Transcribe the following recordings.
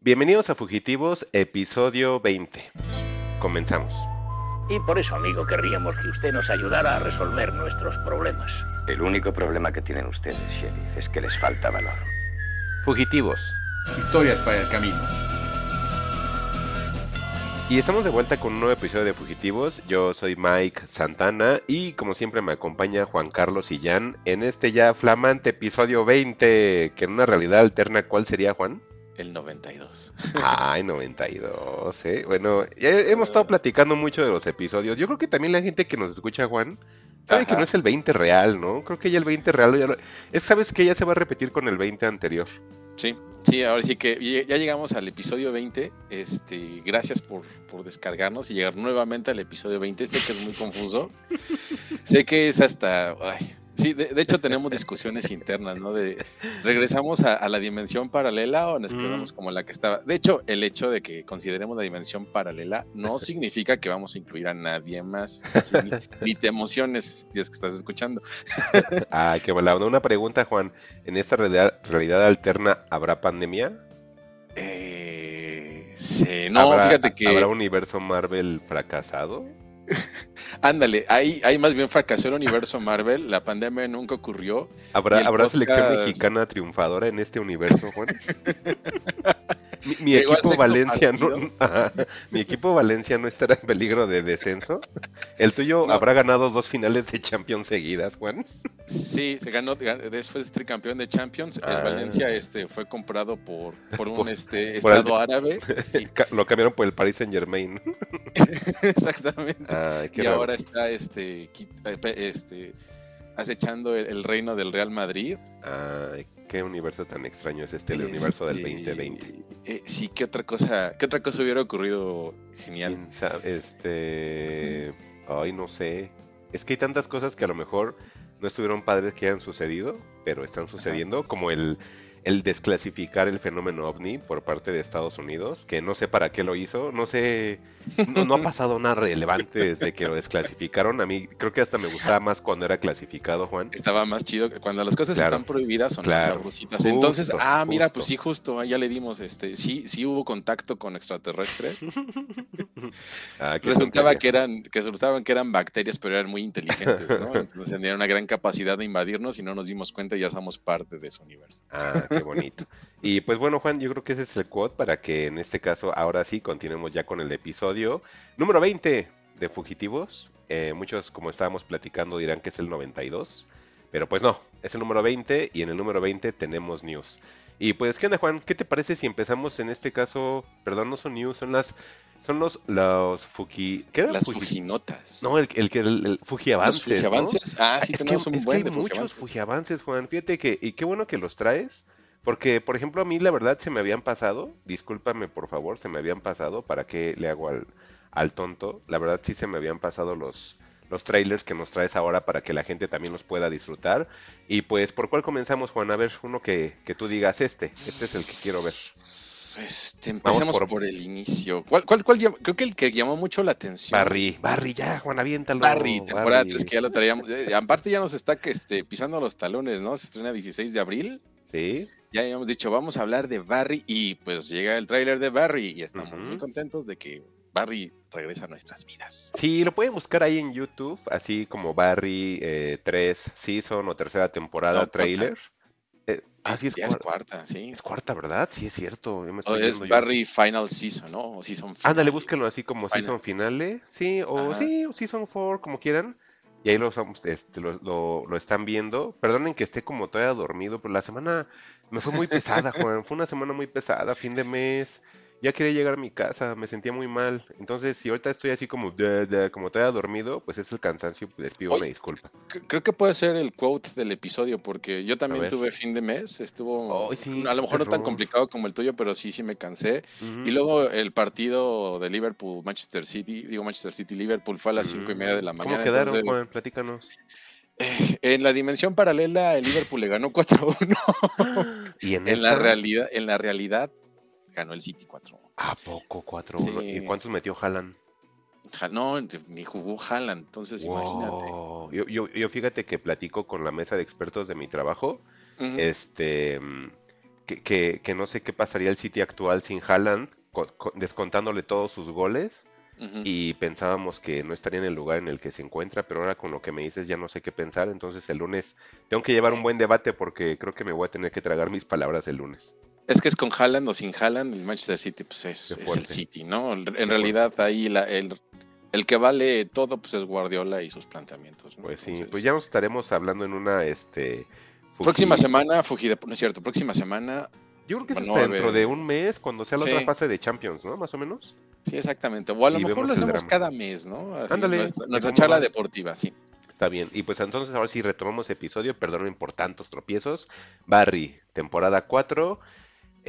Bienvenidos a Fugitivos, episodio 20. Comenzamos. Y por eso, amigo, querríamos que usted nos ayudara a resolver nuestros problemas. El único problema que tienen ustedes, sheriff, es que les falta valor. Fugitivos. Historias para el camino. Y estamos de vuelta con un nuevo episodio de Fugitivos. Yo soy Mike Santana y como siempre me acompaña Juan Carlos y Jan en este ya flamante episodio 20, que en una realidad alterna, ¿cuál sería, Juan? El 92. Ay, 92, ¿eh? Bueno, ya hemos estado platicando mucho de los episodios. Yo creo que también la gente que nos escucha, Juan, sabe que no es el 20 real, ¿no? Creo que ya el 20 real, ya lo- es, ¿sabes que Ya se va a repetir con el 20 anterior. Sí, sí, ahora sí que ya llegamos al episodio 20. Este, gracias por, por descargarnos y llegar nuevamente al episodio 20. Sé que es muy confuso. sé que es hasta. ay, sí, de, de hecho tenemos discusiones internas, ¿no? De regresamos a, a la dimensión paralela o nos Mm. quedamos como la que estaba. De hecho, el hecho de que consideremos la dimensión paralela no significa que vamos a incluir a nadie más. Ni, ni te emociones si es que estás escuchando. Ay, qué volada. Una pregunta, Juan. ¿En esta realidad, realidad alterna habrá pandemia? Eh, sí, no, ¿Habrá, fíjate que. ¿Habrá universo Marvel fracasado? Ándale, ahí, ahí más bien fracasó el universo Marvel, la pandemia nunca ocurrió. ¿Habrá, ¿habrá selección mexicana triunfadora en este universo, Juan? mi, equipo Valencia no. Ajá, mi equipo Valencia no estará en peligro de descenso. El tuyo No. habrá ganado dos finales de Champions seguidas, Juan. Sí, se ganó, gan- después tricampeón de Champions. Ah. El Valencia este, fue comprado por, por un Por- este, por el- estado árabe. Lo cambiaron por el Paris Saint Germain. Exactamente. Ay, y raro. ahora está este, eh, este, acechando el, el reino del Real Madrid. Ay, qué universo tan extraño es este, el Este, universo del 2020. eh, sí, ¿qué otra cosa, qué otra cosa hubiera ocurrido genial? Este. Ay, no sé. Es que hay tantas cosas que a lo mejor no estuvieron padres que hayan sucedido, pero están sucediendo, como el, el desclasificar el fenómeno ovni por parte de Estados Unidos, que no sé para qué lo hizo, no sé, no, no ha pasado nada relevante desde que lo desclasificaron. A mí creo que hasta me gustaba más cuando era clasificado, Juan. Estaba más chido que cuando las cosas Claro. están prohibidas son Claro. sabrositas. Justo, Entonces, ah, mira, justo. pues sí, justo, ya le dimos, este, sí, sí hubo contacto con extraterrestres. Ah, Resultaba que eran, que resultaban que eran bacterias, pero eran muy inteligentes, ¿no? Entonces tenían una gran capacidad de invadirnos y no nos dimos cuenta y ya somos parte de su universo. Ah, qué bonito. Y pues bueno, Juan, yo creo que ese es el quote para que en este caso, ahora sí, continuemos ya con el episodio número 20 de Fugitivos. Eh, muchos, como estábamos platicando, dirán que es el 92, pero pues no, es el número 20 y en el número 20 tenemos news. Y pues, ¿qué onda, Juan? ¿Qué te parece si empezamos en este caso? Perdón, no son news, son las. Son los, los Fuji. ¿Qué? Las Fuji- fujinotas. No, el, el que el, el Fuji Los Avances. ¿no? fujiavances. Ah, sí, es que, es que hay muchos fujiavances. fujiavances, Juan. Fíjate que, y qué bueno que los traes, porque, por ejemplo, a mí la verdad se me habían pasado, discúlpame por favor, se me habían pasado, ¿para qué le hago al, al tonto? La verdad sí se me habían pasado los, los trailers que nos traes ahora para que la gente también los pueda disfrutar. Y pues, ¿por cuál comenzamos, Juan? A ver, uno que, que tú digas, este, este es el que quiero ver. Este, empecemos por- por... el inicio. ¿Cuál, cuál, cuál llam- Creo que el que llamó mucho la atención. Barry, Barry, ya, Juan, aviéntalo. Barry, temporada Barry. 3, que ya lo traíamos. Eh, aparte ya nos está que, este, pisando los talones, ¿no? Se estrena 16 de abril. Sí, Ya habíamos dicho, vamos a hablar de Barry y pues llega el tráiler de Barry y estamos muy contentos de que Barry regresa a nuestras vidas. Sí, lo pueden buscar ahí en YouTube, así como Barry eh, 3 Season o tercera temporada No, cuarta. trailer. Eh, ah, sí, es, Ya cuar- cuarta, sí. es cuarta, ¿verdad? Sí, es cierto. yo me O estoy es yo. Barry Final Season, ¿no? O Season Ándale, búsquenlo así como Final. Season Finale. Sí, o Ajá. sí, o Season 4, como quieran. Y ahí este, lo, lo- lo están viendo. Perdonen que esté como todavía dormido, pero la semana me fue muy pesada, Juan. Fue una semana muy pesada, fin de mes. Ya quería llegar a mi casa, me sentía muy mal. Entonces, si ahorita estoy así como, de- de- como todavía dormido, pues es el cansancio. Les pido Oye, una disculpa. Cre- Creo que puede ser el quote del episodio, porque yo también tuve fin de mes, estuvo sí, a lo mejor no tan complicado como el tuyo, pero sí, sí me cansé. Y luego el partido de Liverpool, Manchester City, digo Manchester City, Liverpool fue a las cinco y media de la mañana. ¿Cómo quedaron, entonces, Juan? Platícanos. eh, en la dimensión paralela, el Liverpool le ganó 4-1. Y en, en la realidad, en la realidad, ganó el City 4-1. ¿A poco 4-1? ¿Y cuántos metió Haaland? No, ni jugó Haaland, entonces imagínate. Yo, yo, yo fíjate que platico con la mesa de expertos de mi trabajo, este, que, que, que no sé qué pasaría el City actual sin Haaland, co- co- descontándole todos sus goles. Y pensábamos que no estaría en el lugar en el que se encuentra, pero ahora con lo que me dices ya no sé qué pensar, entonces el lunes tengo que llevar un buen debate porque creo que me voy a tener que tragar mis palabras el lunes. Es que es con Haaland o sin Haaland, el Manchester City pues es, el. City, ¿no? En realidad ahí la- el, el que vale todo pues es Guardiola y sus planteamientos. ¿no? Pues sí, Entonces, pues ya nos estaremos hablando en una, este... Fuji- Próxima semana, Fujide, no es cierto, próxima semana, Yo creo que es bueno, hasta dentro de un mes, cuando sea la Sí. otra fase de Champions, ¿no? Más o menos. sí, exactamente. O a lo Y mejor lo hacemos cada mes, ¿no? Así, Ándale, Nuestra, ¿de nuestra cómo charla va? deportiva, sí. Está bien. Y pues entonces ahora sí retomamos episodio, perdonen por tantos tropiezos. Barry, temporada 4.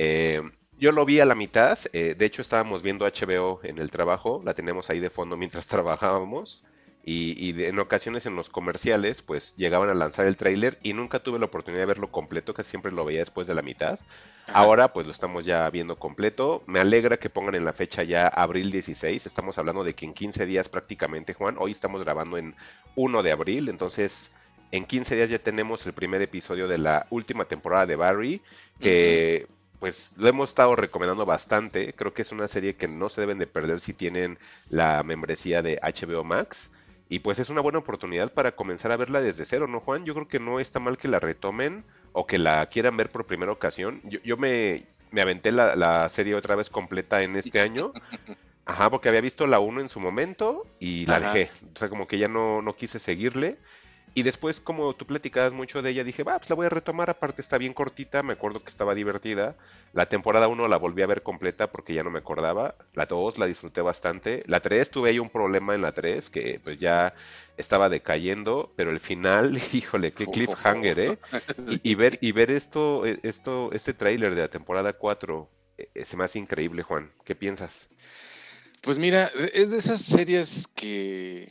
Eh, yo lo vi a la mitad. eh, de hecho, estábamos viendo HBO en el trabajo. La teníamos ahí de fondo mientras trabajábamos. Y, y de- en ocasiones en los comerciales, pues llegaban a lanzar el tráiler y nunca tuve la oportunidad de verlo completo, que siempre lo veía después de la mitad. Ajá. Ahora pues lo estamos ya viendo completo. Me alegra que pongan en la fecha ya abril 16. Estamos hablando de que en 15 días prácticamente, Juan. Hoy estamos grabando en 1 de abril. Entonces en 15 días ya tenemos el primer episodio de la última temporada de Barry. Que pues lo hemos estado recomendando bastante. Creo que es una serie que no se deben de perder si tienen la membresía de HBO Max. Y pues es una buena oportunidad para comenzar a verla desde cero, ¿no, Juan? Yo creo que no está mal que la retomen o que la quieran ver por primera ocasión. Yo, yo me, me aventé la, la serie otra vez completa en este año. Ajá, porque había visto la 1 en su momento y la Ajá. dejé. O sea, como que ya no, no quise seguirle. Y después, como tú platicabas mucho de ella, dije, va, pues la voy a retomar. Aparte está bien cortita, me acuerdo que estaba divertida. La temporada 1 la volví a ver completa porque ya no me acordaba. La 2 la disfruté bastante. La 3 tuve ahí un problema en la 3 que pues ya estaba decayendo. Pero el final, híjole, qué cliffhanger, ¿eh? Y, y ver, y ver esto, eh, esto, este tráiler de la temporada 4 eh, se me hace increíble, Juan. ¿Qué piensas? Pues mira, es de esas series que,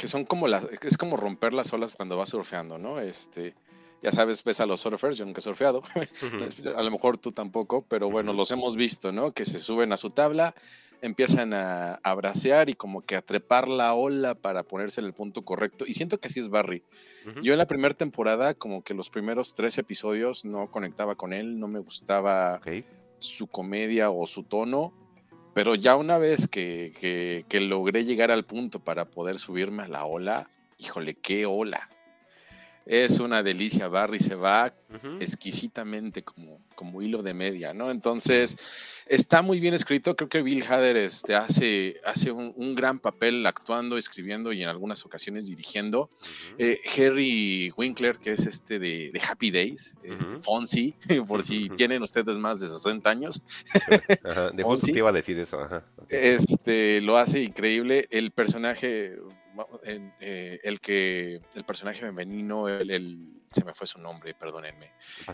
que son como las, es como romper las olas cuando vas surfeando, ¿no? Este, ya sabes, ves a los surfers, yo nunca he surfeado, a lo mejor tú tampoco, pero bueno, los hemos visto, ¿no? Que se suben a su tabla, empiezan a, a bracear y como que a trepar la ola para ponerse en el punto correcto. Y siento que así es Barry. Yo en la primera temporada, como que los primeros tres episodios no conectaba con él, no me gustaba su comedia o su tono, pero ya una vez que, que- que logré llegar al punto para poder subirme a la ola, híjole, qué ola. Es una delicia, Barry se va exquisitamente como, como hilo de media, ¿no? Entonces, está muy bien escrito, creo que Bill Hader este, hace, hace un, un gran papel actuando, escribiendo y en algunas ocasiones dirigiendo. Eh, Harry Winkler, que es este de, de Happy Days, este, Ujú. Fonzie, por si tienen ustedes más de 60 años, Ajá, de Fonzie. te iba a decir eso, ajá. este, lo hace increíble. El personaje, el, eh, el que, el personaje femenino, el, el- se me fue su nombre, perdónenme.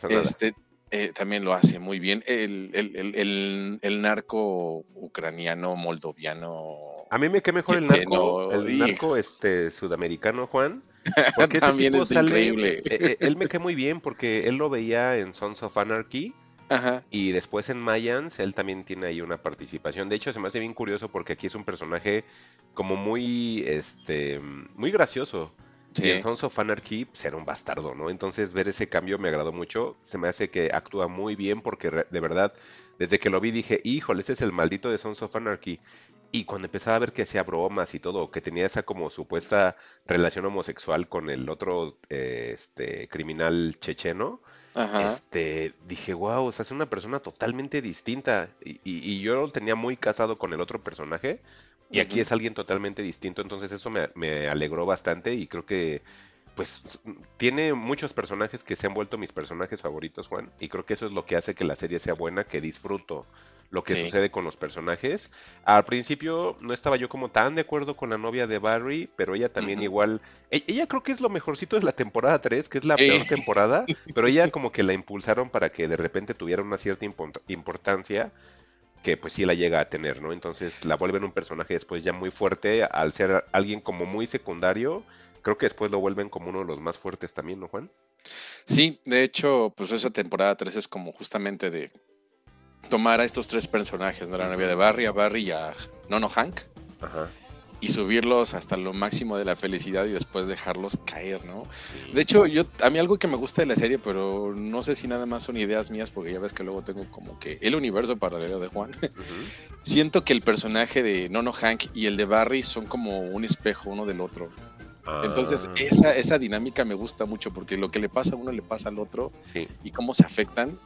Este, eh, también lo hace muy bien. El, el, el- el- el narco ucraniano, moldoviano. A mí me queda mejor el narco, no, el narco este sudamericano, Juan. Porque También sale- increíble. eh, él me cae muy bien porque él lo veía en Sons of Anarchy Ajá. y después en Mayans él también tiene ahí una participación. De hecho, se me hace bien curioso porque aquí es un personaje como muy, este, muy gracioso. Y Sí. en Sons of Anarchy pues, era un bastardo, ¿no? Entonces ver ese cambio me agradó mucho. Se me hace que actúa muy bien porque de verdad, desde que lo vi dije, híjole, ese es el maldito de Sons of Anarchy. Y cuando empezaba a ver que hacía bromas y todo, que tenía esa como supuesta relación homosexual con el otro eh, este, criminal checheno, Ajá. este, dije, wow, o sea, es una persona totalmente distinta. Y, y- y yo lo tenía muy casado con el otro personaje. Y aquí es alguien totalmente distinto. Entonces eso me, me alegró bastante. Y creo que, pues, tiene muchos personajes que se han vuelto mis personajes favoritos, Juan. Y creo que eso es lo que hace que la serie sea buena, que disfruto lo que Sí. sucede con los personajes. Al principio no estaba yo como tan de acuerdo con la novia de Barry, pero ella también igual. e- Ella creo que es lo mejorcito de la temporada 3, que es la peor temporada, pero ella como que la impulsaron para que de repente tuviera una cierta import- importancia que pues sí la llega a tener, ¿no? Entonces la vuelven un personaje después ya muy fuerte, al ser alguien como muy secundario, creo que después lo vuelven como uno de los más fuertes también, ¿no, Juan? Sí, de hecho, pues esa temporada 3 es como justamente de tomar a estos tres personajes, ¿no? La novia de Barry, a Barry y a Nono Hank, Ajá. y subirlos hasta lo máximo de la felicidad y después dejarlos caer, ¿no? De hecho, yo a mí algo que me gusta de la serie, pero no sé si nada más son ideas mías, porque ya ves que luego tengo como que el universo paralelo de Juan. Siento que el personaje de Nono Hank y el de Barry son como un espejo uno del otro. Entonces, Ah, esa, esa dinámica me gusta mucho porque lo que le pasa a uno le pasa al otro sí. y cómo se afectan.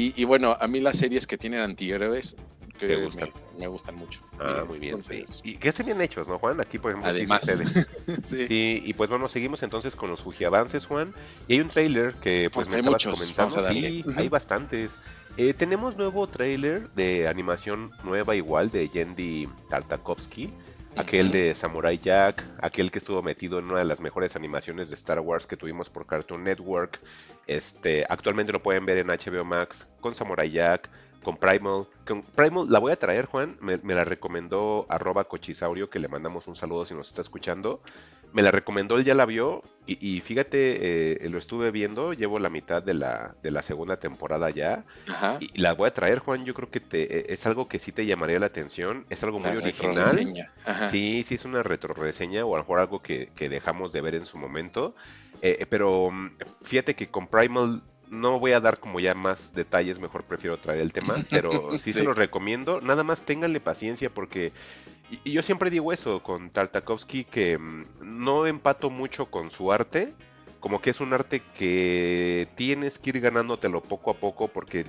Y, y bueno, a mí las series que tienen antihéroes que ¿Te me- gustan? Me, gustan mucho. Ah, Y muy bien. sí. Y que estén bien hechos, ¿no, Juan? Aquí, por ejemplo, Además. sí sucede. sí. Sí, y pues bueno, seguimos entonces con los Fujiavances, Juan. Y hay un tráiler que pues Porque me estabas muchos, comentando. Sí, hay bastantes. Eh, tenemos nuevo tráiler de animación nueva igual de Yendi Tartakovsky. Aquel de Samurai Jack, aquel que estuvo metido en una de las mejores animaciones de Star Wars que tuvimos por Cartoon Network. Este, actualmente lo pueden ver en HBO Max con Samurai Jack, con Primal. Con Primal la voy a traer, Juan. Me, me la recomendó arroba cochisaurio, que le mandamos un saludo si nos está escuchando. Me la recomendó, él ya la vio. Y, y fíjate, eh, lo estuve viendo, llevo la mitad de la, de la segunda temporada ya. Ajá. Y la voy a traer, Juan. Yo creo que te, eh, es algo que sí te llamaría la atención. Es algo muy La original. Ajá. Sí, sí es una retroreseña o a lo mejor algo que, que dejamos de ver en su momento. Eh, pero mm, fíjate que con Primal no voy a dar como ya más detalles, mejor prefiero traer el tema, pero sí, se Sí. los recomiendo. Nada más ténganle paciencia porque y, y yo siempre digo eso con Tartakovsky que mm, no empato mucho con su arte, como que es un arte que tienes que ir ganándotelo poco a poco porque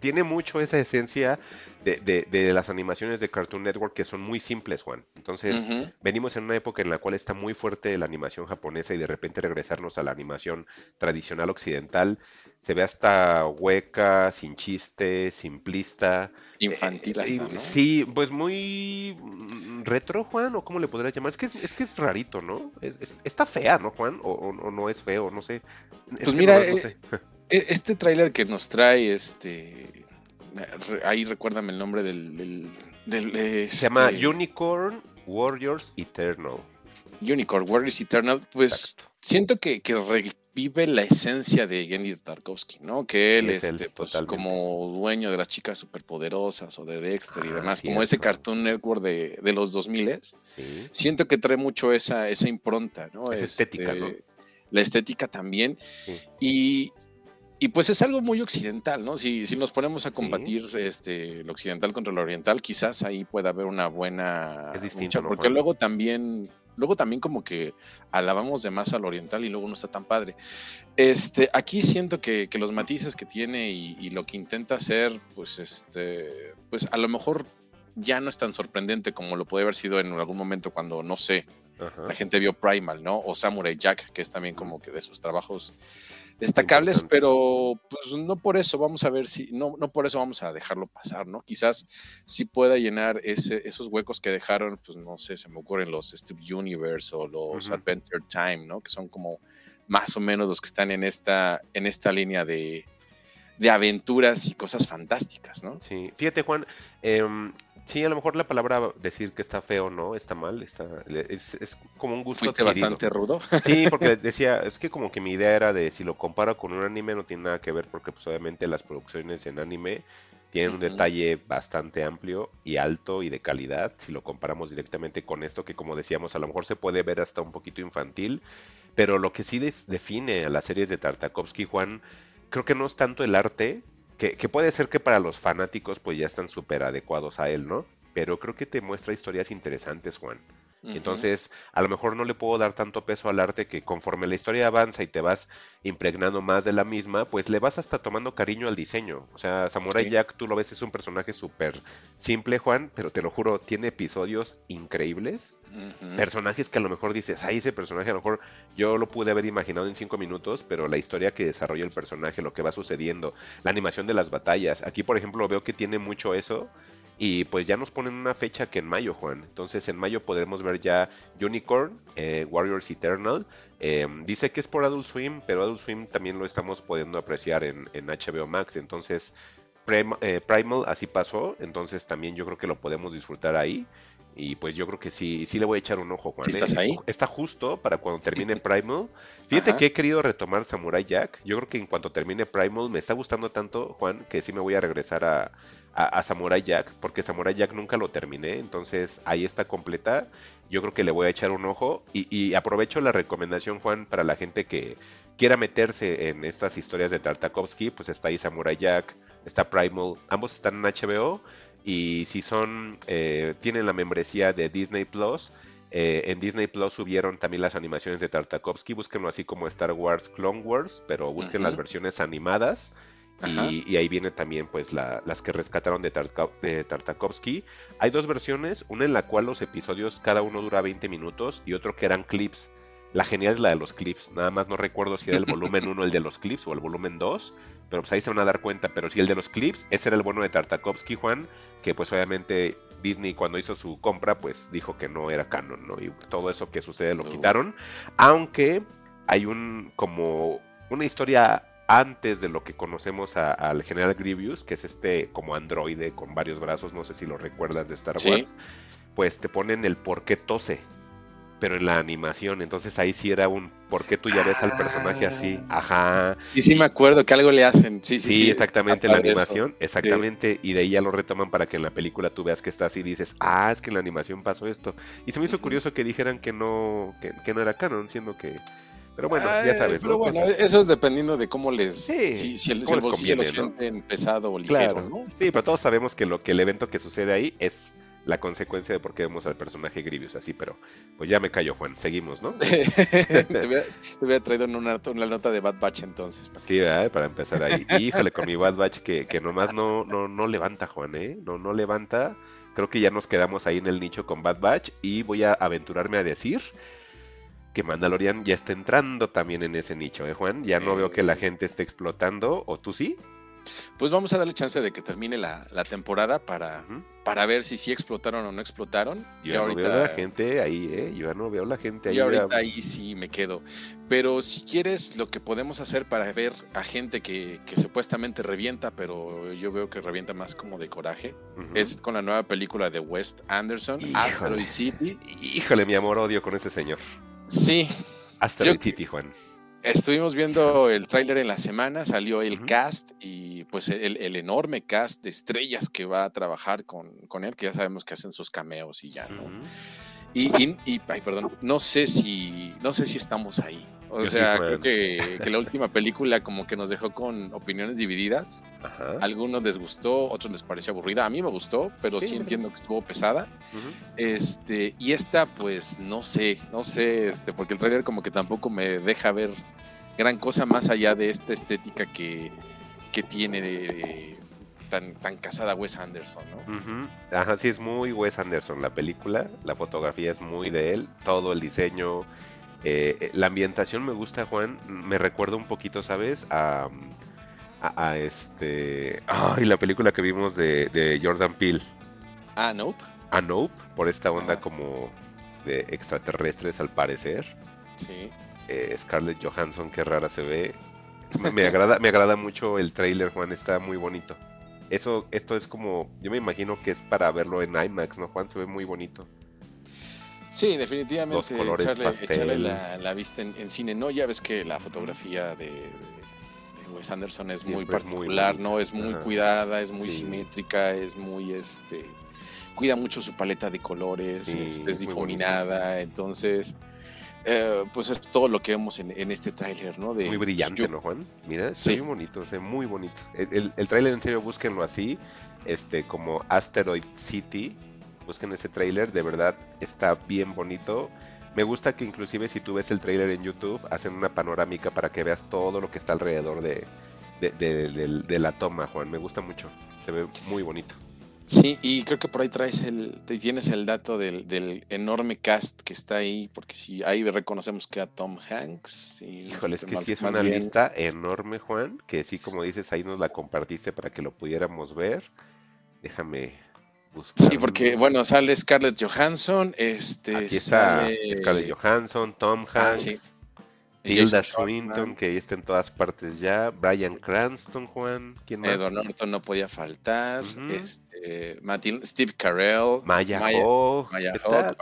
tiene mucho esa esencia de, de- de las animaciones de Cartoon Network que son muy simples, Juan. Entonces, venimos en una época en la cual está muy fuerte la animación japonesa y de repente regresarnos a la animación tradicional occidental se ve hasta hueca, sin chiste, simplista. Infantil Eh, hasta, y- ¿no? Sí, pues muy mm, retro, Juan, o cómo le podrías llamar. Es que es, es que es rarito, ¿no? Es- es- está fea, ¿no, Juan? O, o- o no es feo, no sé. Es Pues mira, no- no eh, sé. Este tráiler que nos trae, este, ahí recuérdame el nombre del, del, del, Se llama este, Unicorn Warriors Eternal. Unicorn Warriors Eternal. Pues Exacto. siento que, que revive la esencia de Gendy Tarkovsky, ¿no? Que él, Es él, este, pues, como dueño de las chicas superpoderosas o de Dexter y Ah, demás, como ese. Cartoon Network de, de los 2000 Sí. siento que trae mucho esa, esa impronta, ¿no? Esa estética, ¿no? La estética también. Sí. Y, y pues es algo muy occidental, ¿no? Si, si nos ponemos a Sí. combatir este, lo occidental contra lo oriental, quizás ahí pueda haber una buena Es distinto, lucha, ¿no, porque luego también, luego también como que alabamos de más al oriental y luego no está tan padre. Este, aquí siento que, que los matices que tiene y, y lo que intenta hacer, pues este, pues a lo mejor ya no es tan sorprendente como lo puede haber sido en algún momento cuando, no sé, Ajá. la gente vio Primal, ¿no? O Samurai Jack, que es también como que de sus trabajos destacables, pero pues no por eso vamos a ver si, no, no por eso vamos a dejarlo pasar, ¿no? Quizás sí pueda llenar ese, esos huecos que dejaron, pues no sé, se me ocurren los Steve Universe o los. Adventure Time, ¿no? Que son como más o menos los que están en esta, en esta línea de, de aventuras y cosas fantásticas, ¿no? Sí, fíjate Juan, em, sí, a lo mejor la palabra decir que está feo no, está mal, está, es, es como un gusto Fuiste adquirido. bastante rudo. Sí, porque decía, es que como que mi idea era de si lo comparo con un anime no tiene nada que ver porque pues obviamente las producciones en anime tienen un detalle bastante amplio y alto y de calidad si lo comparamos directamente con esto que como decíamos a lo mejor se puede ver hasta un poquito infantil, pero lo que sí def- define a las series de Tartakovsky, Juan, creo que no es tanto el arte, que, puede ser que para los fanáticos pues ya están súper adecuados a él, ¿no? Pero creo que te muestra historias interesantes, Juan. Entonces, a lo mejor no le puedo dar tanto peso al arte que conforme la historia avanza y te vas impregnando más de la misma, pues le vas hasta tomando cariño al diseño. O sea, Samurai. Jack, tú lo ves, es un personaje súper simple, Juan, pero te lo juro, tiene episodios increíbles. Personajes que a lo mejor dices, ay, ese personaje a lo mejor yo lo pude haber imaginado en cinco minutos, pero la historia que desarrolla el personaje, lo que va sucediendo, la animación de las batallas. Aquí, por ejemplo, veo que tiene mucho eso. Y pues ya nos ponen una fecha que en mayo, Juan. Entonces en mayo podremos ver ya Unicorn, eh, Warriors Eternal. Eh, dice que es por Adult Swim, pero Adult Swim también lo estamos pudiendo apreciar en, HBO Max. Entonces eh, Primal así pasó. Entonces también yo creo que lo podemos disfrutar ahí. Y pues yo creo que sí, sí le voy a echar un ojo, Juan. ¿Sí estás ¿eh? ahí? Está justo para cuando termine Primal. Fíjate Ajá. que he querido retomar Samurai Jack. Yo creo que en cuanto termine Primal me está gustando tanto, Juan, que sí me voy a regresar a, a, a Samurai Jack, porque Samurai Jack nunca lo terminé, entonces ahí está completa. Yo creo que le voy a echar un ojo y, y aprovecho la recomendación, Juan, para la gente que quiera meterse en estas historias de Tartakovsky, pues está ahí Samurai Jack, está Primal, ambos están en HBO y si son, eh, tienen la membresía de Disney Plus, eh, en Disney Plus subieron también las animaciones de Tartakovsky, búsquenlo así como Star Wars Clone Wars, pero busquen las versiones animadas. Y, y ahí vienen también pues la- las que rescataron de, de Tartakovsky. Hay dos versiones, una en la cual los episodios cada uno dura 20 minutos y otro que eran clips. La genial es la de los clips, nada más no recuerdo si era el volumen 1 el de los clips o el volumen 2, pero pues ahí se van a dar cuenta, pero si el de los clips, ese era el bueno de Tartakovsky, Juan, que pues obviamente Disney cuando hizo su compra pues dijo que no era canon, ¿no? Y todo eso que sucede lo quitaron, aunque hay un como una historia antes de lo que conocemos al general Grievous, que es este como androide con varios brazos, no sé si lo recuerdas de Star Sí. Wars, pues te ponen el por qué tose, pero en la animación, entonces ahí sí era un por qué tú ya ves al personaje así, Ah. ajá, Y sí me acuerdo que algo le hacen. Sí, sí, Sí, sí, exactamente, la eso. animación, exactamente, y de ahí ya lo retoman para que en la película tú veas que está así y dices, ah, es que en la animación pasó esto. Y se me hizo curioso que dijeran que no, que, que no era canon, siendo que... Pero bueno, ya sabes, Pero ¿no? bueno, Cosas- eso es dependiendo de cómo les. Sí, si, si el, si cómo el les bolsillo lo conviene, ¿no? sienten pesado o ligero, Claro, ¿no? sí, pero todos sabemos que lo que el evento que sucede ahí es la consecuencia de por qué vemos al personaje Grievous así, pero pues ya me callo, Juan, seguimos, ¿no? te, hubiera, te hubiera traído una, una nota de Bad Batch entonces. para Sí, ¿verdad? para empezar ahí. Híjole, con mi Bad Batch que, que nomás no, no, no levanta, Juan, ¿eh? No, no levanta. Creo que ya nos quedamos ahí en el nicho con Bad Batch y voy a aventurarme a decir que Mandalorian ya está entrando también en ese nicho, ¿eh, Juan? Ya no veo que la gente esté explotando, ¿o tú sí? Pues vamos a darle chance de que termine la, la temporada para, para ver si sí explotaron o no explotaron. Yo ya no ahorita, veo la gente ahí, ¿eh? Yo ya no veo a la gente ahí. y ahorita ahí sí me quedo. Pero si quieres, lo que podemos hacer para ver a gente que, que supuestamente revienta, pero yo veo que revienta más como de coraje, es con la nueva película de West Anderson, Híjole. Asteroid City. Híjole, mi amor, odio con ese señor. Sí, Asteroid Yo- City, Juan. Estuvimos viendo el tráiler en la semana, salió el cast y pues el, el enorme cast de estrellas que va a trabajar con, con él, que ya sabemos que hacen sus cameos y ya, ¿no? Y, y- y- ay, perdón, no sé si, no sé si estamos ahí. O Yo sea, creo que, que la última película como que nos dejó con opiniones divididas. Ajá. Algunos les gustó, otros les pareció aburrida. A mí me gustó, pero Sí, entiendo que estuvo pesada. Este, y esta, pues, no sé, no sé, este, porque el trailer como que tampoco me deja ver gran cosa más allá de esta estética que, que tiene eh, tan, tan casada Wes Anderson, ¿no? Ajá, sí, es muy Wes Anderson la película, la fotografía es muy de él, todo el diseño, eh, eh, la ambientación me gusta, Juan, me recuerda un poquito, ¿sabes? A, a, a este... Ay, la película que vimos de, de Jordan Peele, Ah, nope. a Nope, por esta onda Ajá. como de extraterrestres al parecer. Sí. Eh, Scarlett Johansson, qué rara se ve. Me, me agrada, me agrada mucho el trailer, Juan, está muy bonito. Eso, esto es como, yo me imagino que es para verlo en IMAX, ¿no, Juan? Se ve muy bonito. Sí, definitivamente. Los colores echarle, pastel. echarle la, la vista en, en cine. No, ya ves que la fotografía de Wes Anderson es muy Siempre es muy particular. ¿no? Es muy Ajá. cuidada, es muy Sí. simétrica, es muy, este, cuida mucho su paleta de colores, Sí, es difuminada, entonces, eh, pues es todo lo que vemos en, en este tráiler, ¿no? De, Muy brillante, yo- ¿no, Juan? Mira, Sí. muy bonito, se ve muy bonito. El, el, el tráiler, en serio, búsquenlo así, este, como Asteroid City. Busquen ese tráiler, de verdad está bien bonito. Me gusta que inclusive si tú ves el tráiler en YouTube, hacen una panorámica para que veas todo lo que está alrededor de, de, de- del- de la toma, Juan. Me gusta mucho. Se ve muy bonito. Sí, y creo que por ahí traes el, tienes el dato del, del enorme cast que está ahí, porque si ahí reconocemos que a Tom Hanks. Y Híjole, es este, que sí es una bien- lista enorme, Juan, que sí, como dices, ahí nos la compartiste para que lo pudiéramos ver. Déjame buscar. Sí, porque bueno, sale Scarlett Johansson, este Aquí está sale- Scarlett Johansson, Tom Ah, Hanks, sí. Tilda Swinton, que ahí está en todas partes ya, Brian Cranston, Juan, ¿quién más? Edward Norton no podía faltar, este, Este, Matil- Steve Carell, Maya, Maya- Maya para,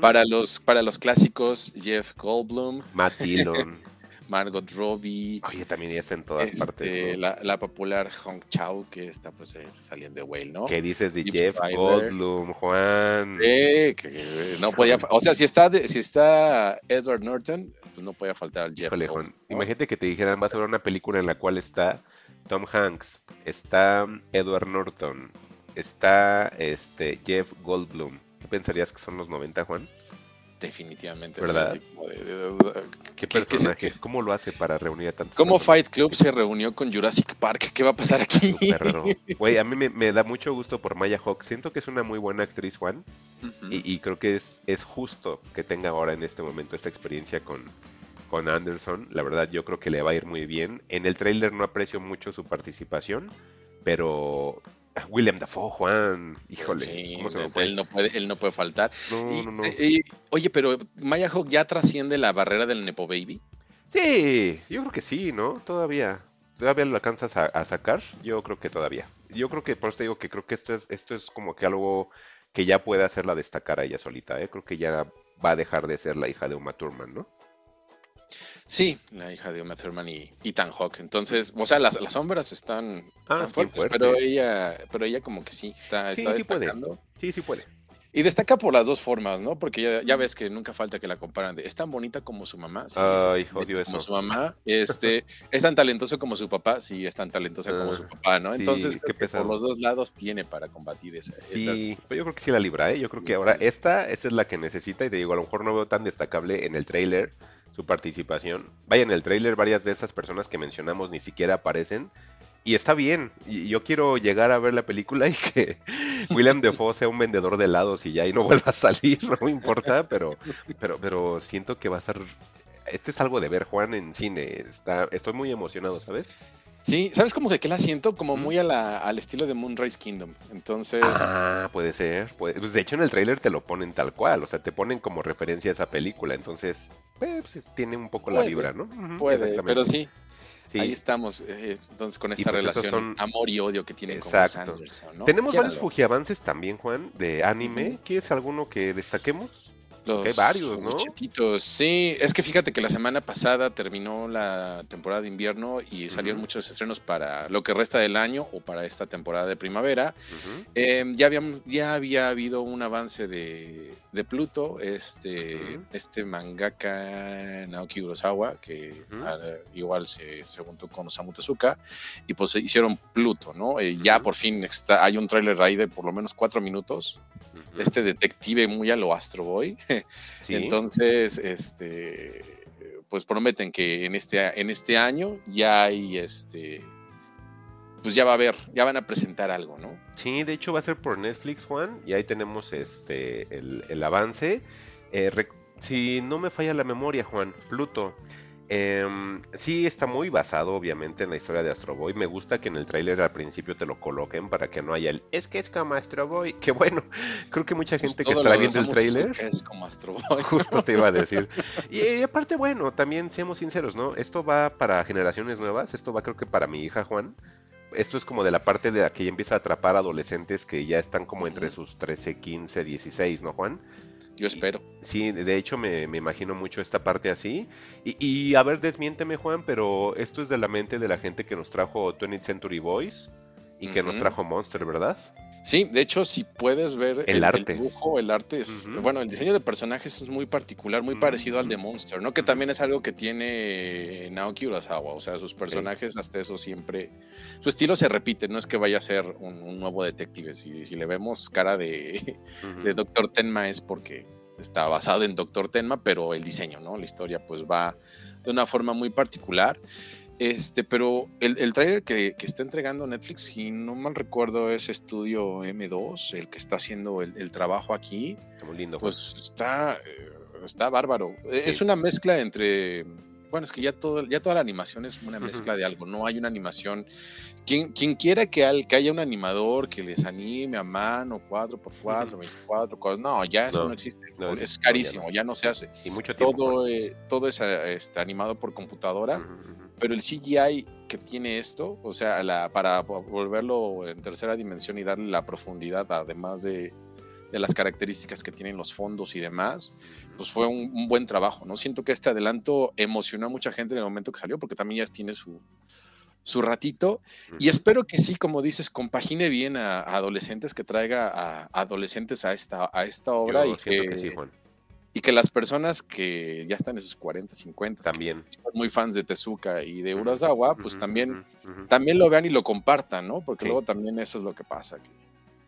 para los, para los clásicos, Jeff Goldblum, Matt Dillon. Margot Robbie, Oye, también ya está en todas este, partes. ¿no? la, la popular Hong Chao, que está pues eh, saliendo de Whale, ¿no? ¿Qué dices de Jeff. Goldblum, Juan? Eh, que no podía, o sea, si está, de- si está Edward Norton, pues no podía faltar Jeff Híjole, Juan. Goldblum, ¿no? Imagínate que te dijeran, vas a ver una película en la cual está Tom Hanks, está Edward Norton, está este Jeff Goldblum. ¿Qué pensarías que son los 90, Juan? Definitivamente. ¿Verdad? así como de- de- de- ¿Qué ¿qué- personajes? ¿Cómo lo hace para reunir a tantos ¿Cómo? Fight Club se reunió con Jurassic Park? ¿Qué va a pasar aquí? Güey, a mí me, me da mucho gusto por Maya Hawk. Siento que es una muy buena actriz, Juan. Y, y creo que es, es justo que tenga ahora en este momento esta experiencia con, con Anderson. La verdad, yo creo que le va a ir muy bien. En el tráiler no aprecio mucho su participación, pero William Dafoe, Juan, híjole, Sí, ¿cómo se me él, no puede, él no puede faltar. No, Y- no, no. y- oye, pero Maya Hawk ya trasciende la barrera del Nepo Baby. Sí, yo creo que sí, ¿no? Todavía. ¿Todavía lo alcanzas a, a sacar? Yo creo que todavía. Yo creo que, por eso te digo que creo que esto es, esto es como que algo que ya puede hacerla destacar a ella solita, ¿eh? Creo que ya va a dejar de ser la hija de Uma Thurman, ¿no? Sí, la hija de Uma Thurman y Ethan Hawke. Entonces, o sea, las, las sombras están, Ah, están fuertes, fuerte. pero ella, pero ella como que sí, está, Sí, está sí puede. destacando. Sí, sí puede. Y destaca por las dos formas, ¿no? Porque ya, ya ves que nunca falta que la comparan de es tan bonita como su mamá. Sí, Ay, odio como eso. su mamá. Este, es tan talentoso como su papá. Sí, es tan talentosa como su Ah, papá, ¿no? sí, Entonces, qué pesado. por los dos lados tiene para combatir esa, Sí, esas. pero yo creo que sí la libra, ¿eh? Yo creo que ahora esta, esta es la que necesita y te digo, a lo mejor no veo tan destacable en el tráiler su participación. Vaya, en el tráiler varias de esas personas que mencionamos ni siquiera aparecen y está bien. Y yo quiero llegar a ver la película y que William Defoe sea un vendedor de helados y ya y no vuelva a salir, no me importa, pero, pero, pero siento que va a estar... Este es algo de ver, Juan, en cine. Está, estoy muy emocionado, ¿sabes? Sí, ¿sabes cómo que, que la siento? Como muy a la, al estilo de Moonrise Kingdom. Entonces, Ah, puede ser. puede- pues de hecho, en el tráiler te lo ponen tal cual, o sea, te ponen como referencia a esa película, entonces, pues, pues, tiene un poco la vibra, ¿no? Puede, pero sí, Sí. ahí estamos. eh, entonces, con esta pues relación son- amor y odio que tienen Exacto. con Anderson, ¿no? Tenemos varios fujiavances también, Juan, de anime. ¿Quieres alguno que destaquemos? Los hay varios, ¿no? fuguchetitos. Sí, es que fíjate que la semana pasada terminó la temporada de invierno y salieron Ujú. muchos estrenos para lo que resta del año o para esta temporada de primavera. Ujú, Eh, ya, habíamos- ya había habido un avance de, de Pluto, este, Ujú. este mangaka Naoki Urasawa, que ah, igual se, se juntó con Osamu Tezuka, y pues hicieron Pluto, ¿no? Eh, ya por fin está, hay un tráiler ahí de por lo menos cuatro minutos, este detective muy a lo Astro Boy. Sí. Entonces, este, pues prometen que en este, en este año ya hay, este, pues ya va a haber, ya van a presentar algo, ¿no? Sí, de hecho va a ser por Netflix, Juan, y ahí tenemos este el, el avance. Eh, si no me falla la memoria, Juan, Pluto. Em, sí está muy basado, obviamente, en la historia de Astro Boy. Me gusta que en el tráiler al principio te lo coloquen para que no haya el es que es como Astro Boy. Que bueno, creo que mucha gente que Pues estará viendo el tráiler Es como Astro Boy. Justo te iba a decir. Y, y aparte, bueno, también seamos sinceros, ¿no? Esto va para generaciones nuevas, esto va creo que para mi hija Juan. Esto es como de la parte de la que ya empieza a atrapar adolescentes que ya están como entre sus 13, 15, 16, ¿no, Juan? Yo espero. Sí, de hecho me, me imagino mucho esta parte así. Y, y, a ver, desmiénteme, Juan, pero esto es de la mente de la gente que nos trajo 20th Century Boys y que nos trajo Monster, ¿verdad? Sí, de hecho, si puedes ver El arte. dibujo, el arte es, bueno, el diseño de personajes es muy particular, muy parecido al de Monster, ¿no? Que también es algo que tiene Naoki Urasawa, o sea, sus personajes hasta eso siempre, su estilo se repite, no es que vaya a ser un, un nuevo detective, si, si le vemos cara de, de Doctor Tenma es porque está basado en Doctor Tenma, pero el diseño, ¿no? La historia pues va de una forma muy particular. Este, pero el, el trailer que, que está entregando Netflix, si no mal recuerdo, es Estudio M2, el que está haciendo el, el trabajo aquí, Está muy lindo, pues está, eh, está bárbaro. Eh, Es una mezcla entre, bueno, es que ya, todo, ya toda la animación es una mezcla de algo, no hay una animación. Quien, quien quiera que, al- que haya un animador que les anime a mano, 4x4, 24 cosas, no, ya eso No, no, existe. no, es ya carísimo, no. ya no se hace y mucho tiempo. Todo, eh, todo es eh, este, animado por computadora. Pero el CGI que tiene esto, o sea, la, para volverlo en tercera dimensión y darle la profundidad, además de, de las características que tienen los fondos y demás, pues fue un, un, buen trabajo, ¿no? Siento que este adelanto emocionó a mucha gente en el momento que salió, porque también ya tiene su, su ratito. Y espero que sí, como dices, compagine bien a, a adolescentes, que traiga a, adolescentes a esta, a esta obra Yo y siento que, que sí, Juan. Y que las personas que ya están en sus 40, 50, También. son muy fans de Tezuka y de Urasawa, pues también, también lo vean y lo compartan, ¿no? Porque Sí. luego también eso es lo que pasa, que,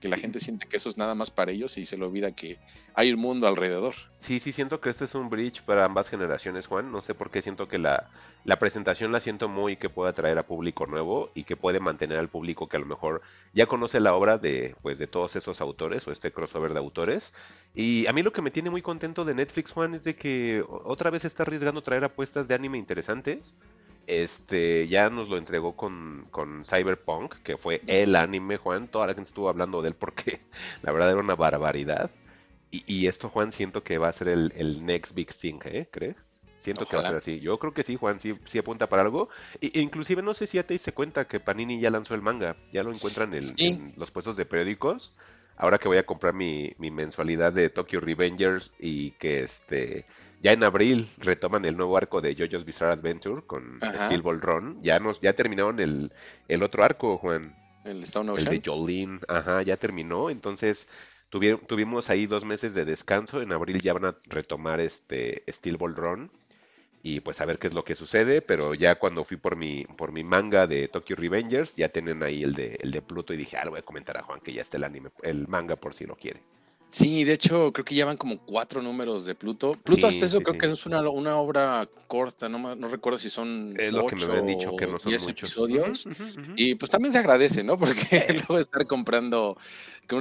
que la gente siente que eso es nada más para ellos y se le olvida que hay un mundo alrededor. Sí, sí, siento que este es un bridge para ambas generaciones, Juan. No sé por qué siento que la, la presentación la siento muy que puede atraer a público nuevo y que puede mantener al público que a lo mejor ya conoce la obra de, pues, de todos esos autores o este crossover de autores. Y a mí lo que me tiene muy contento de Netflix, Juan, es de que otra vez está arriesgando traer apuestas de anime interesantes. Este, ya nos lo entregó con, con Cyberpunk, que fue el anime, Juan. Toda la gente estuvo hablando de él porque la verdad era una barbaridad. Y, y esto, Juan, siento que va a ser el, el next big thing, ¿eh? ¿Crees? Siento que va a ser así. Yo creo que sí, Juan, sí, sí apunta para algo. E inclusive no sé si ya te diste cuenta que Panini ya lanzó el manga. Ya lo encuentran en, Sí. en los puestos de periódicos. Ahora que voy a comprar mi, mi mensualidad de Tokyo Revengers y que este ya en abril retoman el nuevo arco de JoJo's Bizarre Adventure con Ajá. Steel Ball Run. Ya nos, ya terminaron el, el otro arco, Juan. El Stone El Ocean. de Jolene, ajá, ya terminó. Entonces tuvieron, tuvimos ahí dos meses de descanso. En abril ya van a retomar este Steel Ball Run. Y pues a ver qué es lo que sucede. Pero ya cuando fui por mi, por mi manga de Tokyo Revengers, ya tienen ahí el de, el de Pluto. Y dije, ah, le voy a comentar a Juan que ya está el anime, el manga por si lo quiere. Sí, de hecho, creo que llevan como cuatro números de Pluto. Pluto Sí, hasta eso sí, creo sí. que es una, una obra corta, no, no recuerdo si son Es lo que me habían dicho, que no son diez muchos. episodios. Y pues también se agradece, ¿no? Porque luego estar comprando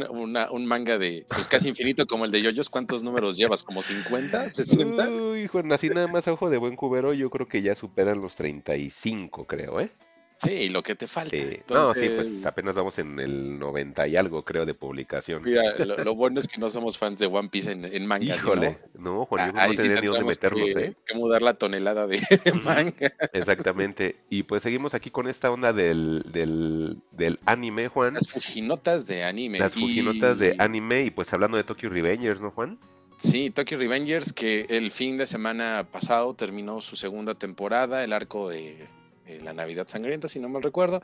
una- un manga de pues casi infinito como el de Yoyos, ¿cuántos números llevas? ¿Como 50? ¿60? Uy, Juan, así nada más a ojo de buen cubero, yo creo que ya superan los 35, creo, ¿eh? Sí, lo que te falta. Sí. No, sí, pues apenas vamos en el 90 y algo, creo, de publicación. Mira, lo, lo bueno es que no somos fans de One Piece en, en manga. Híjole, no, Juan, yo no sí tenía ni dónde que, ¿eh? que mudar la tonelada de, manga. Exactamente. Y pues seguimos aquí con esta onda del, del, del anime, Juan. Las fujinotas de anime. Las fujinotas de anime y pues hablando de Tokyo Revengers, ¿no, Juan? Sí, Tokyo Revengers, que el fin de semana pasado terminó su segunda temporada, el arco de, de la Navidad Sangrienta, si no mal recuerdo.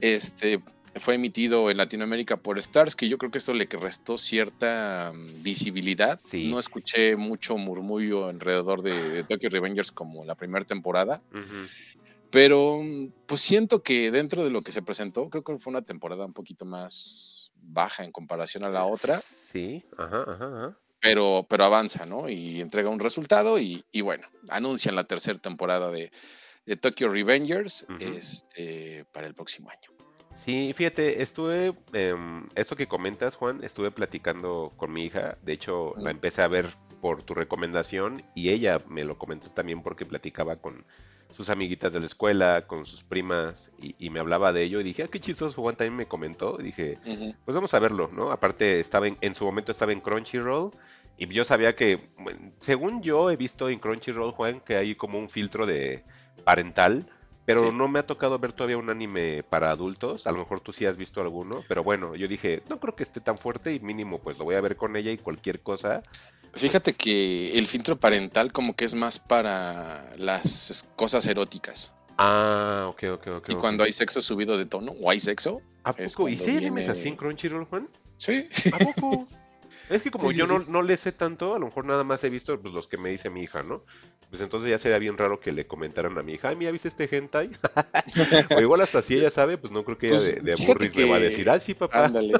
Este fue emitido en Latinoamérica por Stars, que yo creo que esto le restó cierta mm, visibilidad. Sí. No escuché mucho murmullo alrededor de, de Tokyo Revengers como la primera temporada, pero mm, pues siento que dentro de lo que se presentó, creo que fue una temporada un poquito más baja en comparación a la otra Sí, ajá, ajá, ajá. pero, pero avanza, ¿no? Y entrega un resultado y, y bueno, anuncian la tercera temporada de, de Tokyo Revengers este, para el próximo año. Sí, fíjate, estuve, em, eso que comentas, Juan, estuve platicando con mi hija, de hecho la empecé a ver por tu recomendación y ella me lo comentó también porque platicaba con sus amiguitas de la escuela, con sus primas y, y me hablaba de ello y dije, ah, qué chistoso, Juan también me comentó, y dije, pues vamos a verlo, ¿no? Aparte estaba en, en su momento estaba en Crunchyroll y yo sabía que, según yo he visto en Crunchyroll, Juan, que hay como un filtro de parental, pero Sí. no me ha tocado ver todavía un anime para adultos. A lo mejor tú sí has visto alguno, pero bueno, yo dije, no creo que esté tan fuerte y mínimo pues lo voy a ver con ella y cualquier cosa. Fíjate que el filtro parental como que es más para las cosas eróticas. Ah, ok, ok, ok. Y cuando hay sexo subido de tono o hay sexo, ¿A poco? ¿Y si hay animes viene- así en Crunchyroll, Juan? sí. ¿A poco? Es que como Sí, yo sí. no, no le sé tanto, a lo mejor nada más he visto pues, los que me dice mi hija, ¿no? Pues entonces ya sería bien raro que le comentaran a mi hija, ay, mira, ¿viste este hentai? o igual hasta si ella sabe, pues no creo que ella Pues, de, de le va a decir, ah, sí, papá. Ándale.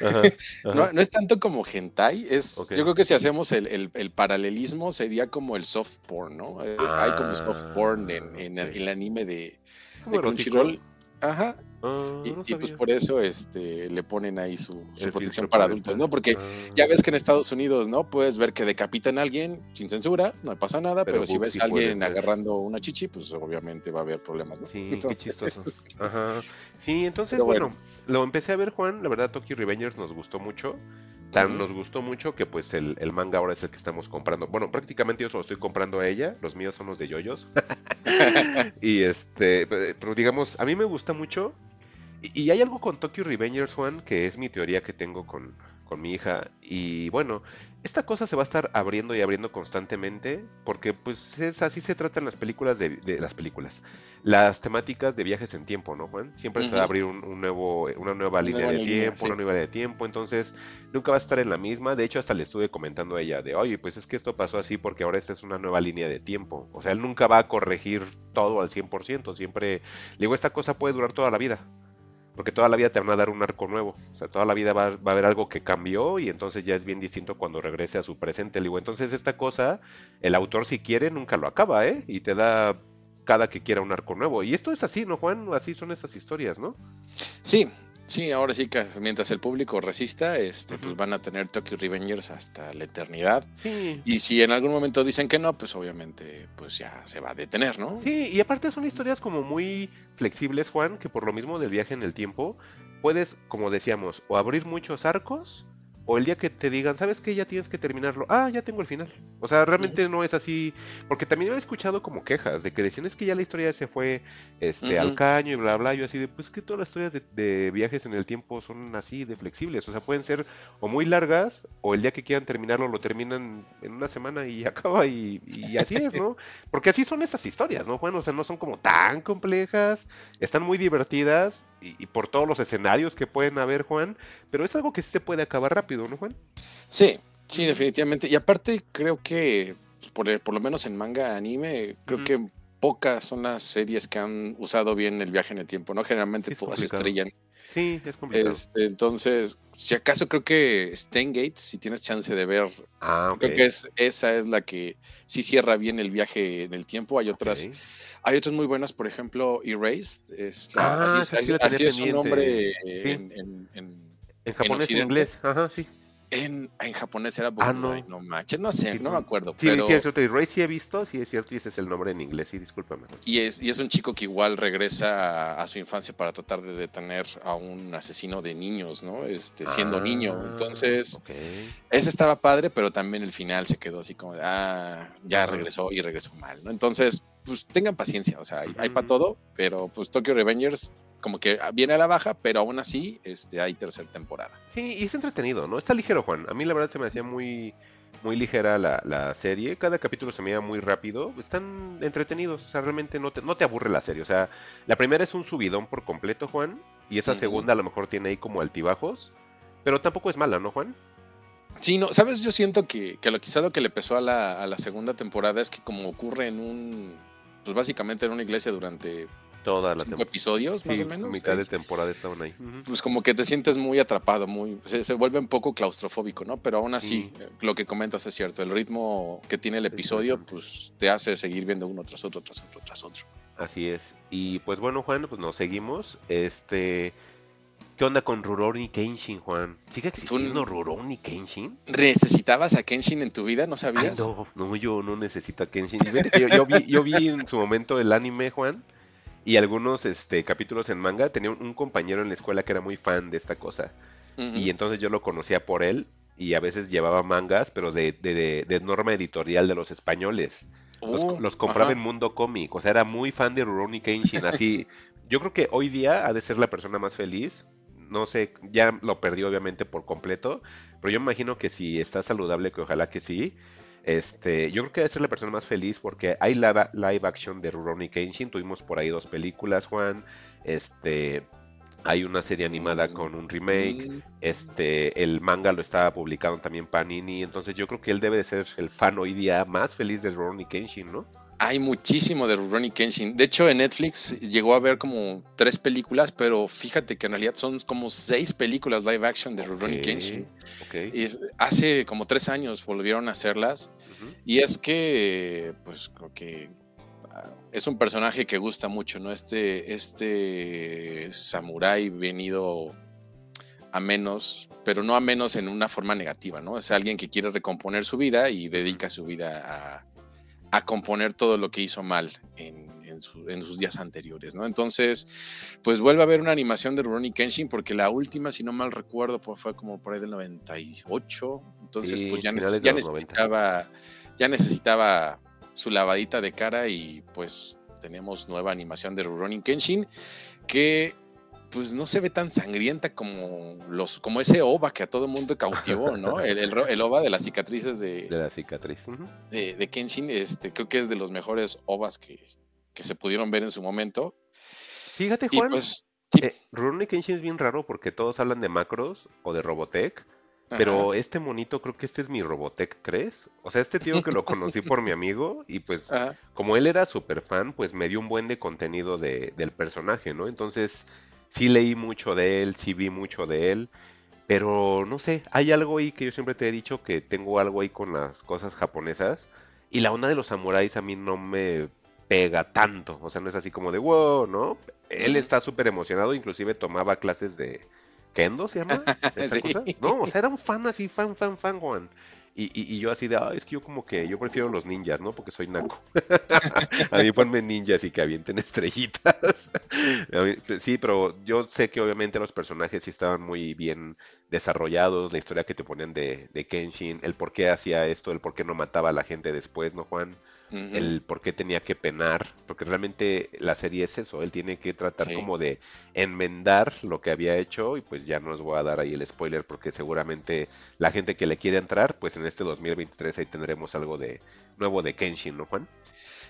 Ajá, ajá. No, no es tanto como hentai, es, yo creo que si hacemos el, el- el paralelismo sería como el soft porn, ¿no? Eh, hay como soft porn en, en el- Ah, ok. el anime de, de. Crunchyroll. Ajá. Ah, Y, no y, pues por eso este, le ponen ahí su, su protección para adultos, ¿no? Porque Ah. ya ves que en Estados Unidos, ¿no? Puedes ver que decapitan a alguien sin censura, no pasa nada, Pero pero, si ves sí a alguien agarrando una chichi, pues obviamente va a haber problemas, ¿no? Sí, qué Entonces, chistoso. Ajá. Sí, entonces, bueno, bueno. lo empecé a ver, Juan. La verdad, Tokyo Revengers nos gustó mucho. Tan nos gustó mucho que pues el, el manga ahora es el que estamos comprando. Bueno, prácticamente yo se lo estoy comprando a ella. Los míos son los de yoyos. y este, pero digamos, a mí me gusta mucho. Y, y hay algo con Tokyo Revengers, Juan, que es mi teoría que tengo con, con mi hija. Y bueno, esta cosa se va a estar abriendo y abriendo constantemente porque pues es así se tratan las películas de, de las películas las temáticas de viajes en tiempo no Juan siempre se va a abrir un, un nuevo una nueva línea de tiempo una nueva línea de tiempo entonces nunca va a estar en la misma. De hecho hasta le estuve comentando a ella de oye pues es que esto pasó así porque ahora esta es una nueva línea de tiempo o sea él nunca va a corregir todo al 100% siempre digo esta cosa puede durar toda la vida porque toda la vida te van a dar un arco nuevo. O sea, toda la vida va, va, a haber algo que cambió y entonces ya es bien distinto cuando regrese a su presente. Le digo, entonces esta cosa, el autor si quiere nunca lo acaba, ¿eh? Y te da cada que quiera un arco nuevo. Y esto es así, ¿no, Juan? Así son estas historias, ¿no? Sí, Sí, ahora sí que mientras el público resista, este, uh -huh. pues van a tener Tokyo Revengers hasta la eternidad. Sí. Y si en algún momento dicen que no, pues obviamente pues ya se va a detener, ¿no? Sí, y aparte son historias como muy flexibles, Juan, que por lo mismo del viaje en el tiempo, puedes, como decíamos, o abrir muchos arcos, o el día que te digan, ¿sabes qué? Ya tienes que terminarlo. Ah, ya tengo el final. O sea, realmente uh -huh. no es así. Porque también he escuchado como quejas de que decían, es que ya la historia se fue este, uh -huh. al caño y bla, bla. Yo así de, pues que todas las historias de, de, viajes en el tiempo son así de flexibles. O sea, pueden ser o muy largas, o el día que quieran terminarlo lo terminan en una semana y acaba y, y así es, ¿no? Porque así son estas historias, ¿no, Juan? O sea, no son como tan complejas, están muy divertidas y, y por todos los escenarios que pueden haber, Juan. Pero es algo que sí se puede acabar rápido ¿no, Juan? Sí, sí, definitivamente. Y aparte, creo que, por, por lo menos en manga anime, creo uh -huh. que pocas son las series que han usado bien el viaje en el tiempo, ¿no? Generalmente sí, todas estrellan. Sí, es complicado. Este, entonces, si acaso creo que Steingate, si tienes chance de ver, ah, okay. creo que es, esa es la que sí cierra bien el viaje en el tiempo. Hay otras, okay. hay otras muy buenas, por ejemplo, Erased. Es la, ah, así, sí, así, así es su nombre sí. en, en, en en japonés y en inglés, ajá, sí. En, en japonés era ah, no. no manches, no sé, sí, no me acuerdo. Sí, pero... sí, es cierto. Y Ray sí he visto, sí es cierto, y ese es el nombre en inglés, sí, discúlpame. Y es, y es un chico que igual regresa a, a, su infancia para tratar de detener a un asesino de niños, ¿no? Este, siendo ah, niño. Entonces, okay. ese estaba padre, pero también el final se quedó así como de, ah, ya regresó y regresó mal, ¿no? Entonces, pues tengan paciencia, o sea, hay, hay para todo, pero pues Tokyo Revengers como que viene a la baja, pero aún así este, hay tercera temporada. Sí, y es entretenido, ¿no? Está ligero, Juan. A mí la verdad se me hacía muy, muy ligera la, la serie. Cada capítulo se me iba muy rápido. Están entretenidos, o sea, realmente no te, no te aburre la serie. O sea, la primera es un subidón por completo, Juan, y esa uh -huh. segunda a lo mejor tiene ahí como altibajos, pero tampoco es mala, ¿no, Juan? Sí, no, sabes, yo siento que, que lo quizá lo que le pesó a la, a la segunda temporada es que como ocurre en un, pues básicamente en una iglesia durante toda la cinco episodios sí, más o menos. mitad de temporada estaban ahí. Pues como que te sientes muy atrapado, muy se, se vuelve un poco claustrofóbico, ¿no? Pero aún así, sí. lo que comentas es cierto. El ritmo que tiene el episodio, pues te hace seguir viendo uno tras otro, tras otro, tras otro. Así es. Y pues bueno, Juan, pues nos seguimos. Este. ¿Qué onda con Rurouni Kenshin, Juan? ¿Sigue existiendo Rurouni Kenshin? ¿Necesitabas a Kenshin en tu vida? ¿No sabías? Ay, no, no, yo no necesito a Kenshin. Yo, yo, vi, yo vi en su momento el anime, Juan y algunos este, capítulos en manga. Tenía un, un, compañero en la escuela que era muy fan de esta cosa. Uh -huh. Y entonces yo lo conocía por él y a veces llevaba mangas, pero de, de, de, de norma editorial de los españoles. Los, uh, los compraba ajá. en Mundo Cómic. O sea, era muy fan de Rurouni Kenshin. Así, yo creo que hoy día ha de ser la persona más feliz. No sé, ya lo perdió obviamente por completo. Pero yo imagino que si está saludable, que ojalá que sí este, yo creo que debe ser la persona más feliz porque hay live, live action de Rurouni Kenshin. Tuvimos por ahí dos películas, Juan. Este, hay una serie animada con un remake. Mm. Este, el manga lo estaba publicando también Panini. Entonces yo creo que él debe de ser el fan hoy día más feliz de Rurouni Kenshin, ¿no? Hay muchísimo de Rurouni Kenshin. De hecho, en Netflix llegó a ver como tres películas, pero fíjate que en realidad son como seis películas live action de okay, Kenshin. Okay. Y hace como tres años volvieron a hacerlas. Uh -huh. Y es que, pues, creo que uh, es un personaje que gusta mucho, ¿no? Este, este samurái venido a menos, pero no a menos en una forma negativa, ¿no? Es alguien que quiere recomponer su vida y dedica su vida a a componer todo lo que hizo mal en, en, su, en, sus días anteriores, ¿no? Entonces, pues vuelve a haber una animación de Rurouni Kenshin, porque la última, si no mal recuerdo, pues fue como por ahí del 98, entonces sí, pues ya, neces ya necesitaba, ya necesitaba su lavadita de cara y pues tenemos nueva animación de Rurouni Kenshin, que pues no se ve tan sangrienta como los como ese OVA que a todo el mundo cautivó, ¿no? El, el, el OVA de las cicatrices de, De la cicatriz. de, de Kenshin, este, creo que es de los mejores OVAs que, que se pudieron ver en su momento. Fíjate, Y Juan, pues, eh, Rurouni Kenshin es bien raro porque todos hablan de macros o de Robotech, ajá. pero este monito creo que este es mi Robotech 3. O sea, este tío que lo conocí por mi amigo y pues Ajá. como él era súper fan, pues me dio un buen de contenido de- del personaje, ¿no? Entonces, sí leí mucho de él, sí vi mucho de él, pero no sé, hay algo ahí que yo siempre te he dicho que tengo algo ahí con las cosas japonesas y la onda de los samuráis a mí no me pega tanto, o sea, no es así como de wow, ¿no? Él está súper emocionado, inclusive tomaba clases de Kendo, ¿se llama? ¿Esa Sí. cosa? No, o sea, era un fan así, fan, fan, fan, Juan. Y, y- yo así de, ah, es que yo como que yo prefiero los ninjas, ¿no? Porque soy naco. A mí ponme ninjas y que avienten estrellitas. Sí, pero yo sé que obviamente los personajes sí estaban muy bien desarrollados, la historia que te ponían de, de Kenshin, el por qué hacía esto, el por qué no mataba a la gente después, ¿no, Juan? El por qué tenía que penar, porque realmente la serie es eso, él tiene que tratar Sí. como de enmendar lo que había hecho y pues ya no os voy a dar ahí el spoiler porque seguramente la gente que le quiere entrar, pues en este 2023 ahí tendremos algo de nuevo de Kenshin, ¿no, Juan?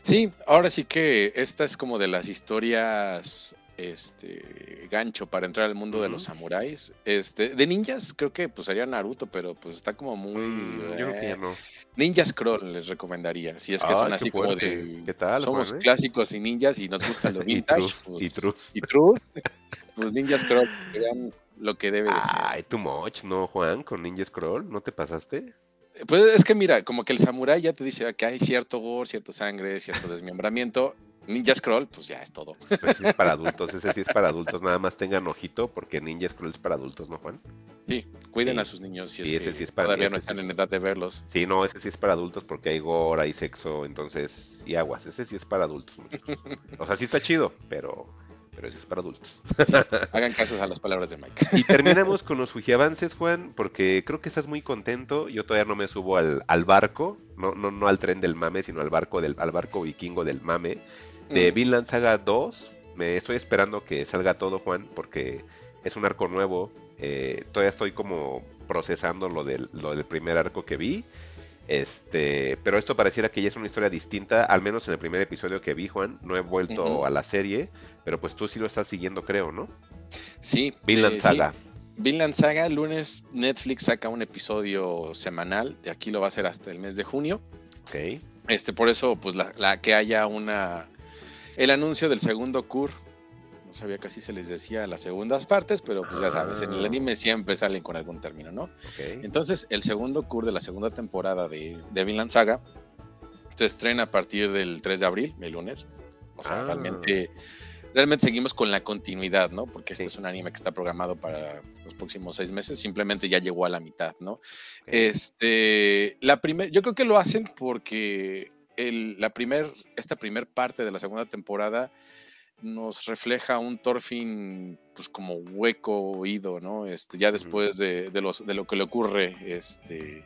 Sí, ahora sí que esta es como de las historias este gancho para entrar al mundo de los samuráis. Este, de ninjas, creo que pues sería Naruto, pero pues está como muy. Mm, yo creo que eh, ya no. Ninja Scroll les recomendaría. Si es que Ay, son así como de. ¿Qué tal, somos Juan, eh? clásicos y ninjas y nos gusta lo Y vintage. trus, pues, y y true, pues Ninja Scroll lo que debe de ser. Ay, too much, ¿no, Juan? Con Ninja Scroll, ¿no te pasaste? Pues es que mira, como que el samurái ya te dice que hay cierto gore, cierta sangre, cierto desmembramiento. Ninja Scroll, pues ya es todo. Pues sí es para adultos, ese sí es para adultos, nada más tengan ojito porque Ninja Scroll es para adultos, ¿no, Juan? Sí, cuiden Sí. a sus niños si Sí, es ese que sí es para- todavía no sí están en es- edad de verlos. Sí, no, ese sí es para adultos porque hay gore, hay sexo, entonces, y aguas, ese sí es para adultos, muchachos. O sea, sí está chido, pero, pero ese es para adultos. Hagan caso a las palabras de Mike. Y terminamos con los Fujiavances, Juan, porque creo que estás muy contento. Yo todavía no me subo al, al barco, no, no, no al tren del mame, sino al barco del, al barco vikingo del mame. De Mm. Vinland Saga 2, me estoy esperando que salga todo, Juan, porque es un arco nuevo. eh, todavía estoy como procesando lo del, lo del primer arco que vi. Este, pero esto pareciera que ya es una historia distinta, al menos en el primer episodio que vi, Juan. No he vuelto a la serie, pero pues tú sí lo estás siguiendo, creo, ¿no? Sí. Vinland eh, sí. Saga. Vinland Saga, lunes Netflix saca un episodio semanal, de aquí lo va a hacer hasta el mes de junio. Ok. Este, por eso, pues la, la- que haya una. El anuncio del segundo CUR. No sabía que así se les decía las segundas partes, pero pues ya sabes, en el Ah. anime siempre salen con algún término, ¿no? Entonces, el segundo CUR de la segunda temporada de, de Vinland Saga se estrena a partir del 3 de abril, el lunes. O sea, Ah. realmente, realmente seguimos con la continuidad, ¿no? Porque este Sí. es un anime que está programado para los próximos seis meses, simplemente ya llegó a la mitad, ¿no? Este, la primer, yo creo que lo hacen porque el, la primer, esta primer parte de la segunda temporada nos refleja un Thorfinn pues como hueco oído, ¿no? Este, ya después de, de los, de lo que le ocurre este,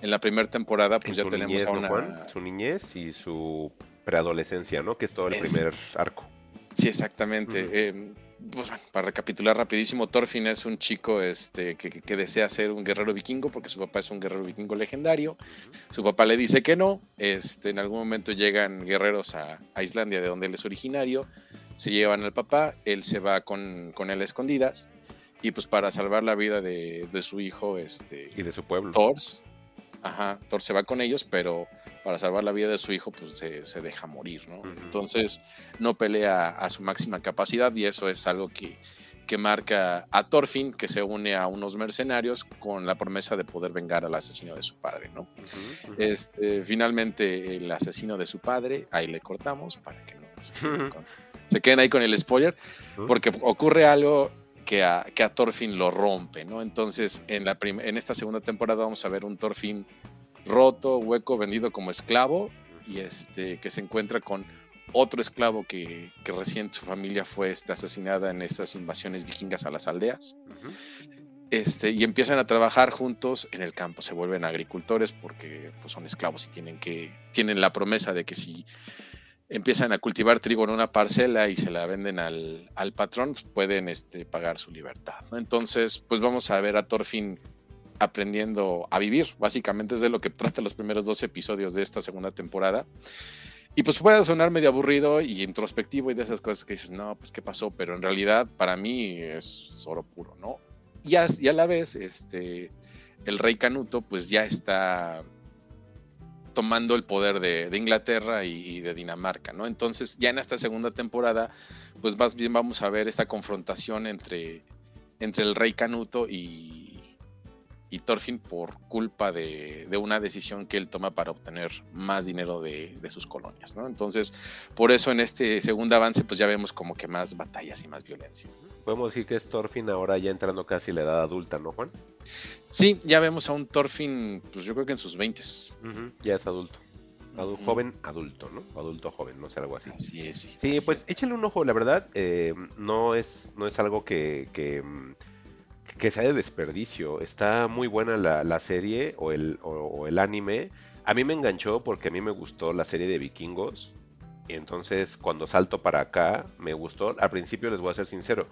en la primera temporada, pues En ya tenemos niñez, a ¿no, una... Juan? Su niñez y su preadolescencia, ¿no? Que es todo el Es- primer arco. Sí, exactamente. Ujú. Eh, pues bueno, para recapitular rapidísimo, Thorfinn es un chico este, que, desea ser un guerrero vikingo porque su papá es un guerrero vikingo legendario. Su papá le dice que no. Este, en algún momento llegan guerreros a, a Islandia, de donde él es originario. Se llevan al papá, él se va con, con él a escondidas. Y pues para salvar la vida de, de su hijo, este, Y de su pueblo. Thors, ajá, Thor se va con ellos, pero para salvar la vida de su hijo, pues se, se deja morir, ¿no? Entonces no pelea a su máxima capacidad y eso es algo que, que marca a Thorfinn, que se une a unos mercenarios con la promesa de poder vengar al asesino de su padre, ¿no? Este, finalmente el asesino de su padre, ahí le cortamos para que no se, queden ahí con el spoiler, porque ocurre algo que a, que a Thorfinn lo rompe, ¿no? Entonces, en, la en esta segunda temporada vamos a ver un Thorfinn roto, hueco, vendido como esclavo, y este, que se encuentra con otro esclavo que, que recién su familia fue este, asesinada en esas invasiones vikingas a las aldeas. Este, y empiezan a trabajar juntos en el campo, se vuelven agricultores porque pues, son esclavos y tienen, que, tienen la promesa de que si empiezan a cultivar trigo en una parcela y se la venden al, al patrón, pues pueden este, pagar su libertad. ¿no? Entonces, pues vamos a ver a Thorfinn aprendiendo a vivir. Básicamente es de lo que trata los primeros dos episodios de esta segunda temporada. Y pues puede sonar medio aburrido y introspectivo y de esas cosas que dices, no, pues qué pasó, pero en realidad para mí es oro puro, ¿no? Y a, y a la vez, este, el rey Canuto pues ya está tomando el poder de, Inglaterra y, y, de Dinamarca, ¿no? Entonces ya en esta segunda temporada pues más bien vamos a ver esta confrontación entre, entre el rey Canuto y, y Thorfinn por culpa de, de, una decisión que él toma para obtener más dinero de, de, sus colonias, ¿no? Entonces, por eso en este segundo avance, pues ya vemos como que más batallas y más violencia. Podemos decir que es Thorfinn ahora ya entrando casi en la edad adulta, ¿no, Juan? Sí, ya vemos a un Thorfinn, pues yo creo que en sus 20 uh -huh, Ya es adulto. Uh -huh. Joven adulto, ¿no? Adulto joven, no sé, algo así. Así es. Sí, sí pues échale un ojo, la verdad, eh, no, es, no es algo que, que que sea de desperdicio. Está muy buena la, la serie o el, o, o el, anime. A mí me enganchó porque a mí me gustó la serie de vikingos. Entonces cuando salto para acá me gustó. Al principio les voy a ser sincero.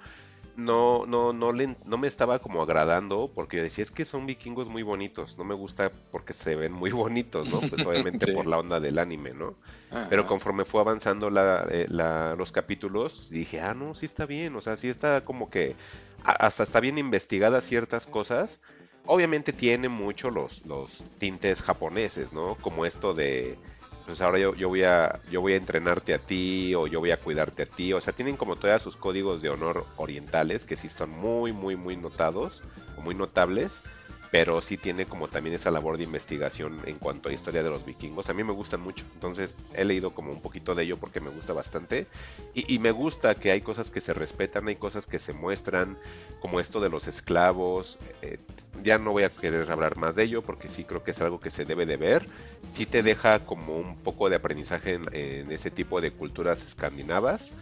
No, no, no, le, no me estaba como agradando porque decía es que son vikingos muy bonitos. No me gusta porque se ven muy bonitos, ¿no? Pues obviamente sí. por la onda del anime, ¿no? Ajá. Pero conforme fue avanzando la, eh, la, los capítulos, dije, ah, no, sí está bien. O sea, sí está como que hasta está bien investigadas ciertas cosas. Obviamente tiene mucho los, los tintes japoneses, ¿no? Como esto de, pues ahora yo, yo, voy a, yo voy a entrenarte a ti o yo voy a cuidarte a ti. O sea, tienen como todos sus códigos de honor orientales que sí están muy, muy, muy notados o muy notables. Pero sí tiene como también esa labor de investigación en cuanto a historia de los vikingos. A mí me gustan mucho. Entonces he leído como un poquito de ello porque me gusta bastante. Y, me gusta que hay cosas que se respetan, hay cosas que se muestran, como esto de los esclavos. Eh, ya no voy a querer hablar más de ello porque sí creo que es algo que se debe de ver. Sí te deja como un poco de aprendizaje en, en ese tipo de culturas escandinavas.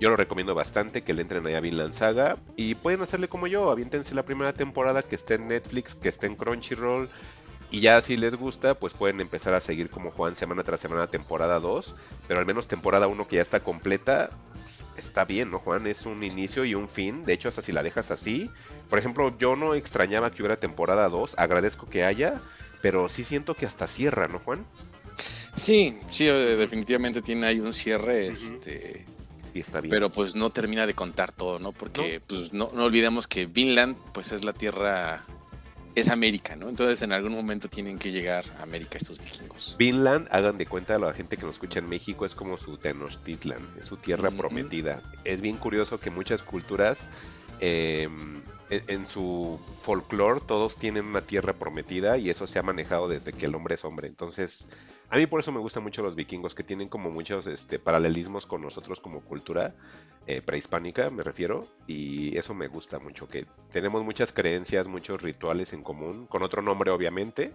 Yo lo recomiendo bastante que le entren a Vinland Saga y pueden hacerle como yo, aviéntense la primera temporada que esté en Netflix, que esté en Crunchyroll y ya si les gusta, pues pueden empezar a seguir como Juan semana tras semana temporada 2, pero al menos temporada 1 que ya está completa, está bien, ¿no, Juan? Es un inicio y un fin. De hecho, hasta si la dejas así. Por ejemplo, yo no extrañaba que hubiera temporada 2. Agradezco que haya. Pero sí siento que hasta cierra, ¿no, Juan? Sí, sí, definitivamente tiene ahí un cierre. Uh -huh. Este. Y está bien. Pero pues no termina de contar todo, ¿no? Porque ¿No? pues no, no olvidemos que Vinland, pues es la tierra es América, ¿no? Entonces en algún momento tienen que llegar a América estos vikingos. Vinland, hagan de cuenta a la gente que nos escucha en México, es como su Tenochtitlan, es su tierra prometida. Es bien curioso que muchas culturas, eh, en, en, su folclore, todos tienen una tierra prometida y eso se ha manejado desde que el hombre es hombre. Entonces, a mí por eso me gustan mucho los vikingos, que tienen como muchos este, paralelismos con nosotros como cultura eh, prehispánica, me refiero, y eso me gusta mucho, que tenemos muchas creencias, muchos rituales en común, con otro nombre obviamente,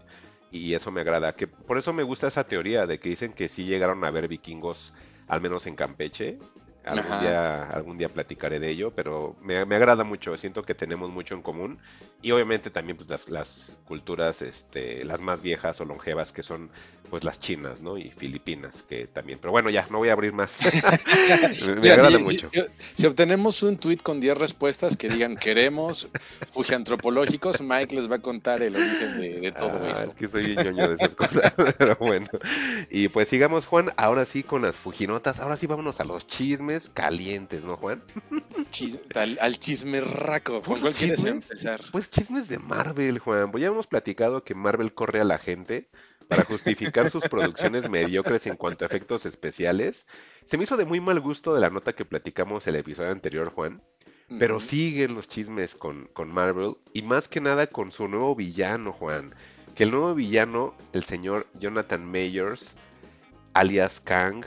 y eso me agrada, que por eso me gusta esa teoría de que dicen que sí llegaron a ver vikingos, al menos en Campeche, algún día, algún día platicaré de ello, pero me, me, agrada mucho, siento que tenemos mucho en común y obviamente también pues, las, las, culturas, este, las más viejas o longevas que son pues las chinas, ¿no? Y filipinas, que también, pero bueno, ya, no voy a abrir más. me, Mira, agrada si, mucho. Si, si, obtenemos un tweet con 10 respuestas que digan queremos antropológicos, Mike les va a contar el origen de, de todo ah, eso. Es que soy bien ñoño de esas cosas, pero bueno. Y pues sigamos, Juan, ahora sí con las fujinotas, ahora sí vámonos a los chismes calientes, ¿no, Juan? Chis, al, al chismerraco, ¿con cuál quieres empezar? Pues chismes de Marvel, Juan. Pues ya hemos platicado que Marvel corre a la gente para justificar sus producciones mediocres en cuanto a efectos especiales. Se me hizo de muy mal gusto de la nota que platicamos el episodio anterior, Juan. Pero uh -huh. siguen los chismes con, con Marvel y más que nada con su nuevo villano, Juan. Que el nuevo villano, el señor Jonathan Mayers, alias Kang,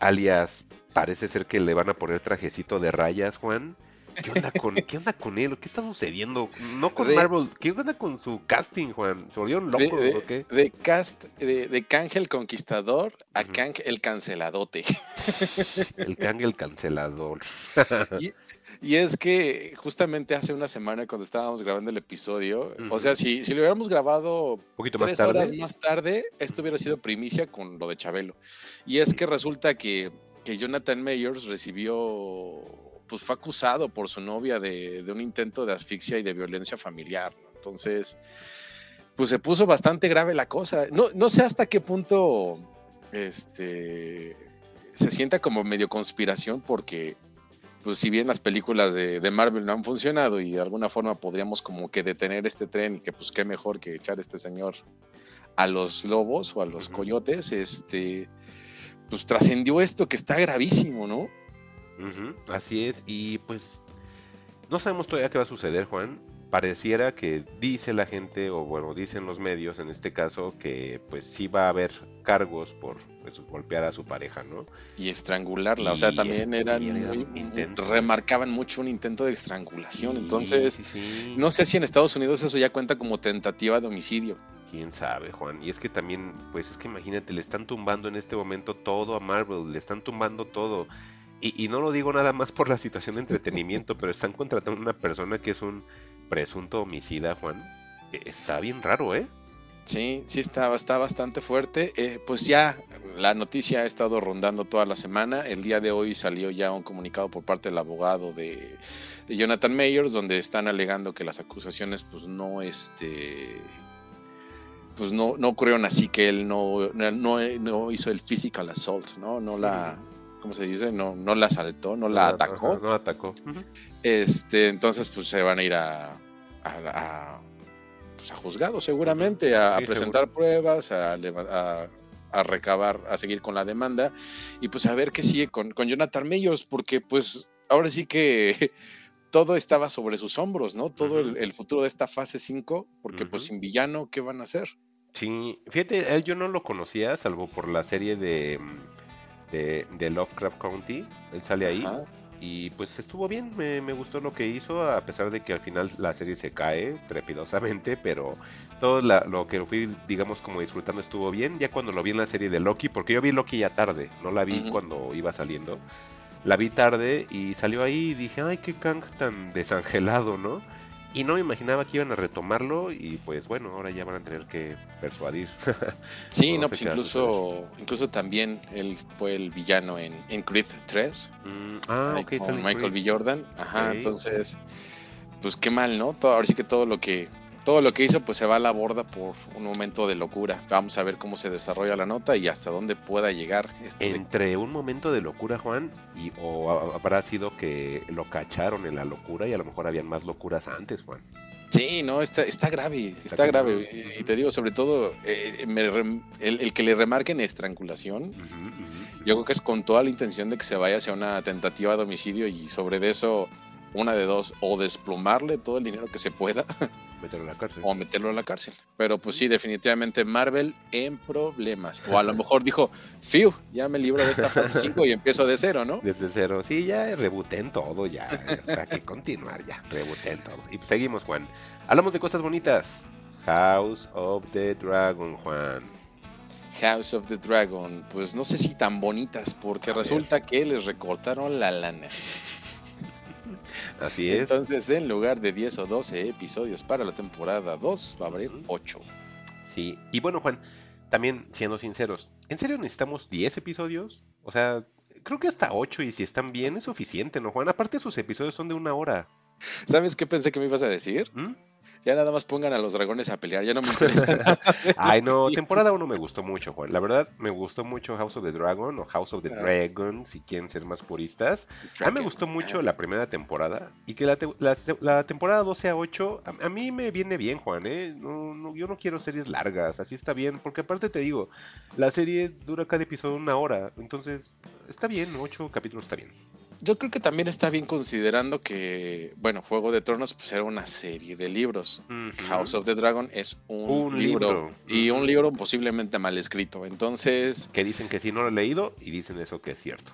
alias parece ser que le van a poner trajecito de rayas, Juan. ¿Qué onda con, ¿qué onda con él? ¿Qué está sucediendo? No con de, Marvel. ¿Qué onda con su casting, Juan? ¿Se volvieron locos de, de, o qué? De cast, de, de Kang el Conquistador a uh -huh. Kang el Canceladote. el Kang el Cancelador. y, Y es que justamente hace una semana cuando estábamos grabando el episodio, o sea, si, si lo hubiéramos grabado Un poquito más tres horas tarde. más tarde, esto hubiera sido primicia con lo de Chabelo. Y es que resulta que, que Jonathan Mayers recibió, pues fue acusado por su novia de, de un intento de asfixia y de violencia familiar. ¿no? Entonces, pues se puso bastante grave la cosa. No, no sé hasta qué punto este, se sienta como medio conspiración porque pues si bien las películas de, de Marvel no han funcionado y de alguna forma podríamos como que detener este tren y que pues qué mejor que echar a este señor a los lobos o a los coyotes, este, pues trascendió esto que está gravísimo, ¿no? Así es, y pues no sabemos todavía qué va a suceder, Juan. Pareciera que dice la gente, o bueno, dicen los medios en este caso, que pues sí va a haber cargos por pues, golpear a su pareja, ¿no? Y estrangularla, o sea, también eran sí, era muy- un intento. remarcaban mucho un intento de estrangulación, Sí, entonces sí. no sé si en Estados Unidos eso ya cuenta como tentativa de homicidio. Quién sabe, Juan. Y es que también, pues es que imagínate, le están tumbando en este momento todo a Marvel, le están tumbando todo. Y, y no lo digo nada más por la situación de entretenimiento, pero están contratando a una persona que es un presunto homicida, Juan. E- Está bien raro, ¿eh? Sí, sí está, está bastante fuerte. Eh, pues ya la noticia ha estado rondando toda la semana. El día de hoy salió ya un comunicado por parte del abogado de, de Jonathan Mayers, donde están alegando que las acusaciones, pues no, este, pues no, no ocurrieron así, que él no, no, no hizo el physical assault, ¿no? No la, ¿cómo se dice? No, no la asaltó, no la atacó. No la atacó. Este, entonces, pues se van a ir a, a, a, pues, a juzgado seguramente, a, Sí, presentar pruebas, a, leva- a- a recabar, a seguir con la demanda y pues a ver qué sigue con, con Jonathan Mayors, porque pues ahora sí que todo estaba sobre sus hombros, ¿no? Todo el, futuro de esta fase 5, porque pues sin villano, ¿qué van a hacer? Sí, fíjate, él yo no lo conocía, salvo por la serie de, de, de Lovecraft County. Él sale ahí. Ajá. Y pues estuvo bien, me, me gustó lo que hizo, a pesar de que al final la serie se cae trepidosamente, pero todo la- lo que fui, digamos, como disfrutando estuvo bien. Ya cuando lo vi en la serie de Loki, porque yo vi Loki ya tarde, no la vi cuando iba saliendo. La vi tarde y salió ahí y dije, ay, qué Kang tan desangelado, ¿no? Y no me imaginaba que iban a retomarlo y pues bueno, ahora ya van a tener que persuadir. Sí, No pues incluso, incluso también él fue el villano en, en Creed 3. Mm, ah, ok, con Michael. B. Jordan. Ajá, entonces, pues qué mal, ¿no? Todo, ahora sí que todo lo que todo lo que hizo pues se va a la borda por un momento de locura. Vamos a ver cómo se desarrolla la nota y hasta dónde pueda llegar esto de- Entre un momento de locura, Juan, y o habrá sido que lo cacharon en la locura y a lo mejor habían más locuras antes, Juan. Sí, no, está, está grave, Está grave. Y- Y te digo, sobre todo, eh, me rem- el, el que le remarquen estrangulación, yo creo que es con toda la intención de que se vaya hacia una tentativa de homicidio y sobre de eso, una de dos, o desplumarle todo el dinero que se pueda Mételo a la cárcel. o meterlo a la cárcel. Pero pues sí, definitivamente Marvel en problemas. O a lo mejor dijo, fiu, ya me libro de esta fase 5 y empiezo de cero, ¿no? Desde cero. Sí, ya rebuté en todo, ya. Para que continuar, ya. Rebuté en todo. Y seguimos, Juan. Hablamos de cosas bonitas. House of the Dragon, Juan. House of the Dragon, pues no sé si tan bonitas, porque A ver. resulta que les recortaron la lana. Así es. Entonces, en lugar de 10 o 12 episodios para la temporada 2, va a haber 8. Sí. Y bueno, Juan, también siendo sinceros, ¿en serio necesitamos 10 episodios? O sea, creo que hasta 8 y si están bien es suficiente, ¿no, Juan? Aparte sus episodios son de una hora. ¿Sabes qué pensé que me ibas a decir? ¿Mm? Ya nada más pongan a los dragones a pelear, ya no me interesa nada. Ay, no, temporada 1 me gustó mucho, Juan. La verdad, me gustó mucho House of the Dragon o House of the Ah. Dragon, si quieren ser más puristas. A mí me gustó mucho la primera temporada y que la, te- la- la temporada 12 a 8, a, a mí me viene bien, Juan, ¿eh? No, no, yo no quiero series largas, así está bien, porque aparte te digo, la serie dura cada episodio una hora, entonces está bien, 8 capítulos está bien. Yo creo que también está bien considerando que, bueno, Juego de Tronos pues era una serie de libros. House of the Dragon es un, Un libro, libro. y un libro posiblemente mal escrito. Entonces, Que dicen que sí, no lo he leído y dicen eso que es cierto.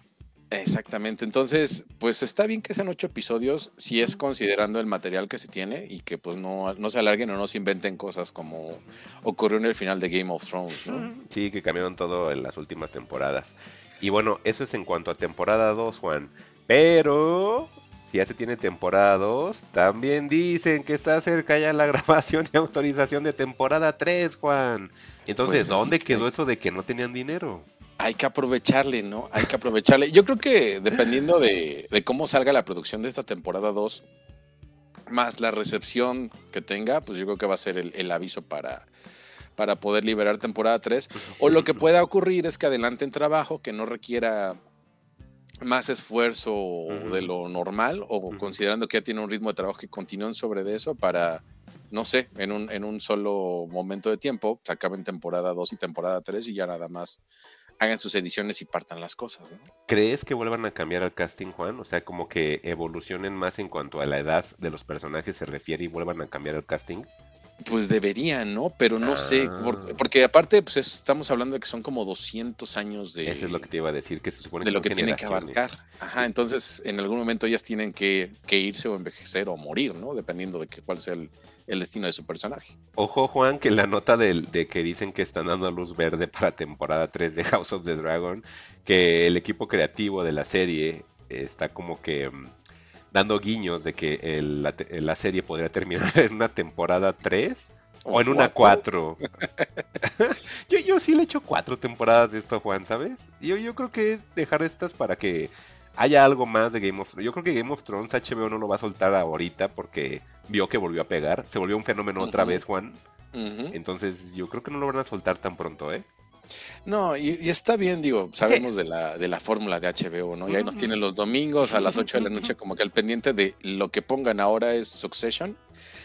exactamente. Entonces, pues está bien que sean ocho episodios si es considerando el material que se tiene y que pues no, no se alarguen o no se inventen cosas como ocurrió en el final de Game of Thrones, ¿no? Sí, que cambiaron todo en las últimas temporadas. Y bueno, eso es en cuanto a temporada 2, Juan. Pero si ya se tiene temporada 2, también dicen que está cerca ya la grabación y autorización de temporada 3, Juan. Entonces, Pues, ¿dónde que- quedó eso de que no tenían dinero? Hay que aprovecharle, ¿no? Hay que aprovecharle. Yo creo que dependiendo de, de cómo salga la producción de esta temporada 2, más la recepción que tenga, pues yo creo que va a ser el, el aviso para, para poder liberar temporada 3. O lo que pueda ocurrir es que adelanten trabajo que no requiera más esfuerzo de lo normal, o considerando que ya tiene un ritmo de trabajo que continúen sobre de eso para, no sé, en un, en un solo momento de tiempo, se acaben temporada 2 y temporada 3 y ya nada más hagan sus ediciones y partan las cosas. ¿no? ¿Crees que vuelvan a cambiar al casting, Juan? O sea, como que evolucionen más en cuanto a la edad de los personajes se refiere y vuelvan a cambiar el casting. Pues deberían, ¿no? Pero no sé, Ah. por- porque aparte, pues es- estamos hablando de que son como 200 años de, Eso es lo que te iba a decir, que se supone de que lo son que tienen que abarcar. Ajá, entonces en algún momento ellas tienen que, que irse o envejecer o morir, ¿no? Dependiendo de que, cuál sea el, el destino de su personaje. Ojo, Juan, que la nota de que dicen que están dando luz verde para temporada 3 de House of the Dragon, que el equipo creativo de la serie está como que mm, dando guiños de que el- la, serie podría terminar en una temporada 3 o en una 4. yo, yo sí le echo cuatro temporadas de esto, Juan, ¿sabes? Yo, yo creo que es dejar estas para que haya algo más de Game of Thrones. Yo creo que Game of Thrones HBO no lo va a soltar ahorita porque vio que volvió a pegar. Se volvió un fenómeno otra vez, Juan. Entonces yo creo que no lo van a soltar tan pronto, ¿eh? No, y, y está bien, digo, sabemos de la, de la fórmula de HBO, ¿no? Y ahí nos tienen los domingos a las 8 de la noche como que al pendiente de lo que pongan ahora es Succession.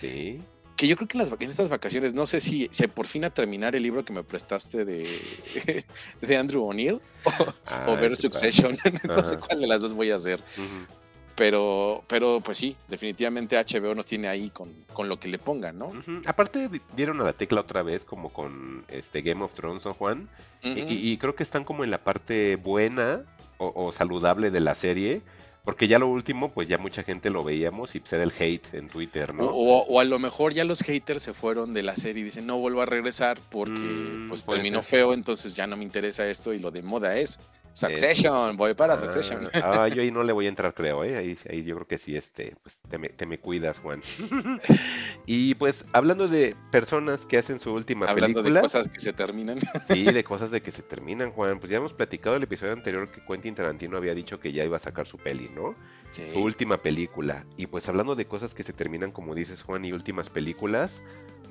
Sí. Que yo creo que en, las, en estas vacaciones, no sé si, si por fin a terminar el libro que me prestaste de, de Andrew O'Neill o Ay, ver Succession. no sé cuál de las dos voy a hacer. Ujú, Pero, pero pues sí, definitivamente HBO nos tiene ahí con, con lo que le pongan, ¿no? Aparte di- dieron a la tecla otra vez como con este Game of Thrones, ¿no, Juan? Y- Ujú. y, y creo que están como en la parte buena o, o saludable de la serie. Porque ya lo último, pues ya mucha gente lo veíamos y pues era el hate en Twitter, ¿no? O, a lo mejor ya los haters se fueron de la serie y dicen no vuelvo a regresar porque Mm, pues terminó ser. feo, entonces ya no me interesa esto y lo de moda es Succession, voy para Succession. Ah, ah, yo ahí no le voy a entrar, creo, ¿eh? Ahí, ahí yo creo que sí, este, pues te me, te me cuidas, Juan. y pues hablando de personas que hacen su última Hablando película, de cosas que se terminan. sí, de cosas de que se terminan, Juan, pues ya hemos platicado el episodio anterior que Quentin Tarantino había dicho que ya iba a sacar su peli, ¿no? Sí. Su última película. Y pues hablando de cosas que se terminan, como dices, Juan, y últimas películas,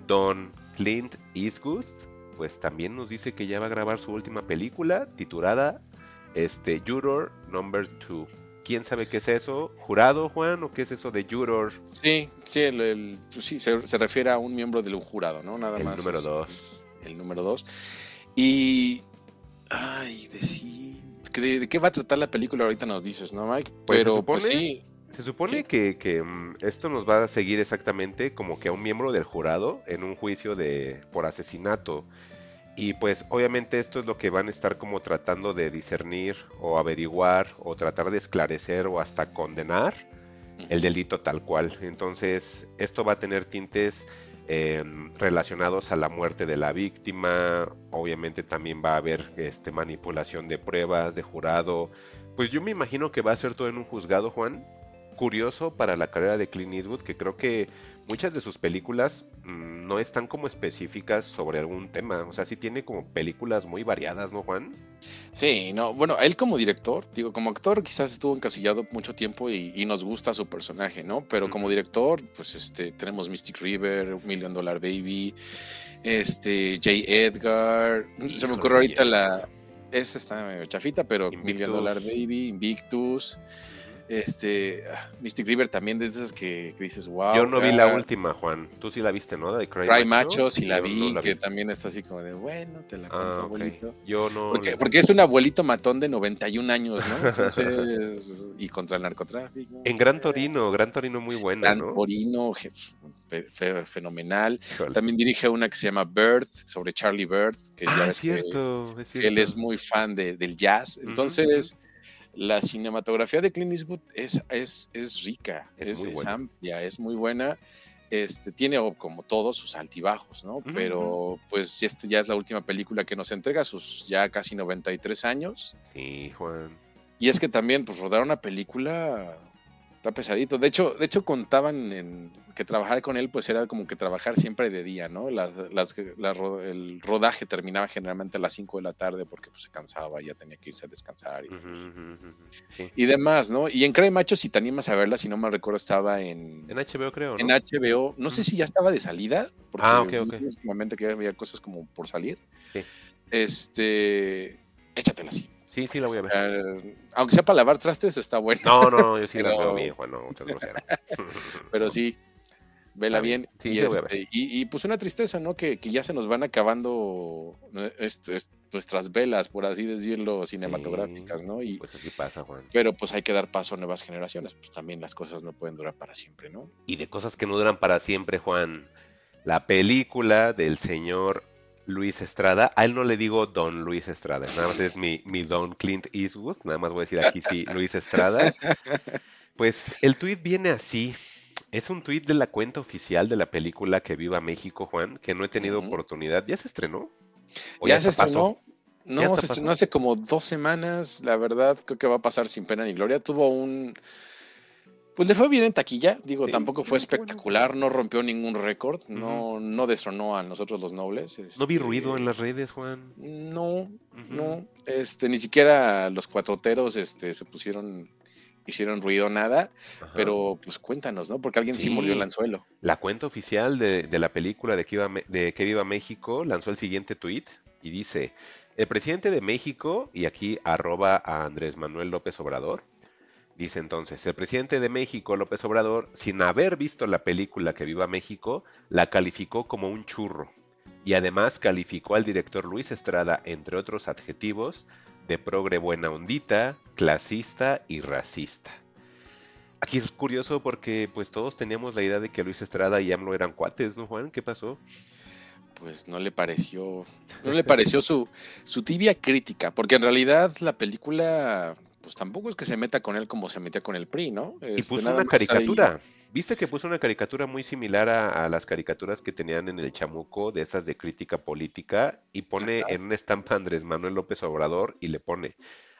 Don Clint Eastwood, pues también nos dice que ya va a grabar su última película titulada este, Juror Number 2. ¿Quién sabe qué es eso? ¿Jurado, Juan? ¿O qué es eso de Juror? Sí, sí, el, el- pues sí, se, se refiere a un miembro del jurado, ¿no? Nada El más. número este, 2. El número dos. Y. Ay, de sí. que ¿De, de qué va a tratar la película? Ahorita nos dices, ¿no, Mike? Pues se Pero pues supone- sí. Se supone Sí. que, que, mm, esto nos va a seguir exactamente como que a un miembro del jurado en un juicio de por asesinato. Y pues obviamente esto es lo que van a estar como tratando de discernir o averiguar o tratar de esclarecer o hasta condenar el delito tal cual. Entonces esto va a tener tintes eh, relacionados a la muerte de la víctima. Obviamente también va a haber este, manipulación de pruebas, de jurado. Pues yo me imagino que va a ser todo en un juzgado, Juan. Curioso para la carrera de Clint Eastwood, que creo que muchas de sus películas mm, no están como específicas sobre algún tema. O sea, sí tiene como películas muy variadas, ¿no, Juan? Sí, no, bueno, él como director, digo, como actor quizás estuvo encasillado mucho tiempo y, y nos gusta su personaje, ¿no? Pero como director, pues este, tenemos Mystic River, Million Dollar Baby, este, J. Edgar, se me ocurre ahorita la, esa está medio chafita, pero Invictus. Million Dollar Baby, Invictus, este, ah, Mystic River también de esas que, que dices, wow. Yo no vi la última, Juan. Tú sí la viste, ¿no? De Cry, Cry Macho, sí la vi, no la que también está así como de, bueno, te la compro, Ah, ok. abuelito. Yo no. Porque, es un abuelito matón de 91 años, ¿no? Entonces, y contra el narcotráfico. En Gran Torino, Gran Torino muy buena, Gran ¿no? Torino, fe- fe- fenomenal. También dirige una que se llama Bird, sobre Charlie Bird, que ya Ah, ves es que- cierto, es que cierto. él es muy fan de- del jazz. Entonces, la cinematografía de Clint Eastwood es, es, es rica, Es es, muy es buena. amplia, es muy buena. Este, tiene como todos sus altibajos, ¿no? Pero pues este ya es la última película que nos entrega, sus ya casi 93 años. Sí, Juan. Y es que también, pues rodar una película Está pesadito. De hecho, de hecho contaban en que trabajar con él, pues era como que trabajar siempre de día, ¿no? Las, el rodaje terminaba generalmente a las 5 de la tarde porque pues, se cansaba y ya tenía que irse a descansar y, Sí. demás, ¿no? Y en Crey Macho, si te animas a verla, si no me recuerdo, estaba en, En HBO creo, ¿no? en HBO. No sé si ya estaba de salida, porque Ah, ok, vi ok. últimamente que había cosas como por salir. Sí. Este, échatela así. Sí, sí, la voy a ver. Eh, aunque sea para lavar trastes, está bueno. No, no, yo sí Pero- veo bien, Juan, no, muchas grosero. Pero sí, vela bien. Sí, y, sí la voy a este, y, y, pues una tristeza, ¿no? Que, que ya se nos van acabando est- est- nuestras velas, por así decirlo, cinematográficas, ¿no? Y, Pues así pasa, Juan. pero pues hay que dar paso a nuevas generaciones. Pues también las cosas no pueden durar para siempre, ¿no? Y de cosas que no duran para siempre, Juan. La película del señor Luis Estrada. A él no le digo Don Luis Estrada. Nada más es mi, mi Don Clint Eastwood. Nada más voy a decir aquí sí, Luis Estrada. Pues el tweet viene así. Es un tweet de la cuenta oficial de la película Que Viva México, Juan, que no he tenido oportunidad. ¿Ya se estrenó? ¿O ya se estrenó. ¿Ya No, se estrenó pasó? hace como dos semanas. La verdad, creo que va a pasar sin pena ni gloria. Tuvo un. Pues le fue bien en taquilla. Digo, Sí, tampoco fue espectacular. No rompió ningún récord. No, no destronó a nosotros los nobles. No vi este, ruido en las redes, Juan. No, no. Este, ni siquiera los cuatroteros este, se pusieron. Hicieron ruido, nada. Ajá. Pero pues cuéntanos, ¿no? Porque alguien sí, Sí. mordió el anzuelo. La cuenta oficial de, de la película de que, Me- de que Viva México lanzó el siguiente tuit y dice, el presidente de México, y aquí arroba a Andrés Manuel López Obrador, dice entonces, el presidente de México, López Obrador, sin haber visto la película que Viva México, la calificó como un churro. Y además calificó al director Luis Estrada, entre otros adjetivos, de progre buena ondita, clasista y racista. Aquí es curioso porque pues todos teníamos la idea de que Luis Estrada y AMLO eran cuates, ¿no, Juan? ¿Qué pasó? pues no le pareció, no le pareció su, su tibia crítica, porque en realidad la película, pues tampoco es que se meta con él como se metía con el PRI, ¿no? Y Este, puso una ahí- caricatura. ¿Viste que puso una caricatura muy similar a, a las caricaturas que tenían en el chamuco, de esas de crítica política, y pone Ajá. en una estampa a Andrés Manuel López Obrador y le pone,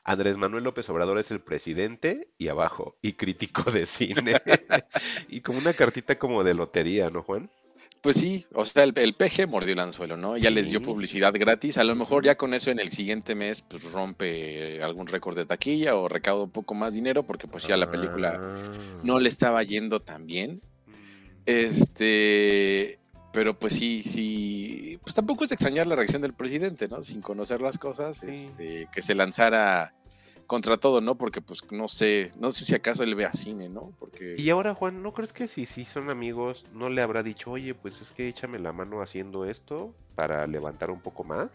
Andrés Manuel López Obrador es el presidente y abajo, y crítico de cine. y como una cartita como de lotería, ¿no, Juan? Pues sí, o sea, el, el PG mordió el anzuelo, ¿no? Ya les dio publicidad gratis, a lo mejor ya con eso en el siguiente mes pues rompe algún récord de taquilla o recauda un poco más dinero porque pues ya la película Ah. no le estaba yendo tan bien. Mm. Este, pero pues sí, sí, pues tampoco es de extrañar la reacción del presidente, ¿no? Sin conocer las cosas, Sí. este, que se lanzara contra todo, ¿no? Porque pues no sé, no sé si acaso él vea cine, ¿no? Porque Y ahora, Juan, ¿no crees que si sí son amigos, no le habrá dicho, oye, pues es que échame la mano haciendo esto para levantar un poco más?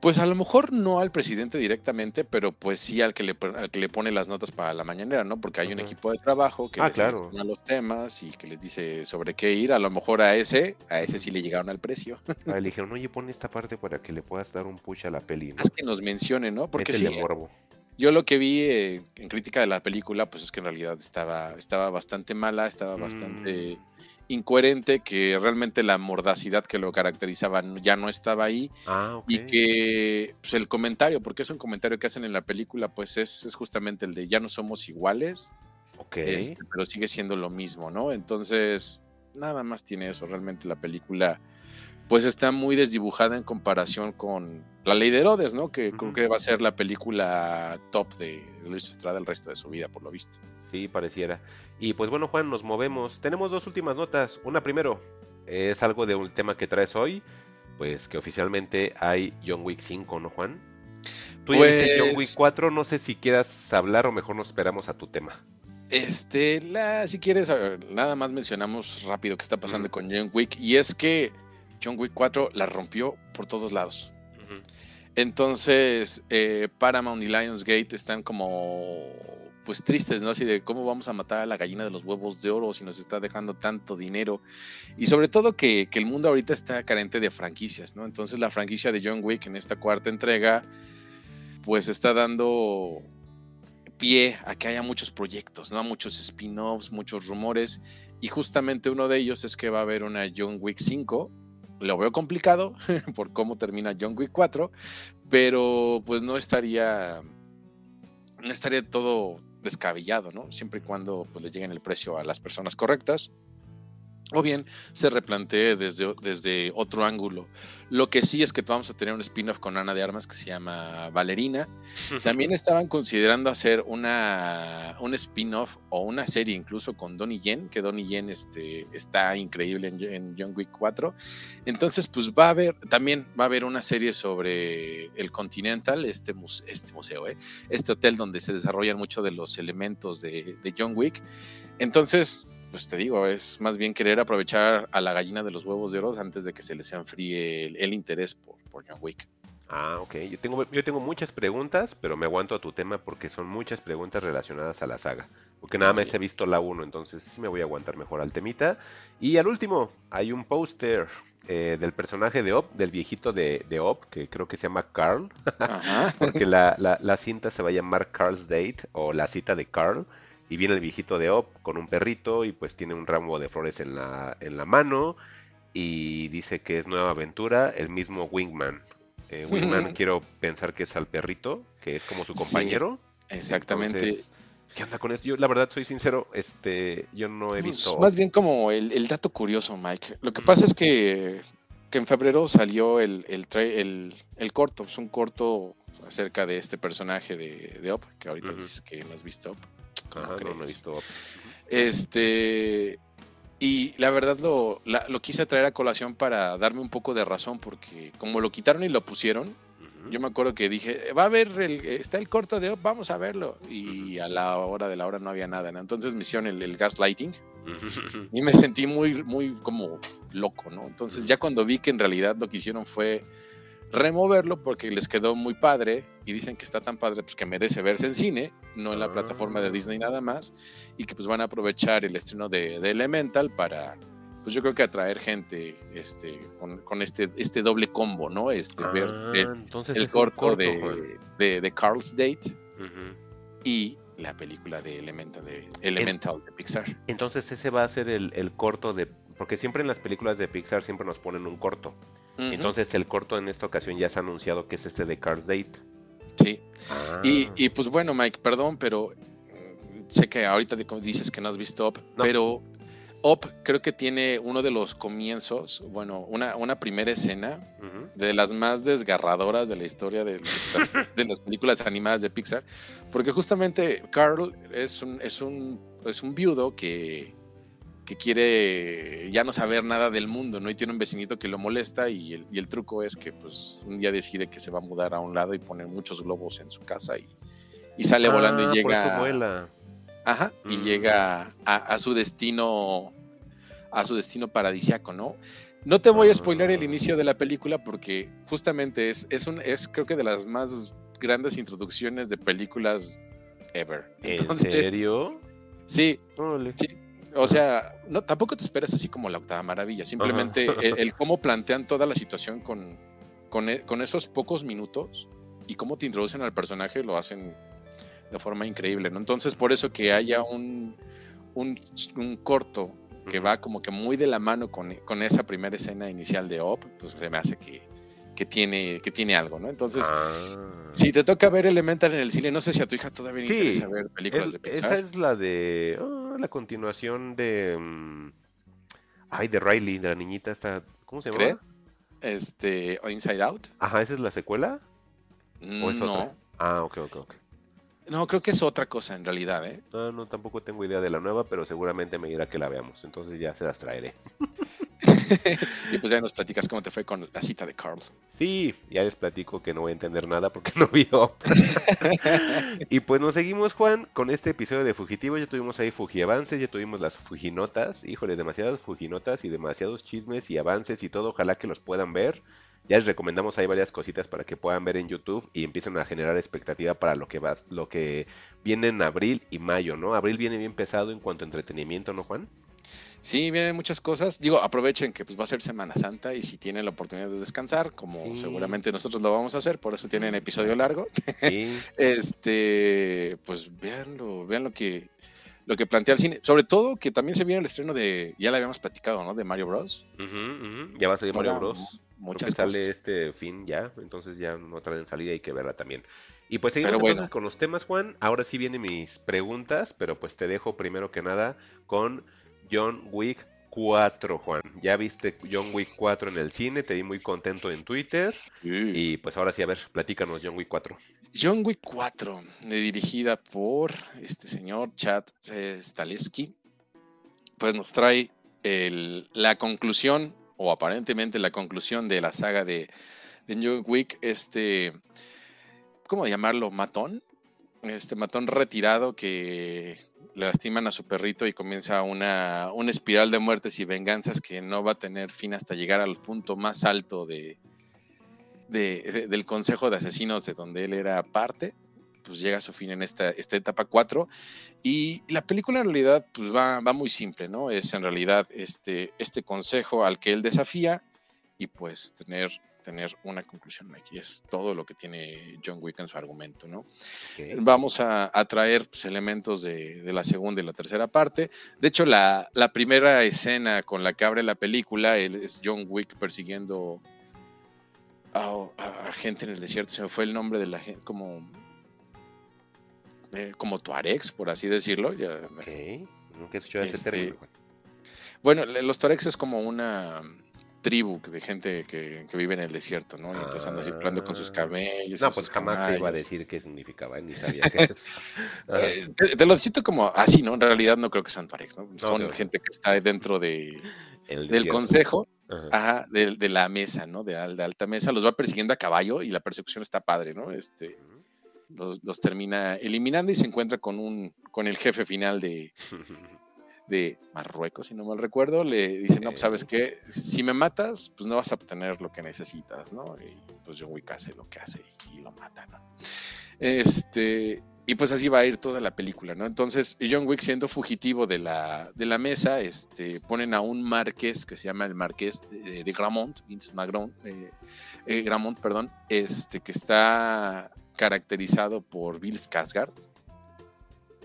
pues a lo mejor no al presidente directamente, pero pues sí al que le, al que le pone las notas para la mañanera, ¿no? Porque hay un equipo de trabajo que Ah, les claro. los temas y que les dice sobre qué ir. A lo mejor a ese, a ese sí le llegaron al precio. Ah, le dijeron, oye, pon esta parte para que le puedas dar un push a la peli, ¿no? Haz que nos mencione, ¿no? Porque sí, morbo. Yo lo que vi eh, en crítica de la película, pues es que en realidad estaba, estaba bastante mala, estaba bastante Mm. incoherente, que realmente la mordacidad que lo caracterizaba ya no estaba ahí Ah, ok. y que pues, el comentario, porque es un comentario que hacen en la película, pues es, es justamente el de ya no somos iguales, este, pero sigue siendo lo mismo, ¿no? Entonces, nada más tiene eso, realmente la película pues está muy desdibujada en comparación con La Ley de Herodes, ¿no? Que creo que va a ser la película top de Luis Estrada el resto de su vida, por lo visto. Sí, pareciera. Y pues bueno, Juan, nos movemos. Tenemos dos últimas notas. Una primero, es algo de un tema que traes hoy, pues que oficialmente hay John Wick 5, ¿no, Juan? Tú ya viste John Wick Pues- 4, no sé si quieras hablar o mejor nos esperamos a tu tema. Este, la, si quieres, nada más mencionamos rápido qué está pasando con John Wick, y es que John Wick 4 la rompió por todos lados. Entonces, eh, Paramount y Lionsgate están como, pues tristes, ¿no? Así de cómo vamos a matar a la gallina de los huevos de oro si nos está dejando tanto dinero. Y sobre todo que, que el mundo ahorita está carente de franquicias, ¿no? Entonces la franquicia de John Wick en esta cuarta entrega, pues está dando pie a que haya muchos proyectos, ¿no? Muchos spin-offs, muchos rumores. Y justamente uno de ellos es que va a haber una John Wick 5. Lo veo complicado por cómo termina John Wick 4, pero pues no estaría no estaría todo descabellado, ¿no? Siempre y cuando pues, le lleguen el precio a las personas correctas o bien se replantee desde, desde otro ángulo. Lo que sí es que vamos a tener un spin-off con Ana de Armas que se llama Valerina. También estaban considerando hacer una, un spin-off o una serie incluso con Donnie Yen, que Donnie Yen este, está increíble en, en, John Wick 4. Entonces, pues va a haber, también va a haber una serie sobre el Continental, este, este museo, ¿eh? este hotel donde se desarrollan muchos de los elementos de, de John Wick. Entonces, pues te digo, es más bien querer aprovechar a la gallina de los huevos de oro antes de que se les enfríe el, interés por, por, John Wick. Ah, ok. Yo tengo, yo tengo muchas preguntas, pero me aguanto a tu tema porque son muchas preguntas relacionadas a la saga. Porque nada más he visto la 1, entonces sí me voy a aguantar mejor al temita. Y al último, hay un póster eh, del personaje de Op, del viejito de, de Op, que creo que se llama Carl. porque la, la, la cinta se va a llamar Carl's Date o la cita de Carl y viene el viejito de Op con un perrito y pues tiene un ramo de flores en la, en la mano y dice que es nueva aventura, el mismo Wingman. Eh, Wingman quiero pensar que es al perrito, que es como su compañero. exactamente. ¿Qué anda con esto? Yo la verdad soy sincero, este, yo no he pues, visto... Más bien como el, dato curioso, Mike. Lo que pasa es que, que en febrero salió el, el, el, corto, es un corto acerca de este personaje de, de Op, que ahorita dices que no has visto Op. Este. Y la verdad lo, lo quise traer a colación para darme un poco de razón, porque como lo quitaron y lo pusieron, yo me acuerdo que dije, va a haber, el, está el corto de, vamos a verlo. Y a la hora de la hora no había nada. Entonces me hicieron el, el gaslighting y me sentí muy, muy como loco, ¿no? Entonces ya cuando vi que en realidad lo que hicieron fue removerlo porque les quedó muy padre y dicen que está tan padre pues que merece verse en cine, no en la plataforma de ah. Disney nada más, y que pues van a aprovechar el estreno de, Elemental para, pues yo creo que atraer gente este, con, este, este doble combo, ¿no? Este, ver ah, el, corto, de, de, Carl's Date y la película de Elemental de, Elemental de Pixar. Entonces ese va a ser el, el corto de... Porque siempre en las películas de Pixar siempre nos ponen un corto. Entonces el corto en esta ocasión ya se ha anunciado que es este de Cars Date. Sí. Ah. Y, pues bueno, Mike, perdón, pero mm, sé que ahorita dices que no has visto Up, pero Up creo que tiene uno de los comienzos, bueno, una, una primera escena de las más desgarradoras de la historia de las, de las, películas animadas de Pixar, porque justamente Carl es un, es un, es un viudo que que quiere ya no saber nada del mundo, ¿no? Y tiene un vecinito que lo molesta y el, y el, truco es que pues un día decide que se va a mudar a un lado y pone muchos globos en su casa y, y sale volando y ah, llega... vuela. Ajá, y mm. llega a, su destino, a su destino paradisiaco, ¿no? No te voy a spoiler el ah. inicio de la película porque justamente es, es, un, es creo que de las más grandes introducciones de películas ever. ¿En serio? Sí, sí, o sea, no, tampoco te esperas así como la octava maravilla, simplemente el, cómo plantean toda la situación con, e, con, esos pocos minutos y cómo te introducen al personaje lo hacen de forma increíble, ¿no? Entonces, por eso que haya un, un, corto que va como que muy de la mano con, con, esa primera escena inicial de Op, pues se me hace que, que tiene, que tiene algo, ¿no? Entonces, ah. si te toca ver Elemental en el cine, no sé si a tu hija todavía le interesa ver películas de Pixar. Esa es la de oh, la continuación de mm, ay, de Riley, de la niñita esta, ¿cómo se llama? Este, Inside Out. Ajá, ¿esa es la secuela? ¿O es no. Otra? Ah, ok, ok, ok. No, creo que es otra cosa en realidad, ¿eh? No, no, tampoco tengo idea de la nueva, pero seguramente me dirá que la veamos. Entonces ya se las traeré. y pues ya nos platicas cómo te fue con la cita de Carl. Sí, ya les platico que no voy a entender nada porque no vio. y pues nos seguimos, Juan, con este episodio de Fugitivo. Ya tuvimos ahí Fugiavances, ya tuvimos las Fuginotas. Híjole, demasiadas Fuginotas y demasiados chismes y avances y todo. Ojalá que los puedan ver. Ya les recomendamos ahí varias cositas para que puedan ver en YouTube y empiecen a generar expectativa para lo que va, lo que viene en abril y mayo, ¿no? Abril viene bien pesado en cuanto a entretenimiento, ¿no, Juan? Sí, vienen muchas cosas. Digo, aprovechen que pues va a ser Semana Santa y si tienen la oportunidad de descansar, como seguramente nosotros lo vamos a hacer, por eso tienen episodio largo. este, pues veanlo, vean lo que lo que plantea el cine. Sobre todo que también se viene el estreno de, ya lo habíamos platicado, ¿no? De Mario Bros. Ya va a salir Mario Bros. Muchas Creo que sale este fin ya, entonces ya no traen salida, hay que verla también. Y pues seguimos bueno. con los temas, Juan. Ahora sí vienen mis preguntas, pero pues te dejo primero que nada con John Wick 4, Juan. Ya viste John Wick 4 en el cine, te vi muy contento en Twitter. Y pues ahora sí, a ver, platícanos John Wick 4. John Wick 4, dirigida por este señor Chad eh, Staleski, pues nos trae la conclusión, o aparentemente la conclusión de la saga de, de John Wick, este ¿cómo llamarlo? Matón. Este matón retirado que le lastiman a su perrito y comienza una, espiral de muertes y venganzas que no va a tener fin hasta llegar al punto más alto de, del Consejo de Asesinos de donde él era parte. Pues llega a su fin en esta, esta etapa 4. Y la película en realidad pues va, va muy simple, ¿no? Es en realidad este, este consejo al que él desafía y pues tener tener una conclusión, aquí es todo lo que tiene John Wick en su argumento, ¿no? Vamos a, traer pues, elementos de, la segunda y la tercera parte. De hecho, la, primera escena con la que abre la película es John Wick persiguiendo a, gente en el desierto. Se me fue el nombre de la gente, como, eh, como Tuaregs, por así decirlo. Ya, Nunca he escuchado ese este, término. Bueno, los Tuaregs es como una tribu de gente que, vive en el desierto, ¿no? Y entonces anda circulando con sus ah. camellos. No, pues jamás te iba a decir qué significaba, ni sabía qué es. Eh, te, lo siento como así, ¿no? En realidad no creo que sean tuaregs, ¿no? Son gente que está dentro de, del consejo, ajá. de, la mesa, ¿no? De, alta mesa. Los va persiguiendo a caballo y la persecución está padre, ¿no? Este, los, los termina eliminando y se encuentra con, un, con el jefe final de de Marruecos, si no mal recuerdo, le dicen, no, pues sabes qué, si me matas, pues no vas a obtener lo que necesitas, ¿no? Y pues John Wick hace lo que hace y, lo mata, ¿no? Este, y pues así va a ir toda la película, ¿no? Entonces, John Wick siendo fugitivo de la, de la mesa, este, ponen a un marqués que se llama el marqués de, Gramont, Vince eh, eh, Gramont, perdón, este, que está caracterizado por Bill Skarsgård,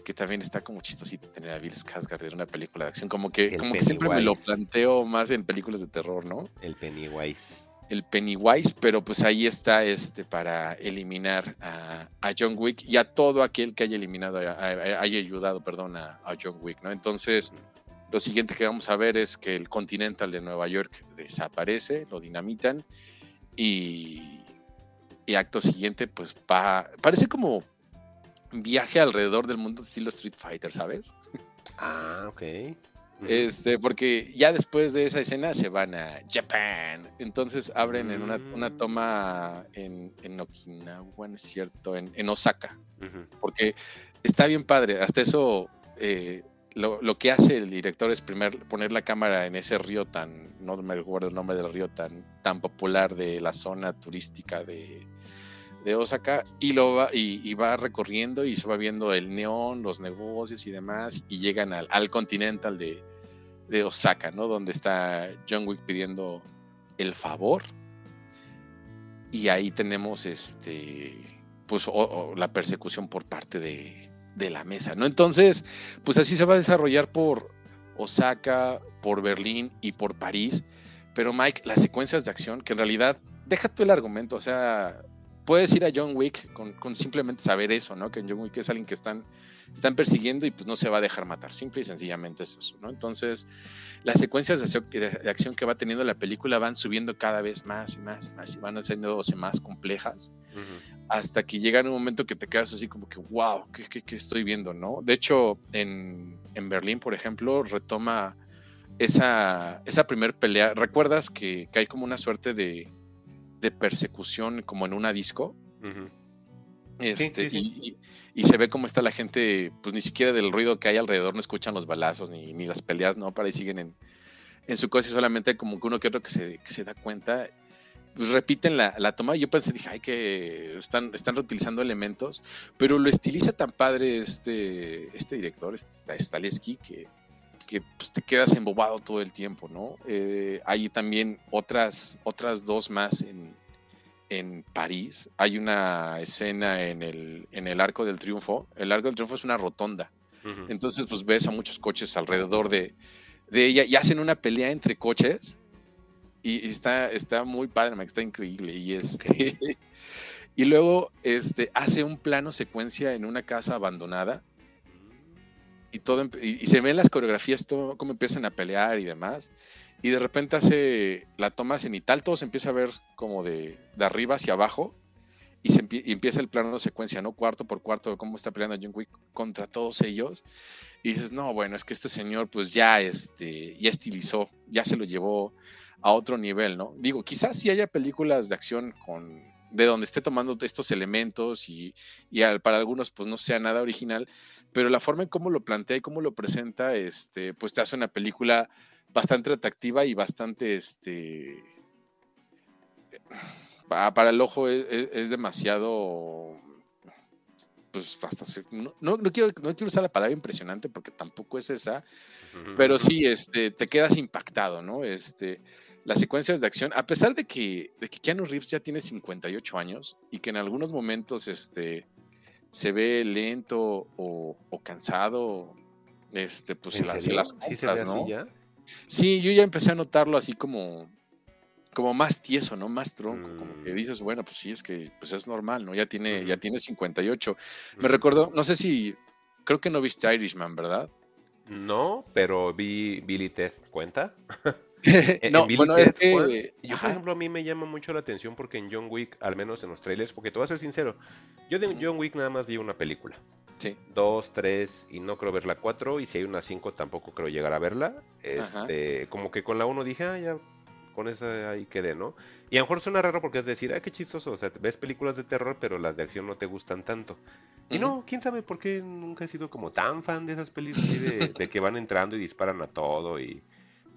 que también está como chistosito tener a Bill Skarsgård en una película de acción. Como que, como que siempre me lo planteo más en películas de terror, ¿no? El Pennywise. El Pennywise, pero pues ahí está este para eliminar a, John Wick y a todo aquel que haya eliminado, haya ayudado, perdón, a, John Wick, ¿no? Entonces, lo siguiente que vamos a ver es que el Continental de Nueva York desaparece, lo dinamitan y, y acto siguiente, pues va, parece como viaje alrededor del mundo estilo Street Fighter, ¿sabes? Ah, ok. Este, porque ya después de esa escena se van a Japan. Entonces abren en una, mm. toma en, en, Okinawa, ¿no es cierto? En, Osaka. Porque está bien padre. Hasta eso, eh, lo, lo, que hace el director es primer, poner la cámara en ese río tan, no me recuerdo el nombre del río tan, tan popular de la zona turística de, de Osaka y lo va, y, va recorriendo y se va viendo el neón, los negocios y demás, y llegan al, al Continental de, de, Osaka, ¿no? Donde está John Wick pidiendo el favor. Y ahí tenemos este, pues, la persecución por parte de, de la mesa, ¿no? Entonces, pues así se va a desarrollar por Osaka, por Berlín y por París. Pero Mike, las secuencias de acción, que en realidad, deja tú el argumento, o sea, puedes ir a John Wick con, simplemente saber eso, ¿no? Que John Wick es alguien que están, están persiguiendo y pues no se va a dejar matar. Simple y sencillamente es eso, ¿no? Entonces, las secuencias de acción, que va teniendo la película van subiendo cada vez más y más y más y van haciéndose más complejas hasta que llega un momento que te quedas así como que, wow, ¿qué, estoy viendo, no? De hecho, en, Berlín, por ejemplo, retoma esa, esa primer pelea. ¿Recuerdas que hay como una suerte de de persecución como en una disco. Este, Y, se ve cómo está la gente, pues ni siquiera del ruido que hay alrededor, no escuchan los balazos ni, ni las peleas, ¿no? Para ahí siguen en, en su cosa y solamente como que uno que otro que se, que se da cuenta, pues repiten la, la, toma. Yo pensé, dije, ay, que están, están reutilizando elementos, pero lo estiliza tan padre este, este director, este, Staleski, que, que pues, te quedas embobado todo el tiempo, ¿no? Eh, hay también otras, otras dos más en, en París. Hay una escena en el, en el Arco del Triunfo. El Arco del Triunfo es una rotonda. Entonces, pues ves a muchos coches alrededor de, de ella y hacen una pelea entre coches Y, y está, está muy padre, está increíble. Y este. Y luego este, hace un plano secuencia en una casa abandonada y todo y, se ven las coreografías, todo, cómo empiezan a pelear y demás. Y de repente hace la toma cenital, todo se empieza a ver como de, de arriba hacia abajo. Y, se y empieza el plano de secuencia, ¿no? Cuarto por cuarto, cómo está peleando John Wick contra todos ellos. Y dices, no, bueno, es que este señor pues ya, este, ya estilizó, ya se lo llevó a otro nivel, ¿no? Digo, quizás sí haya películas de acción con de donde esté tomando estos elementos y, y para algunos pues no sea nada original, pero la forma en cómo lo plantea y cómo lo presenta, este, pues te hace una película bastante atractiva y bastante, este, pa- para el ojo es, es- es demasiado, pues no, no, no quiero, no quiero usar la palabra impresionante porque tampoco es esa, pero sí, este, te quedas impactado, ¿no? Este, las secuencias de acción, a pesar de que, de que Keanu Reeves ya tiene 58 años y que en algunos momentos este, se ve lento o, o cansado, este, pues se, ¿En la- se las ¿Sí se compras, ve así ¿no? ya? Sí, yo ya empecé a notarlo así como, como más tieso, ¿no? Más tronco, como que Mm. dices, bueno, pues sí, es que pues es normal, ¿no? Ya tiene, ya tiene 58. Me Ujú. recordó, no sé si, creo que no viste Irishman, ¿verdad? No, pero vi Billy Ted, ¿cuenta? En- no, bueno, es que... Yo, ajá. por ejemplo, a mí me llama mucho la atención porque en John Wick, al menos en los trailers, porque te voy a ser sincero, yo de John Wick nada más vi una película. Sí. Dos, tres, y no creo ver la cuatro, y si hay una cinco tampoco creo llegar a verla. Ajá. Este, como que con la uno dije, ah, ya, con esa ahí quedé, ¿no? Y a lo mejor suena raro porque es decir, ah, qué chistoso, o sea, ves películas de terror, pero las de acción no te gustan tanto. Y no, quién sabe por qué nunca he sido como tan fan de esas pelis así de, de que van entrando y disparan a todo y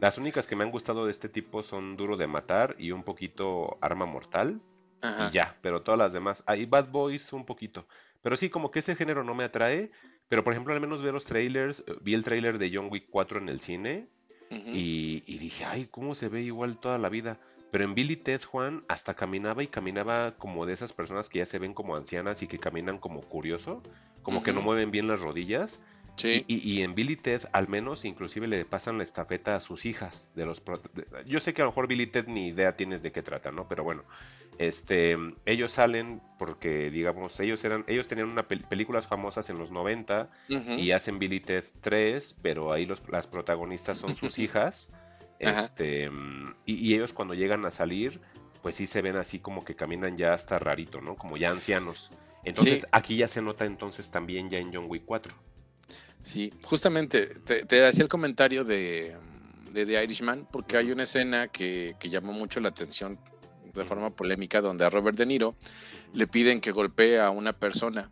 las únicas que me han gustado de este tipo son Duro de Matar y un poquito Arma Mortal Ajá. y ya, pero todas las demás, ahí Bad Boys un poquito, pero sí, como que ese género no me atrae, pero por ejemplo al menos veo los trailers, eh, vi el trailer de John Wick 4 en el cine y, y dije, ay, ¿cómo se ve igual toda la vida? Pero en Billy Ted Juan hasta caminaba y caminaba como de esas personas que ya se ven como ancianas y que caminan como curioso, como que no mueven bien las rodillas. Sí. Y, y- y en Billy Ted al menos inclusive le pasan la estafeta a sus hijas de los de- yo sé que a lo mejor Billy Ted ni idea tienes de qué trata, ¿no? Pero bueno, este ellos salen porque digamos ellos eran ellos tenían una pel- películas famosas en los 90 Ujú. y hacen Billy Ted 3, pero ahí los, las protagonistas son sus hijas. Este, y, y ellos cuando llegan a salir, pues sí se ven así como que caminan ya hasta rarito, ¿no? Como ya ancianos. Entonces Sí. aquí ya se nota entonces también ya en John Wick 4. Sí, justamente te, te hacía el comentario de, de The Irishman porque hay una escena que, que llamó mucho la atención de forma polémica donde a Robert De Niro le piden que golpee a una persona,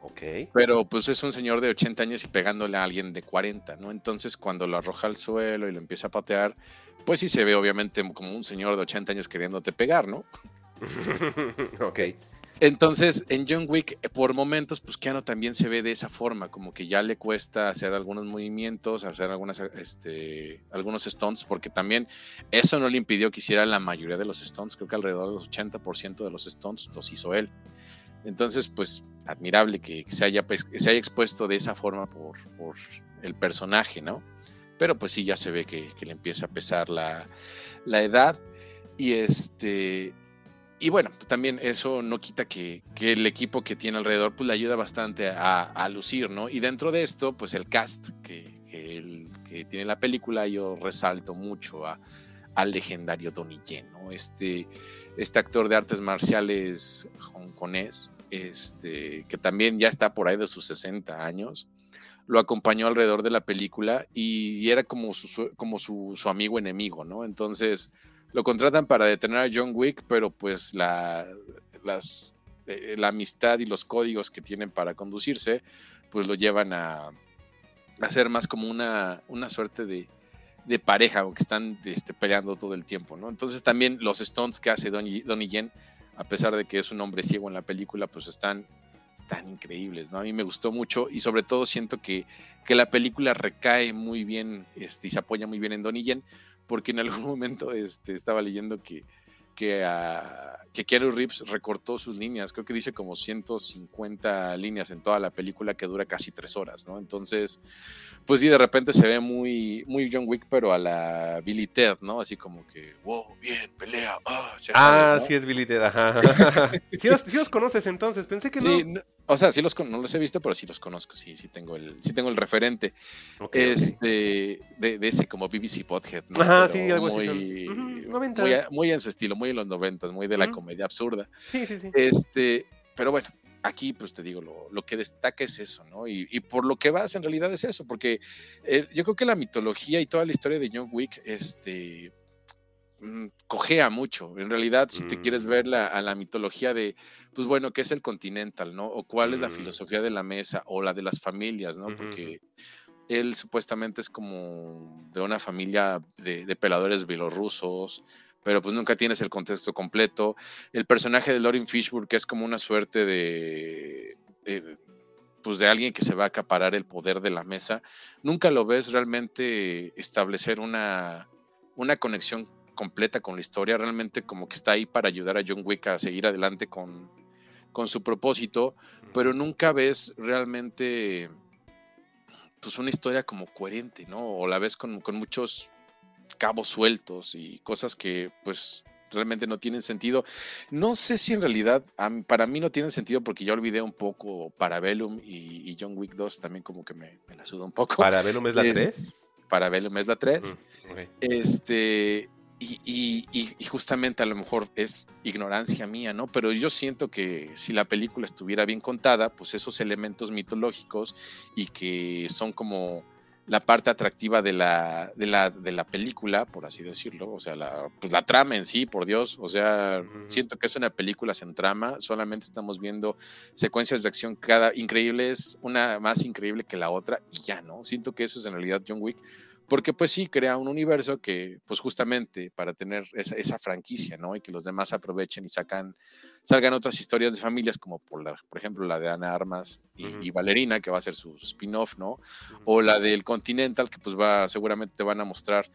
Ok. pero pues es un señor de 80 años y pegándole a alguien de 40, ¿no? Entonces cuando lo arroja al suelo y lo empieza a patear, pues sí se ve obviamente como un señor de 80 años queriéndote pegar, ¿no? ok. Entonces, en John Wick, eh, por momentos, pues Keanu también se ve de esa forma, como que ya le cuesta hacer algunos movimientos, hacer algunas, este, algunos stunts, porque también eso no le impidió que hiciera la mayoría de los stunts, creo que alrededor del 80% de los stunts los hizo él. Entonces, pues, admirable que, se, haya, pues, se haya expuesto de esa forma por, el personaje, ¿no? Pero pues sí, ya se ve que, le empieza a pesar la edad. Y este, y bueno, también eso no quita que, que el equipo que tiene alrededor pues le ayuda bastante a, a lucir, ¿no? Y dentro de esto, pues el cast que, que, el- que tiene la película, yo resalto mucho a, al legendario Donnie Yen, ¿no? Este, este actor de artes marciales hongkonés, este, que también ya está por ahí de sus 60 años, lo acompañó alrededor de la película y, y era como, su- como su, su amigo enemigo, ¿no? Entonces lo contratan para detener a John Wick, pero pues la, las, eh, la amistad y los códigos que tienen para conducirse, pues lo llevan a, a ser más como una, una suerte de, de pareja, aunque están este, peleando todo el tiempo, ¿no? Entonces también los stunts que hace Donnie, Donnie Yen, a pesar de que es un hombre ciego en la película, pues están, están increíbles, ¿no? A mí me gustó mucho y sobre todo siento que, que la película recae muy bien este, y se apoya muy bien en Donnie Yen, porque en algún momento este, estaba leyendo que, que, a, que Keanu Reeves recortó sus líneas. Creo que dice como 150 líneas en toda la película que dura casi tres horas, ¿no? Entonces, pues sí, de repente se ve muy, muy John Wick, pero a la Billy Ted, ¿no? Así como que, wow, bien, pelea. Ah, se Ah, sí es Billy Ted, ajá. ¿Sí los, sí los conoces entonces? Pensé que Sí, no. O sea, sí los, no los he visto, pero sí los conozco, sí, sí tengo el, sí tengo el referente. Ok, ok. este, de, de ese como BBC Pothead, ¿no? Ajá, Pero sí, algo así muy, noventas. muy, en su estilo, muy en los noventas, muy de la comedia absurda. Sí, sí, sí. Este, pero bueno, aquí pues te digo, lo, lo que destaca es eso, ¿no? Y, y por lo que vas en realidad es eso, porque eh, yo creo que la mitología y toda la historia de John Wick, este, mm, cojea mucho. En realidad, si te quieres Mm. ver la, a la mitología de, pues bueno, ¿qué es el Continental, no? O cuál es la Mm. filosofía de la mesa o la de las familias, ¿no? Porque él supuestamente es como de una familia de, de peladores bielorrusos, pero pues nunca tienes el contexto completo. El personaje de Lauren Fishburne, que es como una suerte de, de- pues de alguien que se va a acaparar el poder de la mesa, nunca lo ves realmente establecer una, una conexión completa con la historia, realmente como que está ahí para ayudar a John Wick a seguir adelante con, con su propósito, pero nunca ves realmente pues una historia como coherente, ¿no? O la ves con, con muchos cabos sueltos y cosas que pues realmente no tienen sentido. No sé si en realidad para mí no tienen sentido porque ya olvidé un poco Parabellum y, y John Wick 2 también como que me, me la suda un poco. ¿Para Venom es la Es- 3? Parabellum es la 3. Mm. Este, y, y- y- y justamente a lo mejor es ignorancia mía, ¿no? Pero yo siento que si la película estuviera bien contada, pues esos elementos mitológicos y que son como la parte atractiva de la, de la, de la película, por así decirlo, o sea, la, pues la trama en sí, por Dios, o sea, siento que es una película sin trama, solamente estamos viendo secuencias de acción cada increíbles, una más increíble que la otra, y ya, ¿no? Siento que eso es en realidad John Wick, porque pues sí, crea un universo que pues justamente para tener esa, esa franquicia, ¿no? Y que los demás aprovechen y sacan, salgan otras historias de familias como por, la, por ejemplo la de Ana Armas y, Ujú. y Valerina, que va a ser su spin-off, ¿no? Ujú. O la del Continental, que pues va, seguramente te van a mostrar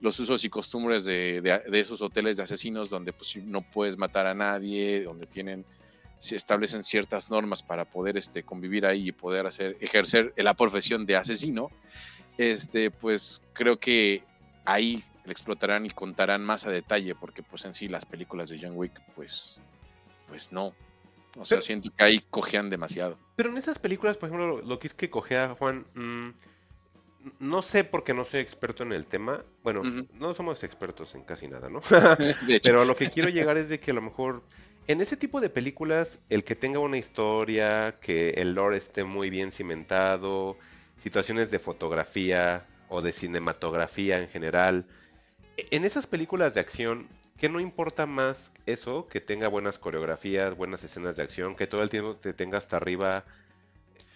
los usos y costumbres de, de- de esos hoteles de asesinos donde pues no puedes matar a nadie, donde tienen se establecen ciertas normas para poder este, convivir ahí y poder hacer, ejercer la profesión de asesino, este, pues creo que ahí le explotarán y contarán más a detalle, porque pues en sí las películas de John Wick, pues, pues no. O sea, Pero- siento que ahí cojean demasiado. Pero en esas películas, por ejemplo, lo, lo que es que cogea Juan, mm, no sé porque no soy experto en el tema. Bueno, no somos expertos en casi nada, ¿no? Pero a lo que quiero llegar es de que a lo mejor en ese tipo de películas, el que tenga una historia, que el lore esté muy bien cimentado, situaciones de fotografía o de cinematografía en general, e- en esas películas de acción, ¿qué no importa más eso? Que tenga buenas coreografías, buenas escenas de acción, que todo el tiempo te tenga hasta arriba.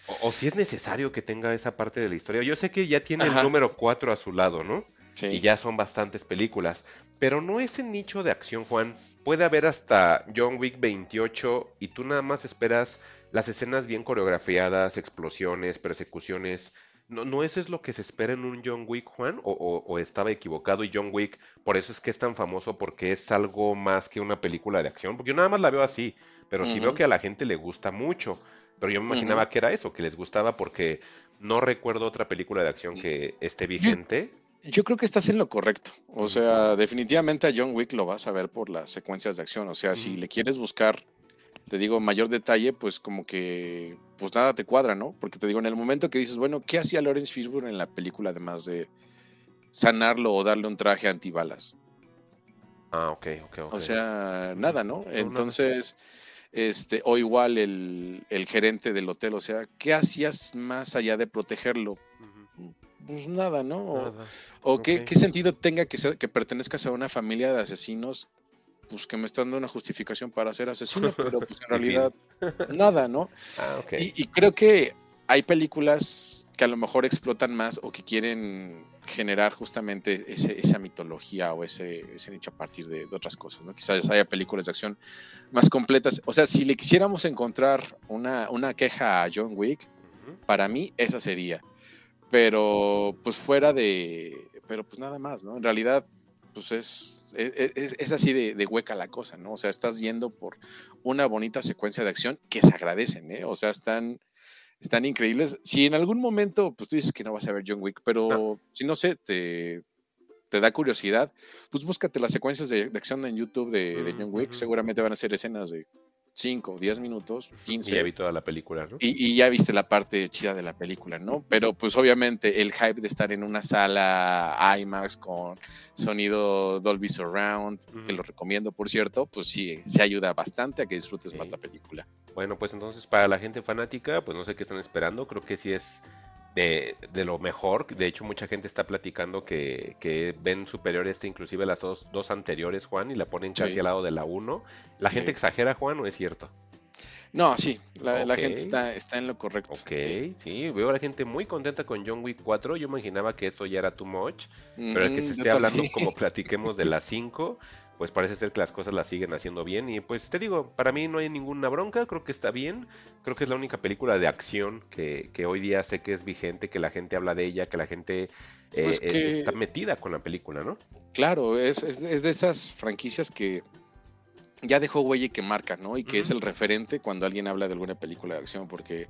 O, o si es necesario que tenga esa parte de la historia. Yo sé que ya tiene Ajá. el número 4 a su lado, ¿no? sí. y ya son bastantes películas. Pero no ese nicho de acción, Juan. Puede haber hasta John Wick 28 y tú nada más esperas las escenas bien coreografiadas, explosiones, persecuciones. ¿No, no eso es lo que se espera en un John Wick, Juan? ¿O, o- o estaba equivocado y John Wick, por eso es que es tan famoso, porque es algo más que una película de acción? Porque yo nada más la veo así, pero sí veo que a la gente le gusta mucho. Pero yo me imaginaba que era eso, que les gustaba porque no recuerdo otra película de acción que esté vigente. Yo creo que estás en lo correcto. O sea, definitivamente a John Wick lo vas a ver por las secuencias de acción. O sea, si le quieres buscar, te digo, mayor detalle, pues como que, pues nada te cuadra, ¿no? Porque te digo, en el momento que dices, bueno, ¿qué hacía Lawrence Fishburne en la película además de sanarlo o darle un traje antibalas? Ah, ok, ok, ok. O sea, nada, ¿no? Entonces, este, o igual el, el gerente del hotel, o sea, ¿qué hacías más allá de protegerlo? Pues nada, ¿no? O- nada. ¿O qué, qué sentido tenga que, ser- que pertenezcas a una familia de asesinos? Pues que me están dando una justificación para ser asesino, pero pues en realidad nada, ¿no? Ah, ok. Y, y creo que hay películas que a lo mejor explotan más o que quieren generar justamente ese- esa mitología o ese, ese nicho a partir de, de otras cosas, ¿no? Quizás haya películas de acción más completas. O sea, si le quisiéramos encontrar una, una queja a John Wick, para mí esa sería. Pero pues fuera de, pero pues nada más, ¿no? En realidad, pues es, es, es- es así de, de hueca la cosa, ¿no? O sea, estás yendo por una bonita secuencia de acción que se agradecen, ¿eh? O sea, están, están increíbles. Si en algún momento, pues tú dices que no vas a ver John Wick, pero si no sé, te, te da curiosidad, pues búscate las secuencias de, de acción en YouTube de, de Mm, John Wick. Seguramente van a ser escenas de 5, 10 minutos, 15. Y ya vi toda la película, ¿no? Y, y ya viste la parte chida de la película, ¿no? Pero pues obviamente el hype de estar en una sala IMAX con sonido Dolby Surround, que lo recomiendo por cierto, pues sí, se ayuda bastante a que disfrutes más Sí. la película. Bueno, pues entonces para la gente fanática, pues no sé qué están esperando, creo que sí es de, de lo mejor, de hecho mucha gente está platicando que, que ven superior este inclusive las dos, dos anteriores, Juan, y la ponen casi Sí. al lado de la 1. ¿La gente Sí. exagera, Juan, o es cierto? No, sí, la, la gente está, está en lo correcto. Ok, sí, veo a la gente muy contenta con John Wick 4, yo imaginaba que esto ya era too much, pero el que se yo esté hablando como platiquemos de las 5, pues parece ser que las cosas las siguen haciendo bien y pues te digo, para mí no hay ninguna bronca, creo que está bien, creo que es la única película de acción que, que hoy día sé que es vigente, que la gente habla de ella, que la gente eh, Pues eh, que- está metida con la película, ¿no? Claro, es, es, es de esas franquicias que ya dejó huella y que marca, ¿no? Y que es el referente cuando alguien habla de alguna película de acción, porque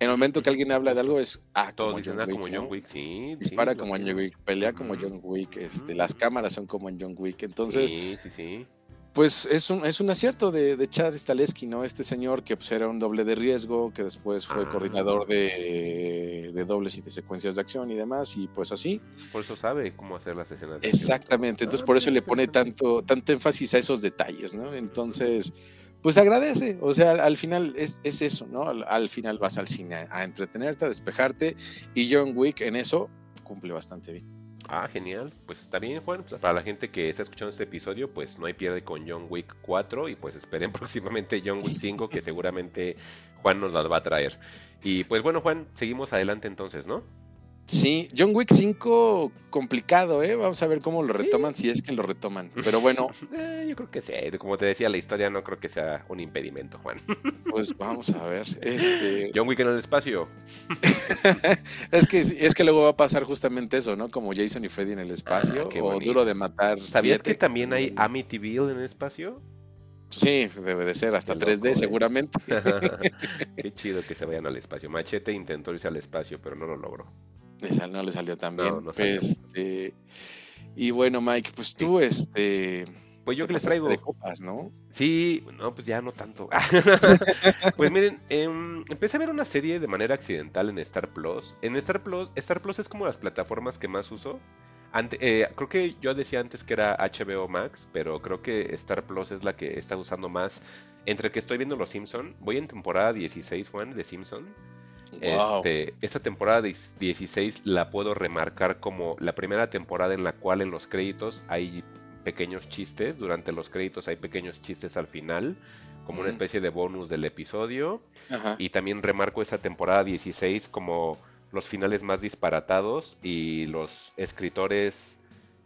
en el momento que alguien habla de algo es, ah, Todos como dicen, John ah, como Wick, John ¿no? Wick, sí. Dispara como John. Wick, pelea como. John Wick, este, las cámaras son como en John Wick. Entonces, Sí, sí, sí. pues es un, es un acierto de, de Chad Stahelski, ¿no? Este señor que pues, era un doble de riesgo, que después fue Ah. coordinador de, de dobles y de secuencias de acción y demás, y pues así. Por eso sabe cómo hacer las escenas de acción. Exactamente, entonces Ah, por eso le pone tanto, tanto énfasis a esos detalles, ¿no? Entonces, pues agradece, o sea, al, al final es, es eso, ¿no? Al, al final vas al cine a, a entretenerte, a despejarte, y John Wick en eso cumple bastante bien. Ah, genial. Pues está bien, Juan. Pues, para la gente que está escuchando este episodio, pues no hay pierde con John Wick 4 y pues esperen próximamente John Wick 5 que seguramente Juan nos las va a traer. Y pues bueno, Juan, seguimos adelante entonces, ¿no? Sí, John Wick 5 complicado, ¿eh? Vamos a ver cómo lo retoman, si es que lo retoman. Pero bueno, Eh, yo creo que sí. Como te decía, la historia no creo que sea un impedimento, Juan. pues vamos a ver. Este, John Wick en el espacio. es que es que luego va a pasar justamente eso, ¿no? Como Jason y Freddy en el espacio, Ah, o. Duro de Matar. ¿Sabías que también hay mm, Amityville en el espacio? Sí, debe de ser hasta Qué 3D loco, ¿eh? seguramente. Qué chido que se vayan al espacio. Machete intentó irse al espacio, pero no lo logró. Le no le salió tan bien. No, no salió. Este, y bueno, Mike, pues tú, este. Pues yo que les traigo. De copas, ¿no? Sí, no, pues ya no tanto. pues miren, em, empecé a ver una serie de manera accidental en Star Plus. En Star Plus, Star Plus es como las plataformas que más uso. Ante- eh, creo que yo decía antes que era HBO Max, pero creo que Star Plus es la que está usando más. Entre que estoy viendo Los Simpson, voy en temporada 16, Juan, de Simpson. Wow. Este, esta temporada de 16 la puedo remarcar como la primera temporada en la cual en los créditos hay pequeños chistes, durante los créditos hay pequeños chistes al final, como una especie de bonus del episodio. Ajá. Y también remarco esta temporada 16 como los finales más disparatados y los escritores,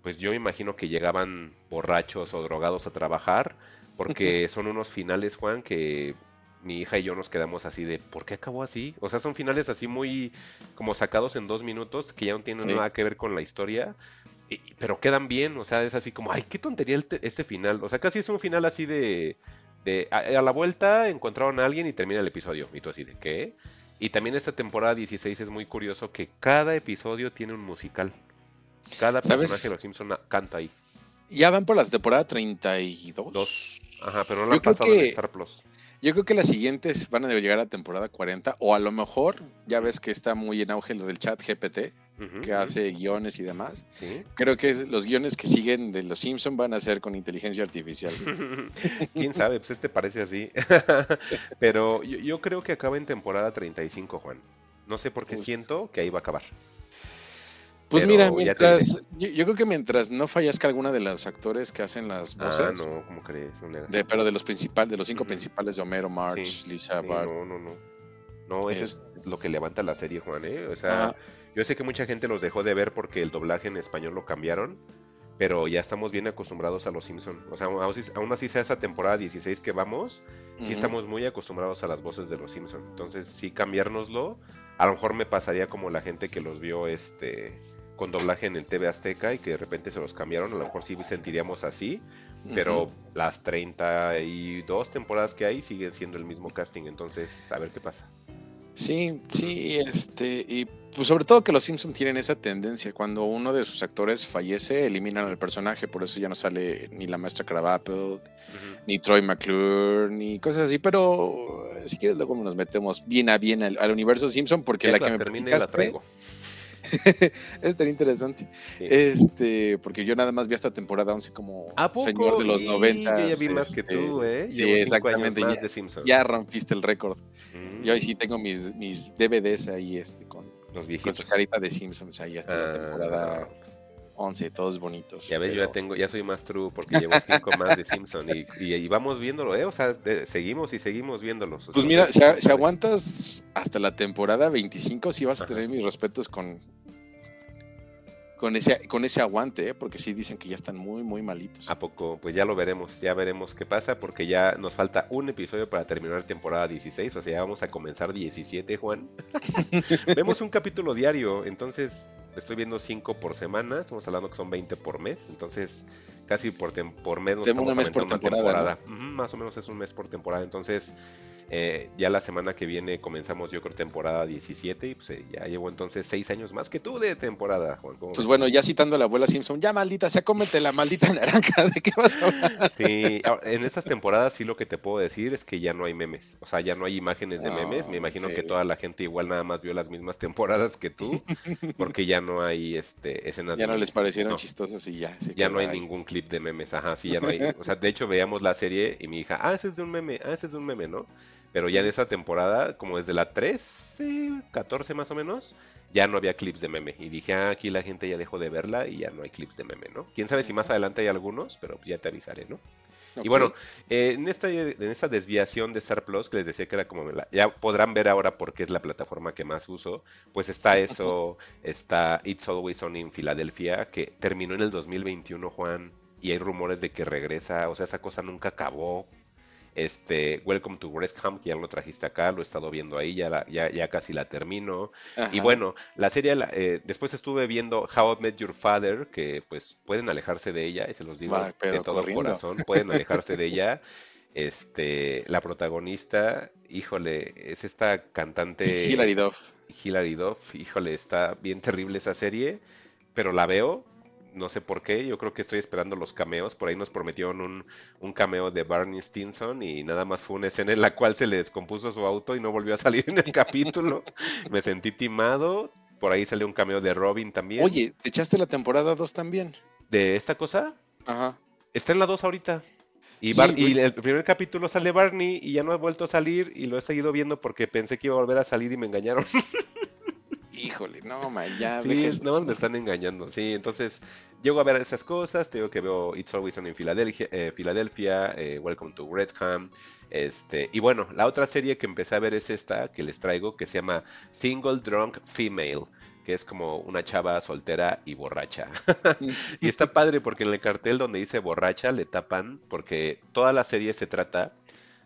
pues yo imagino que llegaban borrachos o drogados a trabajar, porque son unos finales, Juan, que mi hija y yo nos quedamos así de, ¿por qué acabó así? O sea, son finales así muy como sacados en dos minutos, que ya no tienen Sí. nada que ver con la historia. y- pero quedan bien, o sea, es así como, ay, qué tontería este final. O sea, casi es un final así de, de a, a la vuelta encontraron a alguien y termina el episodio. Y tú así de, ¿qué? Y también esta temporada 16 es muy curioso que cada episodio tiene un musical. Cada ¿Sabes? personaje de los Simpson canta ahí. Ya van por la temporada 32. Dos. Ajá, pero no Yo han pasado en Star Plus. Yo creo que las siguientes van a llegar a temporada 40, o a lo mejor, ya ves que está muy en auge lo del chat GPT, que hace guiones y demás. sí. Creo que los guiones que siguen de los Simpson van a ser con inteligencia artificial. Quién sabe, pues este parece así. Pero yo, yo creo que acaba en temporada 35, Juan. No sé por qué siento que ahí va a acabar. Pues Pero mira, te mientras, yo, yo creo que mientras no fallazca alguna de los actores que hacen las voces, Ah, no, ¿cómo crees? No le hagas de, pero de los principales, de los cinco principales de Homero, March, Sí, Lisa, Sí, Bart. no, no, no. No, eso es lo que levanta la serie, Juan, ¿eh? O sea, yo sé que mucha gente los dejó de ver porque el doblaje en español lo cambiaron, pero ya estamos bien acostumbrados a los Simpson. O sea, aún así, aún así sea esa temporada 16 que vamos, sí estamos muy acostumbrados a las voces de los Simpson. Entonces, sí cambiárnoslo, a lo mejor me pasaría como la gente que los vio este con doblaje en el TV Azteca y que de repente se los cambiaron, a lo mejor sí sentiríamos así, pero las 32 temporadas que hay siguen siendo el mismo casting, entonces a ver qué pasa. Sí, sí, este, y pues sobre todo que los Simpsons tienen esa tendencia, cuando uno de sus actores fallece, eliminan al personaje, por eso ya no sale ni la maestra Crabapple, ni Troy McClure, ni cosas así, pero si quieres luego nos metemos bien a bien al, universo Simpson, porque la que me termine la traigo. Estaría interesante. Este, porque yo nada más vi esta temporada 11 como señor de los 90. Yo ya vi más que este, tú, ¿eh? Sí, exactamente. Ya, de ya, rompiste el récord. Yo ahí sí mm. tengo mis, mis DVDs ahí este, con, los viejitos. con su carita de Simpsons ahí hasta la ah, temporada 11, todos bonitos. Ya ves, yo ya tengo, ya soy más true porque llevo cinco más de Simpson y, y, vamos viéndolo, ¿eh? O sea, seguimos y seguimos viéndolos. Pues mira, si, aguantas hasta la temporada 25, sí vas a tener mis respetos con, con ese, con ese aguante, ¿eh? porque sí dicen que ya están muy, muy malitos. ¿A poco? Pues ya lo veremos, ya veremos qué pasa, porque ya nos falta un episodio para terminar temporada 16, o sea, ya vamos a comenzar 17, Juan. Vemos un capítulo diario, entonces estoy viendo 5 por semana, estamos hablando que son 20 por mes, entonces casi por, por mes nos estamos mes por temporada. más o menos es un mes por temporada, entonces eh, ya la semana que viene comenzamos, yo creo, temporada 17 y pues eh, ya llevo entonces seis años más que tú de temporada, Juan. Pues bueno, ya citando a la abuela Simpson, ya maldita sea, cómete la maldita naranja, ¿de qué vas a hablar? Sí, en estas temporadas sí lo que te puedo decir es que ya no hay memes, o sea, ya no hay imágenes de memes, me imagino que toda la gente igual nada más vio las mismas temporadas que tú, porque ya no hay este, escenas Ya no les parecieron chistosos y ya. Ya no hay ningún clip de memes, ajá, sí, ya no hay. O sea, de hecho veíamos la serie y mi hija, ah, ese es de un meme, ah, ese es de un meme, ¿no? Pero ya en esa temporada, como desde la 13, 14 más o menos, ya no había clips de meme. Y dije, ah, aquí la gente ya dejó de verla y ya no hay clips de meme, ¿no? Quién sabe si más adelante hay algunos, pero ya te avisaré, ¿no? Y bueno, eh, en, esta, en esta desviación de Star Plus, que les decía que era como, ya podrán ver ahora por qué es la plataforma que más uso, pues está eso, está It's Always On in Philadelphia, que terminó en el 2021, Juan, y hay rumores de que regresa, o sea, esa cosa nunca acabó, este, Welcome to Ham, que ya lo trajiste acá, lo he estado viendo ahí, ya, ya, ya casi la termino. Y bueno, la serie, eh, después estuve viendo How I Met Your Father, que pues pueden alejarse de ella, y se los digo de todo el corazón, pueden alejarse de ella. Este, la protagonista, híjole, es esta cantante. Hilary Duff. Hilary Duff, híjole, está bien terrible esa serie, pero la veo no sé por qué, yo creo que estoy esperando los cameos. Por ahí nos prometieron un, un, cameo de Barney Stinson y nada más fue una escena en la cual se le descompuso su auto y no volvió a salir en el capítulo. Me sentí timado. Por ahí salió un cameo de Robin también. Oye, ¿te echaste la temporada 2 también? ¿De esta cosa? Ajá. Está en la 2 ahorita. Y, y, el primer capítulo sale Barney y ya no ha vuelto a salir y lo he seguido viendo porque pensé que iba a volver a salir y me engañaron. Híjole, no, man, ya. Sí, no, me están engañando. Sí, entonces llego a ver esas cosas. Tengo que veo It's Always On in Philadelphia, eh, eh, Welcome to Redham. Este, y bueno, la otra serie que empecé a ver es esta que les traigo que se llama Single Drunk Female que es como una chava soltera y borracha. y está padre porque en el cartel donde dice borracha le tapan porque toda la serie se trata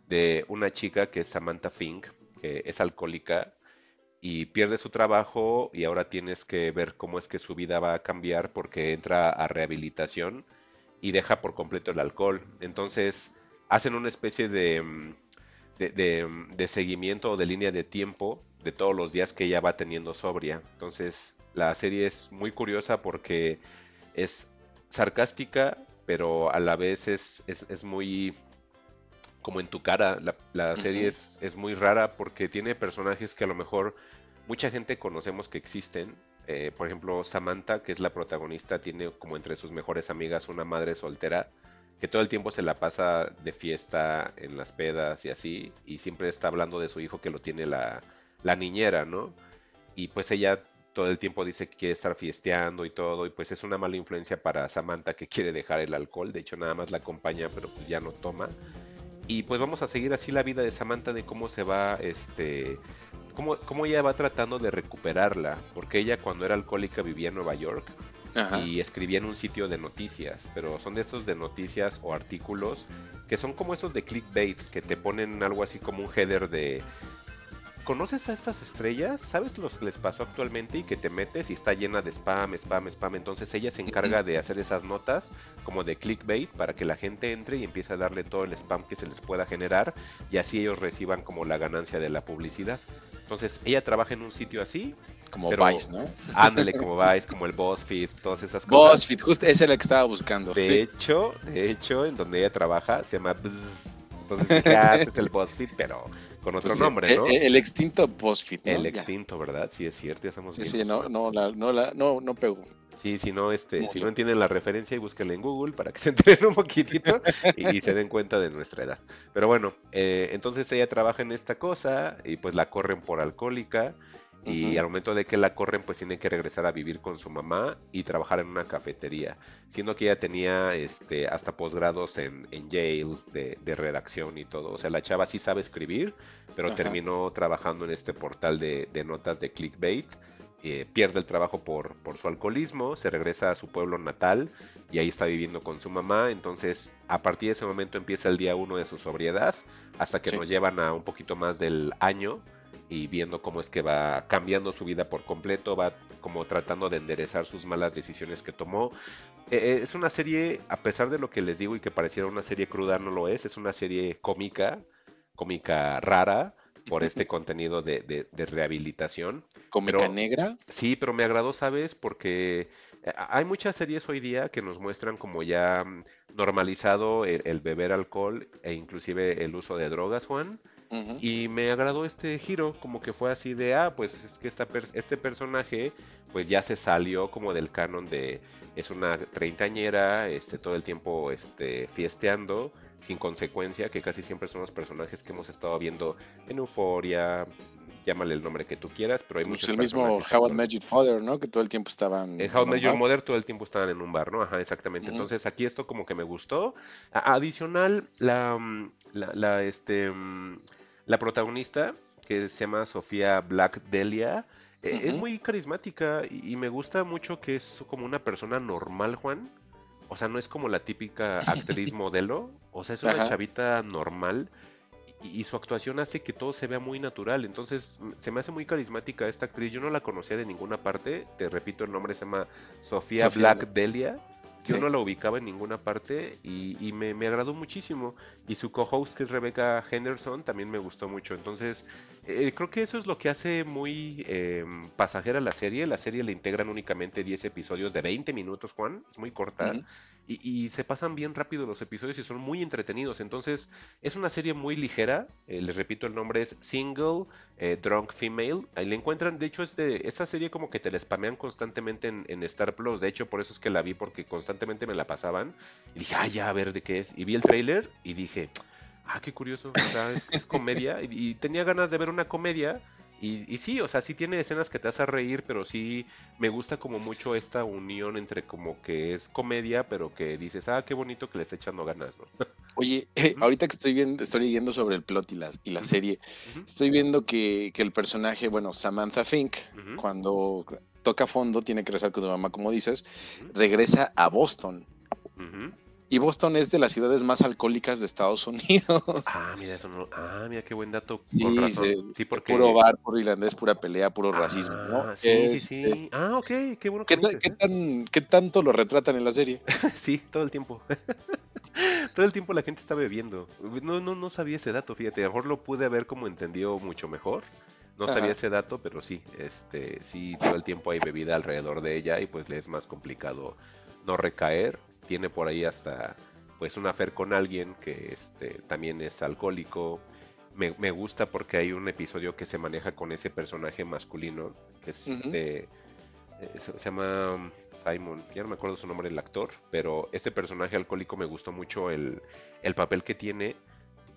de una chica que es Samantha Fink, que es alcohólica y pierde su trabajo y ahora tienes que ver cómo es que su vida va a cambiar porque entra a rehabilitación y deja por completo el alcohol. Entonces hacen una especie de, mm, mm, de, seguimiento o de línea de tiempo de todos los días que ella va teniendo sobria. Entonces la serie es muy curiosa porque es sarcástica, pero a la vez es, es, muy como en tu cara. La, serie es, es, muy rara porque tiene personajes que a lo mejor mucha gente conocemos que existen. Eh, por ejemplo, Samantha, que es la protagonista, tiene como entre sus mejores amigas una madre soltera que todo el tiempo se la pasa de fiesta en las pedas y así, y siempre está hablando de su hijo que lo tiene la, la niñera, ¿no? Y pues ella todo el tiempo dice que quiere estar fiesteando y todo, y pues es una mala influencia para Samantha que quiere dejar el alcohol, de hecho nada más la acompaña, pero pues ya no toma. Y pues vamos a seguir así la vida de Samantha, de cómo se va este, cómo, ella va tratando de recuperarla, porque ella cuando era alcohólica vivía en Nueva York y escribía en un sitio de noticias, pero son de esos de noticias o artículos que son como esos de clickbait, que te ponen algo así como un header de ¿conoces a estas estrellas? ¿Sabes los que les pasó actualmente y que te metes y está llena de spam, spam, spam? Entonces ella se encarga de hacer esas notas como de clickbait para que la gente entre y empiece a darle todo el spam que se les pueda generar y así ellos reciban como la ganancia de la publicidad. Entonces ella trabaja en un sitio así. Como pero- Vice, ¿no? Ándale como Vice, como el BuzzFeed, todas esas cosas. BuzzFeed, justo ese era el que estaba buscando. De sí. hecho, de hecho, en donde ella trabaja se llama. Entonces dije, ah, este es el BuzzFeed, pero con otro Pues nombre, el- ¿no? El, el extinto BuzzFeed, ¿no? El extinto, ¿verdad? Sí, es cierto, ya estamos Sí, bien. sí, no, no, la, no, la, no, no pegó. Sí, si no, este, si no entienden la referencia, y búsquenla en Google para que se enteren un poquitito y, y se den cuenta de nuestra edad. Pero bueno, eh, entonces ella trabaja en esta cosa y pues la corren por alcohólica. Y al momento de que la corren, pues tiene que regresar a vivir con su mamá y trabajar en una cafetería. Siendo que ella tenía este, hasta posgrados en, en Yale de, de redacción y todo. O sea, la chava sí sabe escribir, pero terminó trabajando en este portal de, de notas de clickbait. eh, pierde el trabajo por, por su alcoholismo, se regresa a su pueblo natal y ahí está viviendo con su mamá. Entonces, a partir de ese momento empieza el día uno de su sobriedad, hasta que Sí. nos llevan a un poquito más del año y viendo cómo es que va cambiando su vida por completo, va como tratando de enderezar sus malas decisiones que tomó. Eh, eh, es una serie, a pesar de lo que les digo y que pareciera una serie cruda, no lo es, es una serie cómica, cómica rara por este contenido de, de- de rehabilitación. Cómica Pero- negra. Sí, pero me agradó, ¿sabes? Porque eh, hay muchas series hoy día que nos muestran como ya mm, normalizado el, el beber alcohol e inclusive el uso de drogas, Juan. Y me agradó este giro, como que fue así de, ah, pues es que esta per- este personaje pues ya se salió como del canon de, es una treintañera, este, todo el tiempo este, fiesteando, sin consecuencia, que casi siempre son los personajes que hemos estado viendo en Euforia, llámale el nombre que tú quieras, pero hay Pues muchos el mismo personajes How I con- Met Your Father, ¿no? Que todo el tiempo estaban. en How I Met Your ¿no? Mother todo el tiempo estaban en un bar, ¿no? Ajá, exactamente. Entonces aquí esto como que me gustó. A- adicional, la, mm, la, la, este, mm, la protagonista, que se llama Sofía Black Delia, eh, es muy carismática y, y me gusta mucho que es como una persona normal, Juan. O sea, no es como la típica actriz modelo. O sea, es una Ajá. chavita normal. Y, y su actuación hace que todo se vea muy natural. Entonces, se me hace muy carismática esta actriz. Yo no la conocía de ninguna parte. Te repito, el nombre se llama Sofía Black. Delia. Yo Sí. no la ubicaba en ninguna parte y, y me, me agradó muchísimo. Y su co-host, que es Rebecca Henderson, también me gustó mucho. Entonces, eh, creo que eso es lo que hace muy eh, pasajera la serie. La serie le integran únicamente 10 episodios de 20 minutos, Juan. Es muy corta. Y, y se pasan bien rápido los episodios y son muy entretenidos. Entonces, es una serie muy ligera. eh, les repito, el nombre es Single eh, Drunk Female. Ahí le encuentran, de hecho, este, esta serie como que te la spamean constantemente en, Star Plus. De hecho, por eso es que la vi, porque constantemente me la pasaban. Y dije, ah, ya, a ver de qué es. Y vi el tráiler y dije, ah, qué curioso. Es, comedia. Y tenía ganas de ver una comedia. Y, y sí, o sea, sí tiene escenas que te hacen reír, pero sí me gusta como mucho esta unión entre como que es comedia, pero que dices, ah, qué bonito que le está echando ganas, ¿no? Oye, ahorita que estoy viendo, estoy leyendo sobre el plot y la, y la serie, estoy viendo que, que el personaje, bueno, Samantha Fink, cuando toca fondo, tiene que regresar con su mamá, como dices, regresa a Boston. ujú. Y Boston es de las ciudades más alcohólicas de Estados Unidos. Ah, mira, eso no. Ah, mira qué buen dato. Sí, Con razón. sí, Sí, porque. Puro bar, puro irlandés, pura pelea, puro racismo, ¿no? Ah, sí, sí, Este, sí. Ah, ok, qué bueno ¿Qué, que dices, qué ¿eh? tan, ¿Qué tanto lo retratan en la serie? Sí, todo el tiempo. todo el tiempo la gente está bebiendo. No, no, no sabía ese dato, fíjate. A lo mejor lo pude haber como entendido mucho mejor. No Ajá. sabía ese dato, pero sí, este, sí, todo el tiempo hay bebida alrededor de ella y pues le es más complicado no recaer. Tiene por ahí hasta pues un afer con alguien que este, también es alcohólico. Me, me gusta porque hay un episodio que se maneja con ese personaje masculino, que es este, eh, se, se llama Simon, ya no me acuerdo su nombre el actor, pero este personaje alcohólico me gustó mucho el, el papel que tiene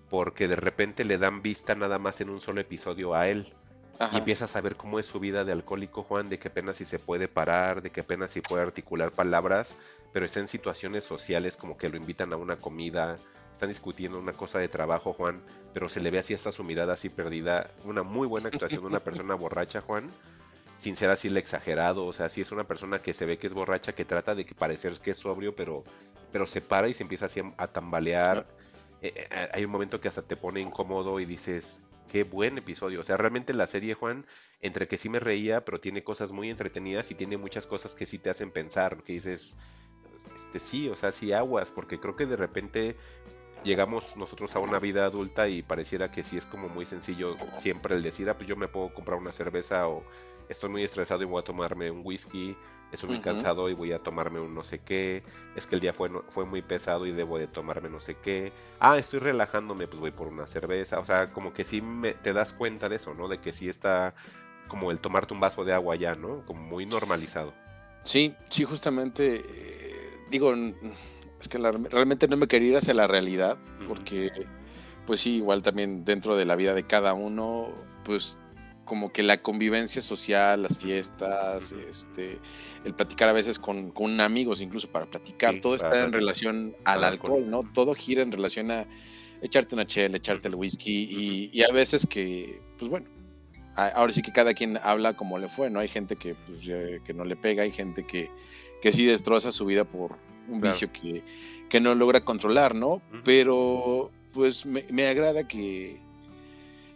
porque de repente le dan vista nada más en un solo episodio a él y Ajá. empiezas a ver cómo es su vida de alcohólico, Juan, de que apenas si se puede parar, de que apenas si puede articular palabras, pero está en situaciones sociales como que lo invitan a una comida, están discutiendo una cosa de trabajo, Juan, pero se le ve así hasta su mirada así perdida, una muy buena actuación de una persona borracha, Juan, sin ser así el exagerado, o sea, sí es una persona que se ve que es borracha, que trata de que parecer que es sobrio, pero, pero se para y se empieza así a, tambalear. Eh, eh, hay un momento que hasta te pone incómodo y dices, qué buen episodio. O sea, realmente la serie, Juan, entre que sí me reía, pero tiene cosas muy entretenidas y tiene muchas cosas que sí te hacen pensar, que dices, sí, o sea, sí aguas, porque creo que de repente llegamos nosotros a una vida adulta y pareciera que sí es como muy sencillo siempre el decir, ah, pues yo me puedo comprar una cerveza o estoy muy estresado y voy a tomarme un whisky, estoy muy cansado y voy a tomarme un no sé qué, es que el día fue, fue muy pesado y debo de tomarme no sé qué, ah, estoy relajándome, pues voy por una cerveza, o sea, como que sí me, te das cuenta de eso, ¿no? De que sí está como el tomarte un vaso de agua ya, ¿no? Como muy normalizado. Sí, sí, justamente, eh, digo, es que realmente no me quería ir hacia la realidad, porque, pues sí, igual también dentro de la vida de cada uno, pues como que la convivencia social, las fiestas, este, el platicar a veces con, con amigos, incluso para platicar, todo está en relación al alcohol, ¿no? Todo gira en relación a echarte una chela, echarte el whisky y, a veces que, pues bueno, ahora sí que cada quien habla como le fue, ¿no? Hay gente que, pues, que no le pega, hay gente que, que sí destroza su vida por un vicio que, que, no logra controlar, ¿no? Pero pues me, me agrada que,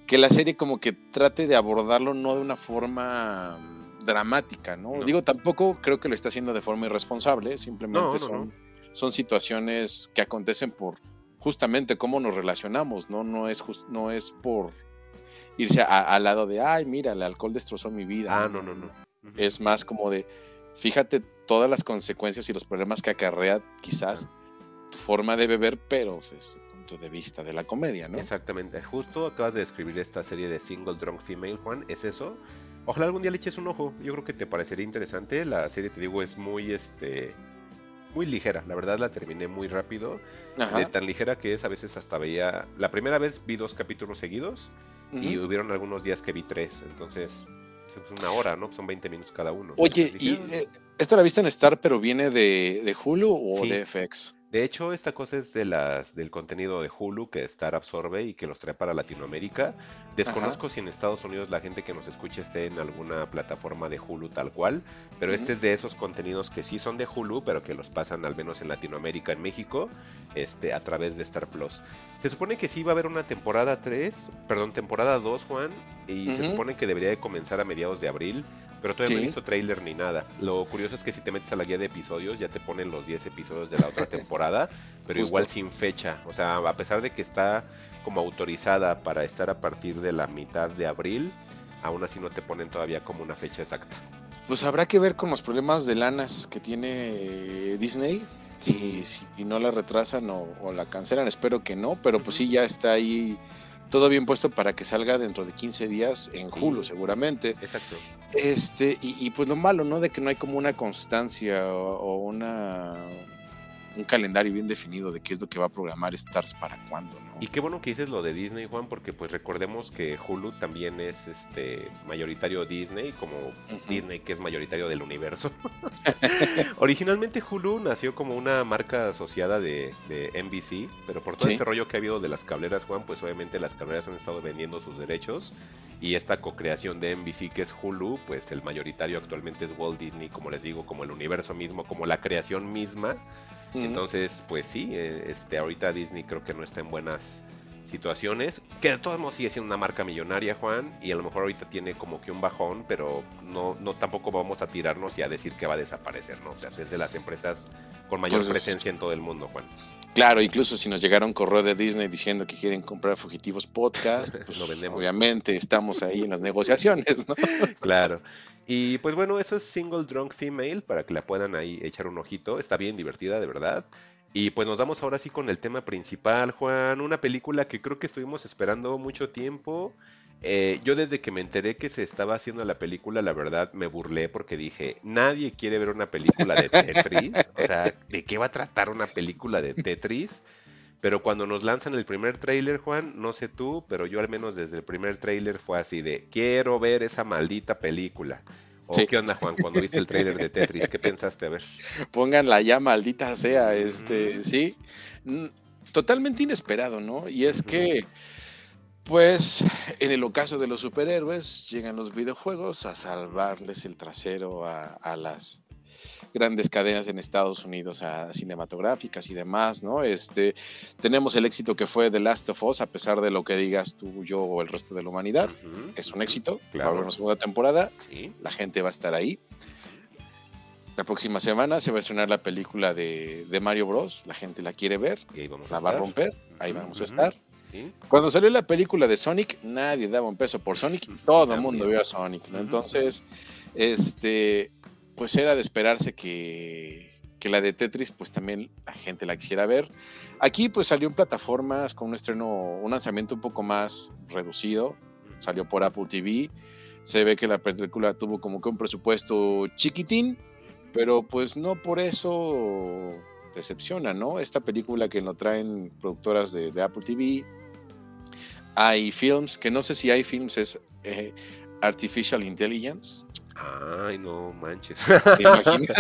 que la serie como que trate de abordarlo no de una forma mm, dramática, ¿no? Digo, tampoco creo que lo está haciendo de forma irresponsable, simplemente son, son situaciones que acontecen por justamente cómo nos relacionamos, ¿no? No es, no es por irse al lado de, ay, mira, el alcohol destrozó mi vida. Ah, no, no, no. Es más como de, fíjate todas las consecuencias y los problemas que acarrea quizás tu forma de beber, pero pues, de vista de la comedia, ¿no? Exactamente. Justo acabas de describir esta serie de Single Drunk Female, Juan. ¿Es eso? Ojalá algún día le eches un ojo. Yo creo que te parecería interesante. La serie, te digo, es muy, este, muy ligera. La verdad la terminé muy rápido. De tan ligera que es, a veces hasta veía... La primera vez vi dos capítulos seguidos y hubieron algunos días que vi tres. Entonces, es una hora, ¿no? Son 20 minutos cada uno. Oye, ¿y eh, esta la viste en Star, pero viene de, de Hulu o de FX? De hecho, esta cosa es de las del contenido de Hulu que Star absorbe y que los trae para Latinoamérica. Desconozco si en Estados Unidos la gente que nos escuche esté en alguna plataforma de Hulu tal cual, pero este es de esos contenidos que sí son de Hulu, pero que los pasan al menos en Latinoamérica, en México, este, a través de Star Plus. Se supone que sí va a haber una temporada 3, perdón, temporada 2, Juan, y se supone que debería de comenzar a mediados de abril. Pero todavía no he visto trailer ni nada. Lo curioso es que si te metes a la guía de episodios, ya te ponen los 10 episodios de la otra temporada, pero igual sin fecha. O sea, a pesar de que está como autorizada para estar a partir de la mitad de abril, aún así no te ponen todavía como una fecha exacta. Pues habrá que ver con los problemas de lanas que tiene Disney. Si, si no la retrasan o, o, la cancelan, espero que no, pero pues sí ya está ahí todo bien puesto para que salga dentro de 15 días en Hulu, seguramente. Exacto. Este, y, pues lo malo, ¿no? De que no hay como una constancia o una un calendario bien definido de qué es lo que va a programar Stars para cuándo, ¿no? Y qué bueno que dices lo de Disney, Juan, porque pues recordemos que Hulu también es este mayoritario Disney, como Disney que es mayoritario del universo. Originalmente Hulu nació como una marca asociada de, NBC, pero por todo este rollo que ha habido de las cableras, Juan, pues obviamente las cableras han estado vendiendo sus derechos y esta co-creación de NBC que es Hulu, pues el mayoritario actualmente es Walt Disney, como les digo, como el universo mismo, como la creación misma entonces, pues sí, eh, este, ahorita Disney creo que no está en buenas situaciones, que de todos modos sigue siendo una marca millonaria, Juan, y a lo mejor ahorita tiene como que un bajón, pero no, no tampoco vamos a tirarnos y a decir que va a desaparecer, ¿no? O sea, es de las empresas con mayor pues presencia en todo el mundo, Juan. Claro, incluso si nos llegara un correo de Disney diciendo que quieren comprar Fugitivos Podcast, pues lo vendemos. obviamente estamos ahí en las negociaciones, ¿no? claro. Y pues bueno, eso es Single Drunk Female, para que la puedan ahí echar un ojito. Está bien divertida, de verdad. Y pues nos vamos ahora sí con el tema principal, Juan. Una película que creo que estuvimos esperando mucho tiempo. Eh, yo desde que me enteré que se estaba haciendo la película, la verdad me burlé porque dije, nadie quiere ver una película de Tetris. o sea, ¿de qué va a tratar una película de Tetris? Pero cuando nos lanzan el primer tráiler, Juan, no sé tú, pero yo al menos desde el primer tráiler fue así de, quiero ver esa maldita película. ¿O qué onda, Juan, cuando viste el tráiler de Tetris? ¿Qué pensaste? A ver. Pónganla ya, maldita sea, este, sí. Totalmente inesperado, ¿no? Y es que, pues, en el ocaso de los superhéroes, llegan los videojuegos a salvarles el trasero a, a las grandes cadenas en Estados Unidos a cinematográficas y demás, ¿no? Este, tenemos el éxito que fue The Last of Us, a pesar de lo que digas tú, yo o el resto de la humanidad. Es un éxito, Claro. va a haber una segunda temporada, Sí. la gente va a estar ahí. La próxima semana se va a estrenar la película de, de Mario Bros. La gente la quiere ver, Y ahí vamos la a va a romper, ahí vamos a estar. Sí. Cuando salió la película de Sonic, nadie daba un peso por Sonic, todo el mundo vio a Sonic, ¿no? Entonces, este, pues era de esperarse que, que la de Tetris, pues también la gente la quisiera ver. Aquí, pues salió en plataformas con un estreno, un lanzamiento un poco más reducido, salió por Apple TV. Se ve que la película tuvo como que un presupuesto chiquitín, pero pues no por eso decepciona, ¿no? Esta película que lo traen productoras de, de Apple TV, hay films, que no sé si hay films es eh, Artificial Intelligence. Ay, no manches. ¿Te imaginas?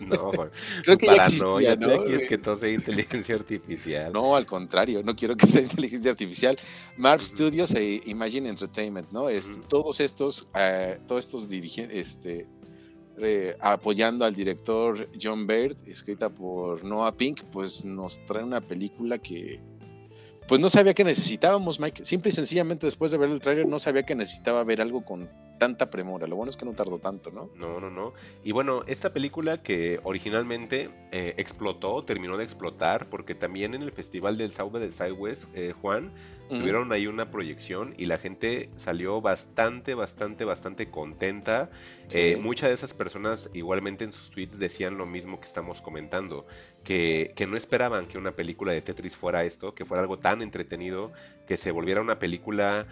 no. Creo que ya existía, ¿no? ya quieres que todo sea inteligencia artificial. No, al contrario, no quiero que sea inteligencia artificial. Marv. Studios e Imagine Entertainment, ¿no? Este. Todos estos, eh, todos estos dirigentes, este, eh, apoyando al director John Baird, escrita por Noah Pink, pues nos trae una película que, pues no sabía que necesitábamos, Mike. Simple y sencillamente después de ver el tráiler no sabía que necesitaba ver algo con tanta premura. Lo bueno es que no tardó tanto, ¿no? No, no, no. Y bueno, esta película que originalmente eh, explotó, terminó de explotar, porque también en el Festival del South de Southwest, eh, Juan, Tuvieron ahí una proyección y la gente salió bastante, bastante, bastante contenta. Sí. Eh, muchas de esas personas igualmente en sus tweets decían lo mismo que estamos comentando, que, que no esperaban que una película de Tetris fuera esto, que fuera algo tan entretenido, que se volviera una película,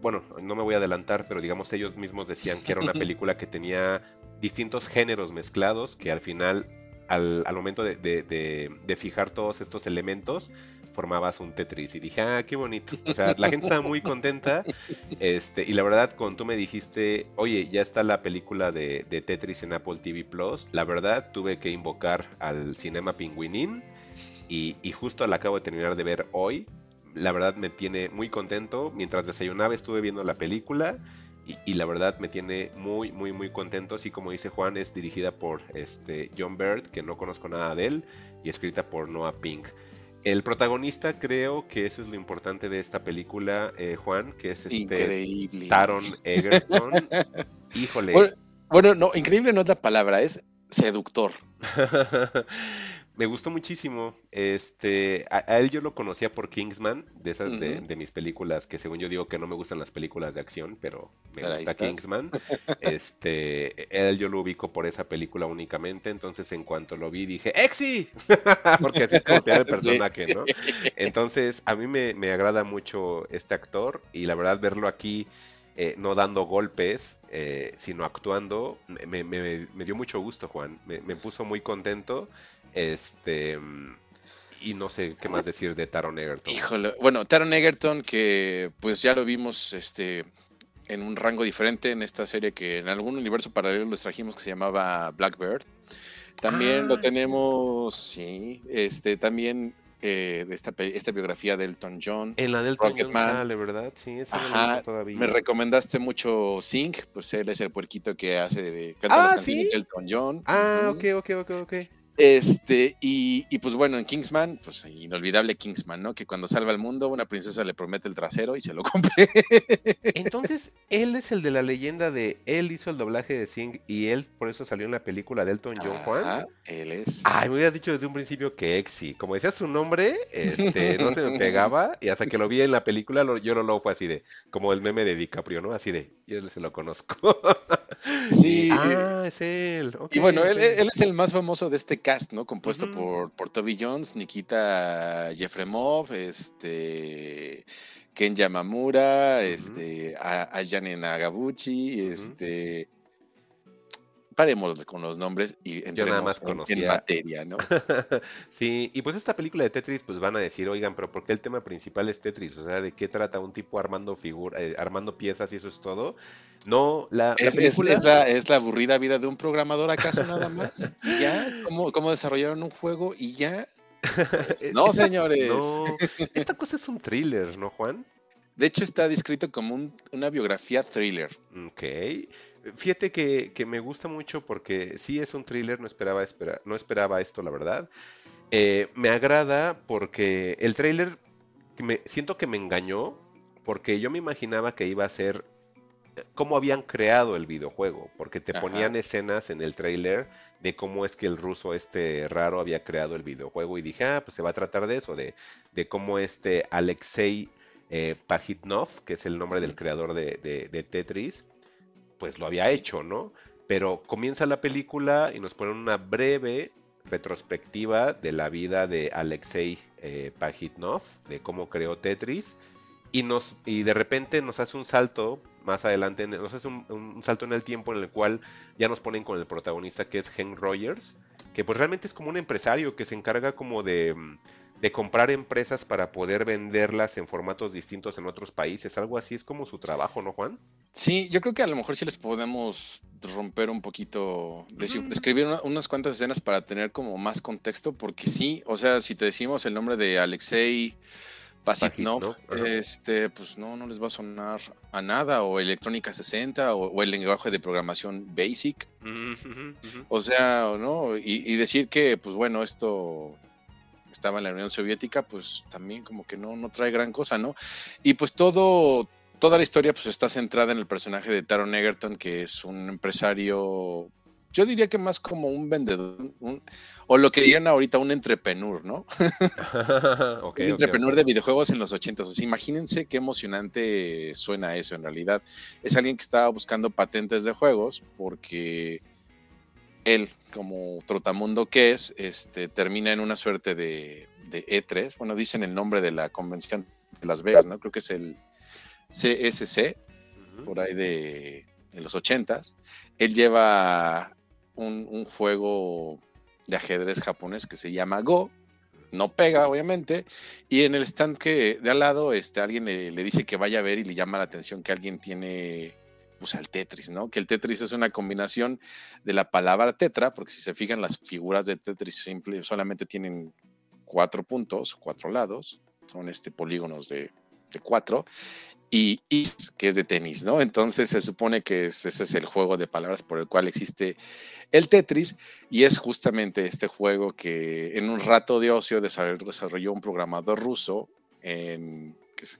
bueno, no me voy a adelantar, pero digamos ellos mismos decían que era una película que tenía distintos géneros mezclados, que al final, al, momento de, fijar todos estos elementos, formabas un Tetris y dije, ah, qué bonito. O sea, la gente estaba muy contenta. Este, y la verdad, cuando tú me dijiste, oye, ya está la película de, de Tetris en Apple TV Plus, la verdad tuve que invocar al cinema Pingüinín y, y justo la acabo de terminar de ver hoy. La verdad me tiene muy contento. Mientras desayunaba estuve viendo la película y, y la verdad me tiene muy, muy, muy contento. Así como dice Juan, es dirigida por este, John Bird, que no conozco nada de él, y escrita por Noah Pink. El protagonista creo que eso es lo importante de esta película, eh, Juan, que es este Increíble. Taron Egerton. Híjole. Bueno, bueno, no, increíble no es la palabra, es seductor. Me gustó muchísimo. Este, a, a él yo lo conocía por Kingsman, de esas de, de mis películas, que según yo digo que no me gustan las películas de acción, pero me Pero gusta. Kingsman. Este, él yo lo ubico por esa película únicamente, entonces en cuanto lo vi dije, ¡Exi! Porque así es como se llama el personaje, ¿no? Entonces, a mí me, me agrada mucho este actor y la verdad verlo aquí eh, no dando golpes, eh, sino actuando, me, me- me dio mucho gusto, Juan. Me, me puso muy contento. Este. mm, Y no sé qué más decir de Taron Egerton. Híjole, bueno, Taron Egerton, que pues ya lo vimos este, en un rango diferente en esta serie que en algún universo paralelo les trajimos que se llamaba Blackbird. También Ah, lo tenemos, sí, este, también eh, de esta, esta biografía de Elton John. En la del Rocketman. sale, ¿verdad? Sí, esa no la he Ajá, visto todavía. Me recomendaste mucho Sync, pues él es el puerquito que hace de canta Ah, las canciones ¿sí? de Elton John. Ah, Ujú. ok, ok, ok, ok. Este, y, y pues bueno, en Kingsman, pues inolvidable Kingsman, ¿no? Que cuando salva al mundo, una princesa le promete el trasero y se lo compre. Entonces, él es el de la leyenda de él hizo el doblaje de Sing y él por eso salió en la película de Elton John Juan. Ajá, él es. Ay, me hubieras dicho desde un principio que Exi. Como decía su nombre, este, no se me pegaba. Y hasta que lo vi en la película, lo- yo lo luego fue así de, como el meme de DiCaprio, ¿no? Así de, yo se lo conozco. Sí. Y, ah, es él. Y bueno, él, es el más famoso de este cast, ¿no? Compuesto por, por Toby Jones, Nikita Jefremov, este, Ken Yamamura, Ujú. este, a, a Gianni Nagabuchi, Ujú. este. Paremos con los nombres y Yo nada más entremos en- materia, ¿no? Sí, y pues esta película de Tetris, pues van a decir, oigan, pero ¿por qué el tema principal es Tetris? O sea, ¿de qué trata un tipo armando figura, eh, armando piezas y eso es todo? No, la, la Es, es- película... es la, es la aburrida vida de un programador, ¿acaso nada más? ¿Y ya? ¿Cómo, cómo desarrollaron un juego? ¿Y ya? Pues, no, esta- señores. No, esta cosa es un thriller, ¿no, Juan? De hecho, está descrito como un- una biografía thriller. Ok. Fíjate que, que me gusta mucho porque sí es un thriller, no esperaba, esperar, no esperaba esto, la verdad. Eh, me agrada porque el tráiler me, siento que me engañó porque yo me imaginaba que iba a ser eh, cómo habían creado el videojuego, porque te Ajá. ponían escenas en el tráiler de cómo es que el ruso este raro había creado el videojuego y dije, ah, pues se va a tratar de eso, de, de cómo este Alexei eh, Pajitnov, que es el nombre del creador de, de- de Tetris, pues lo había hecho, ¿no? Pero comienza la película y nos ponen una breve retrospectiva de la vida de Alexei eh, Pajitnov, de cómo creó Tetris, y, nos, y de repente nos hace un salto más adelante, nos hace un, salto en el tiempo en el cual ya nos ponen con el protagonista que es Hank Rogers, que pues realmente es como un empresario que se encarga como de, de comprar empresas para poder venderlas en formatos distintos en otros países, algo así es como su trabajo, ¿no, Juan? Sí, yo creo que a lo mejor sí les podemos romper un poquito, describir una- unas cuantas escenas para tener como más contexto, porque sí, o sea, si te decimos el nombre de Alexei Pasitnov, ajá. este, pues no, no les va a sonar a nada, o Electrónica 60, o, o el lenguaje de programación Basic, Mm, o sea, ¿no? Y, y decir que, pues bueno, esto estaba en la Unión Soviética, pues también como que no, no trae gran cosa, ¿no? Y pues todo, toda la historia pues está centrada en el personaje de Taron Egerton, que es un empresario, yo diría que más como un vendedor, un- o lo que dirían ahorita un entrepreneur, ¿no? Ok, un entrepreneur de videojuegos en los 80. O sea, imagínense qué emocionante suena eso en realidad. Es alguien que estaba buscando patentes de juegos porque él, como trotamundo que es, este, termina en una suerte de, de E3. Bueno, dicen el nombre de la convención de Las Vegas, ¿no? Creo que es el CSC, por ahí de, de los 80s. Él lleva un, un juego de ajedrez japonés que se llama Go. No pega, obviamente. Y en el stand que de al lado, este, alguien le, le dice que vaya a ver y le llama la atención que alguien tiene pues al Tetris, ¿no? Que el Tetris es una combinación de la palabra tetra, porque si se fijan las figuras de Tetris simple solamente tienen cuatro puntos, cuatro lados, son este polígonos de, de cuatro, y is, que es de tenis, ¿no? Entonces se supone que es- ese es el juego de palabras por el cual existe el Tetris, y es justamente este juego que en un rato de ocio desarrolló, un programador ruso, que,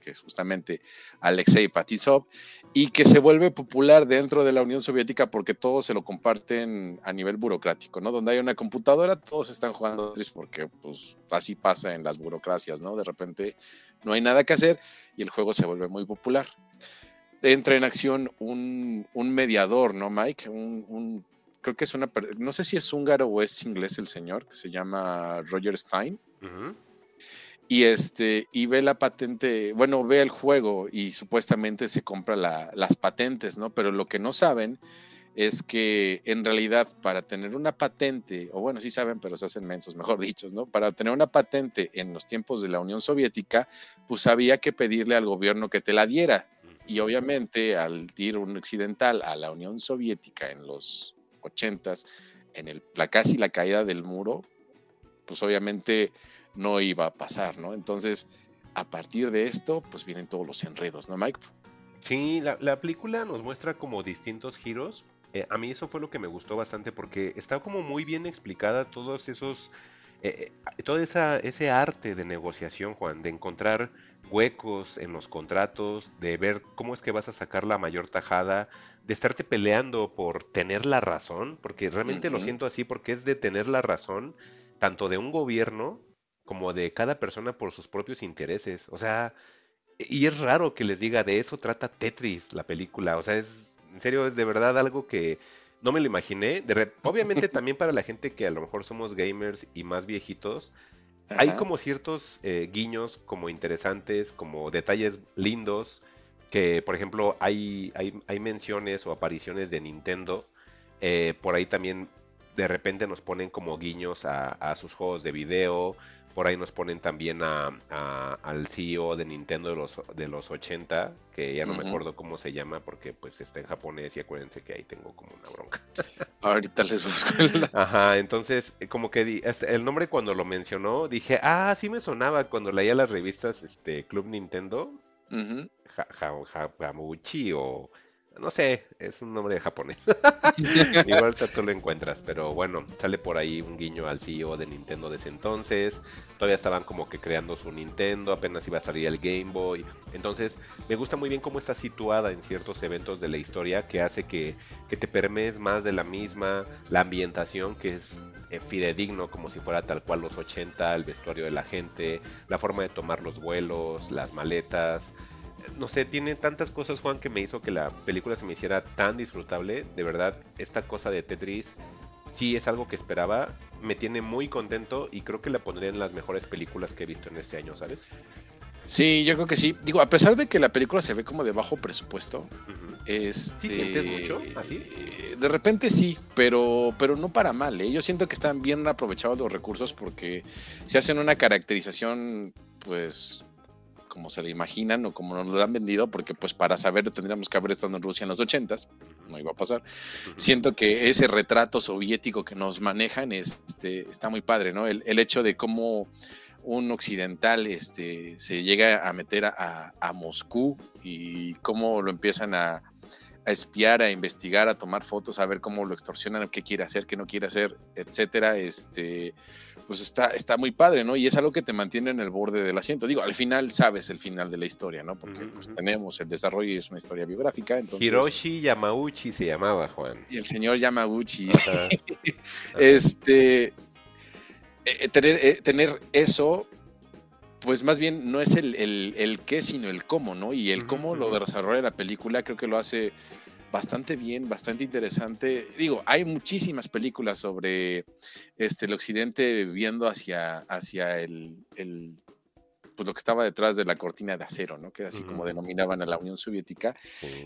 es, justamente Alexei Patisov, y que se vuelve popular dentro de la Unión Soviética porque todos se lo comparten a nivel burocrático, ¿no? Donde hay una computadora, todos están jugando porque pues así pasa en las burocracias, ¿no? De repente no hay nada que hacer y el juego se vuelve muy popular. Entra en acción un, un mediador, ¿no, Mike? Un, un- creo que es una, no sé si es húngaro o es inglés el señor, que se llama Roger Stein Ujú. Y este y ve la patente, bueno, ve el juego y supuestamente se compra la- las patentes, ¿no? Pero lo que no saben es que en realidad para tener una patente, o bueno, sí saben, pero se hacen mensos, mejor dichos, ¿no? Para tener una patente en los tiempos de la Unión Soviética, pues había que pedirle al gobierno que te la diera. Y obviamente al ir un occidental a la Unión Soviética en los 80s, en el, la casi la caída del muro, pues obviamente no iba a pasar, ¿no? Entonces, a partir de esto, pues vienen todos los enredos, ¿no, Mike? Sí, la, la película nos muestra como distintos giros. Eh, a mí eso fue lo que me gustó bastante porque está como muy bien explicada todos esos, eh, eh, todo esa, ese arte de negociación, Juan, de encontrar huecos en los contratos, de ver cómo es que vas a sacar la mayor tajada, de estarte peleando por tener la razón, porque realmente lo siento así, porque es de tener la razón, tanto de un gobierno como de cada persona por sus propios intereses. O sea, y es raro que les diga de eso trata Tetris, la película. O sea, es en serio, es de verdad algo que no me lo imaginé. De re- Obviamente también para la gente que a lo mejor somos gamers y más viejitos, hay como ciertos eh, guiños como interesantes, como detalles lindos, que por ejemplo hay, hay, hay menciones o apariciones de Nintendo. eh, por ahí también de repente nos ponen como guiños a, a sus juegos de video. Por ahí nos ponen también a, a- al CEO de Nintendo de los, de los 80, que ya no me acuerdo cómo se llama porque pues está en japonés y acuérdense que ahí tengo como una bronca. Ahorita les busco el... Ajá, entonces, eh, como que di- el nombre cuando lo mencionó, dije, ah, sí me sonaba cuando leía las revistas este, Club Nintendo, Ujú. Ja- Ja- Ja- Jamuchi o no sé, es un nombre japonés. Igual tú lo encuentras, pero bueno, sale por ahí un guiño al CEO de Nintendo de ese entonces. Todavía estaban como que creando su Nintendo, apenas iba a salir el Game Boy. Entonces, me gusta muy bien cómo está situada en ciertos eventos de la historia que hace que, que te permees más de la misma, la ambientación que es eh, fidedigno, como si fuera tal cual los 80, el vestuario de la gente, la forma de tomar los vuelos, las maletas no sé, tiene tantas cosas, Juan, que me hizo que la película se me hiciera tan disfrutable. De verdad, esta cosa de Tetris sí es algo que esperaba. Me tiene muy contento y creo que la pondría en las mejores películas que he visto en este año, ¿sabes? Sí, yo creo que sí. Digo, a pesar de que la película se ve como de bajo presupuesto, es ¿Sí sientes mucho así? Eh, de repente sí, pero, pero no para mal. ¿eh? Yo siento que están bien aprovechados los recursos porque se hacen una caracterización, pues, como se le imaginan o como nos lo han vendido, porque pues para saber tendríamos que haber estado en Rusia en los ochentas, no iba a pasar. Siento que ese retrato soviético que nos manejan este, está muy padre, ¿no? El, hecho de cómo un occidental este, se llega a meter a, a Moscú y cómo lo empiezan a, a espiar, a investigar, a tomar fotos, a ver cómo lo extorsionan, qué quiere hacer, qué no quiere hacer, etcétera, este, pues está, está muy padre, ¿no? Y es algo que te mantiene en el borde del asiento. Digo, al final sabes el final de la historia, ¿no? Porque pues, tenemos el desarrollo y es una historia biográfica. Entonces, Hiroshi Yamauchi se llamaba, Juan. Y el señor Yamauchi. este, eh, eh, tener, eh, tener eso, pues más bien no es el, el, qué, sino el cómo, ¿no? Y el cómo lo desarrolla la película creo que lo hace bastante bien, bastante interesante. Digo, hay muchísimas películas sobre este, el occidente viendo hacia, hacia el, pues lo que estaba detrás de la cortina de acero, ¿no? Que así como denominaban a la Unión Soviética.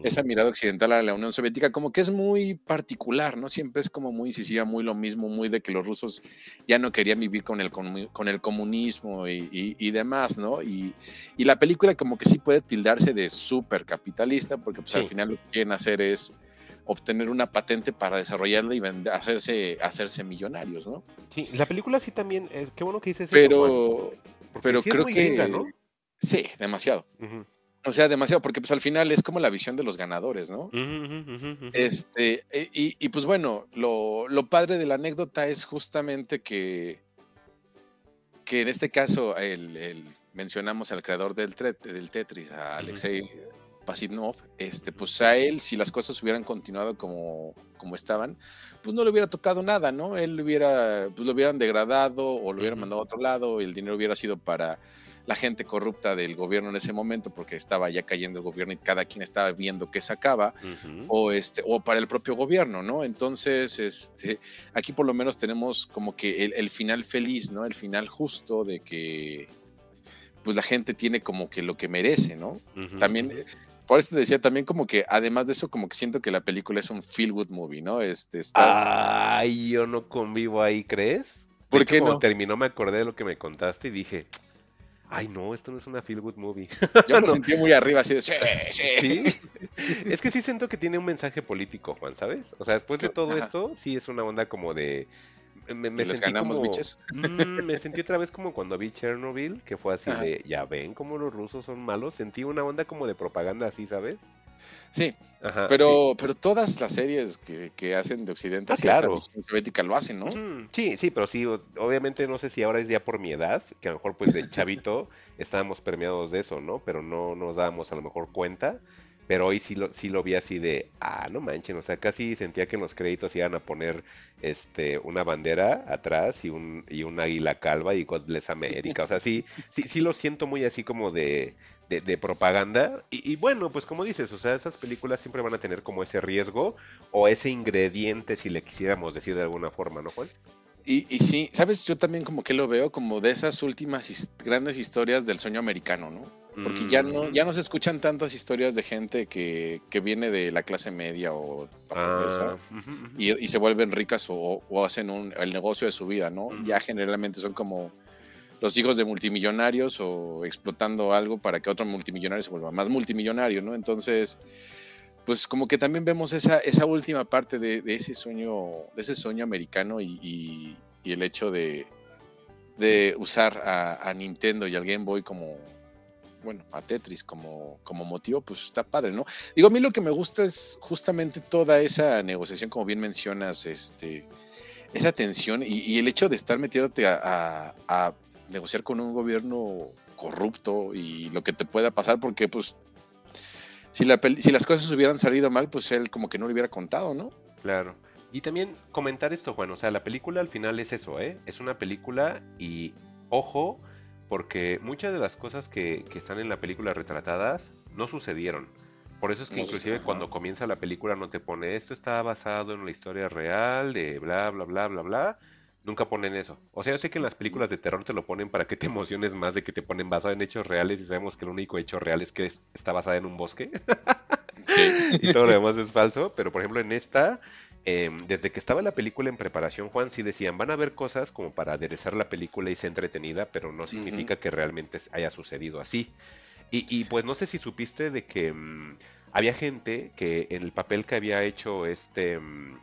Esa mirada occidental a la Unión Soviética como que es muy particular, ¿no? Siempre es como muy incisiva, muy lo mismo, muy de que los rusos ya no querían vivir con el, con el comunismo y, demás, ¿no? Y, la película como que sí puede tildarse de súper capitalista, porque pues al final lo que quieren hacer es obtener una patente para desarrollarla y hacerse, hacerse millonarios, ¿no? Sí, la película sí también, es, qué bueno que dices Pero, pero creo que... ¿no? Sí, demasiado. O sea, demasiado, porque pues al final es como la visión de los ganadores, ¿no? este, e, y, pues bueno, lo, padre de la anécdota es justamente que, que en este caso el, mencionamos al creador del, del Tetris, a Alexei Pasitnov, este, pues a él, si las cosas hubieran continuado como, como estaban, pues no le hubiera tocado nada, ¿no? Él hubiera, pues lo hubieran degradado o lo hubieran mandado a otro lado, y el dinero hubiera sido para la gente corrupta del gobierno en ese momento, porque estaba ya cayendo el gobierno y cada quien estaba viendo qué sacaba, o este, o para el propio gobierno, ¿no? Entonces, este, aquí por lo menos tenemos como que el, final feliz, ¿no? El final justo de que pues la gente tiene como que lo que merece, ¿no? También por eso te decía también como que, además de eso, como que siento que la película es un feel good movie, ¿no? Este, estás... Ay, yo no convivo ahí, ¿crees? ¿Por qué no? terminó me acordé de lo que me contaste y dije, ay no, esto no es una feel good movie. Yo me sentí muy arriba, así de, sí, sí. Es que sí siento que tiene un mensaje político, Juan, ¿sabes? O sea, después de todo esto, sí es una onda como de me, me sentí ganamos, como, mm, me sentí otra vez como cuando vi Chernobyl, que fue así de, ya ven cómo los rusos son malos. Sentí una onda como de propaganda así, ¿sabes? Sí, pero, pero todas las series que, hacen de Occidente, ah, claro. soviética lo hacen, ¿no? Sí, sí, pero sí, obviamente no sé si ahora es ya por mi edad, que a lo mejor pues de chavito estábamos permeados de eso, ¿no? Pero no nos dábamos a lo mejor cuenta. Pero hoy sí lo, sí lo vi así de, ah, no manchen, o sea, casi sentía que en los créditos iban a poner este, una bandera atrás y un, y águila calva y God Bless America. O sea, sí, sí, sí lo siento muy así como de, de, propaganda. Y, bueno, pues como dices, o sea, esas películas siempre van a tener como ese riesgo o ese ingrediente, si le quisiéramos decir de alguna forma, ¿no, Juan? Y, y sí, sabes, yo también como que lo veo como de esas últimas grandes historias del sueño americano, ¿no? Porque ya no, ya no se escuchan tantas historias de gente que, viene de la clase media o ah, y, se vuelven ricas o, hacen un, el negocio de su vida, ¿no? Ya generalmente son como los hijos de multimillonarios o explotando algo para que otro multimillonario se vuelva más multimillonario, ¿no? Entonces, pues como que también vemos esa, esa última parte de, ese sueño, de ese sueño americano y, el hecho de, de usar a, a, Nintendo y al Game Boy como bueno, a Tetris como, como motivo, pues está padre, ¿no? Digo, a mí lo que me gusta es justamente toda esa negociación, como bien mencionas, este, esa tensión y, el hecho de estar metiéndote a, negociar con un gobierno corrupto y lo que te pueda pasar, porque pues si, la, si las cosas hubieran salido mal, pues él como que no le hubiera contado, ¿no? Claro. Y también comentar esto, Juan, o sea, la película al final es eso, ¿eh? Es una película y ojo, porque muchas de las cosas que, están en la película retratadas no sucedieron. Por eso es que inclusive cuando comienza la película no te pone esto está basado en una historia real de bla bla bla bla bla. Nunca ponen eso. O sea, yo sé que en las películas de terror te lo ponen para que te emociones más de que te ponen basado en hechos reales y sabemos que el único hecho real es que está basada en un bosque. y todo lo demás es falso. Pero por ejemplo en esta Em, desde que estaba la película en preparación, Juan, sí decían, van a ver cosas como para aderezar la película y ser entretenida, pero no significa que realmente haya sucedido así. Y, pues no sé si supiste de que mm, había gente que en el papel que había hecho este mm,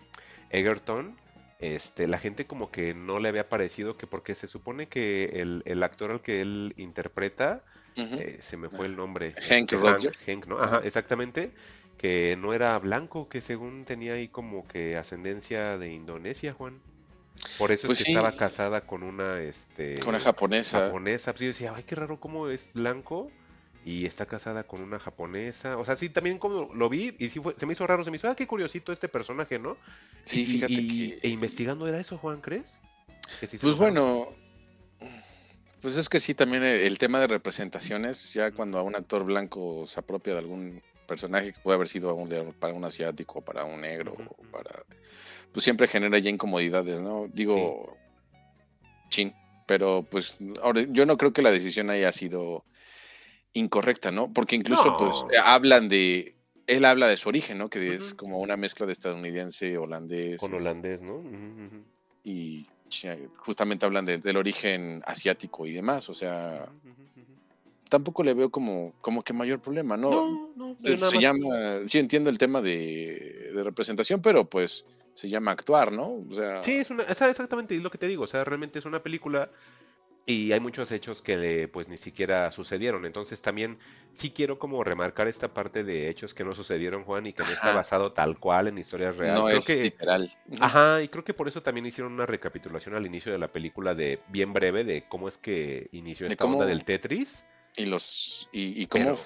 Egerton, este, la gente como que no le había parecido que porque se supone que el, actor al que él interpreta, eh, se me fue el nombre. Hank, este, Hank ¿no? Ajá, exactamente que no era blanco, que según tenía ahí como que ascendencia de Indonesia, Juan. Por eso es pues que estaba casada con una, este... Con una japonesa. Japonesa. Pues yo decía, ay, qué raro cómo es blanco y está casada con una japonesa. O sea, sí, también como lo vi y sí fue, se me hizo raro, se me hizo, ah, qué curiosito este personaje, ¿no? Sí, fíjate que... E investigando era eso, Juan, ¿crees? pues bueno, pues es que sí, también el tema de representaciones, ya cuando a un actor blanco se apropia de algún personaje que puede haber sido para un asiático, para un negro, para pues siempre genera ya incomodidades, ¿no? Digo, chin, pero pues ahora yo no creo que la decisión haya sido incorrecta, ¿no? Porque incluso pues hablan de él habla de su origen, ¿no? Que es como una mezcla de estadounidense, holandés. Con holandés, ¿no? Y justamente hablan del origen asiático y demás, o sea, tampoco le veo como, como que mayor problema, ¿no? No, no. Eh, se, llama, sí entiendo el tema de, representación, pero pues se llama actuar, ¿no? O sea... Sí, es una, exactamente lo que te digo, o sea, realmente es una película y hay muchos hechos que pues ni siquiera sucedieron. Entonces también sí quiero como remarcar esta parte de hechos que no sucedieron, Juan, y que no está basado tal cual en historias reales. No es literal. Ajá, y creo que por eso también hicieron una recapitulación al inicio de la película de bien breve de cómo es que inició esta onda del Tetris. Y los y, cómo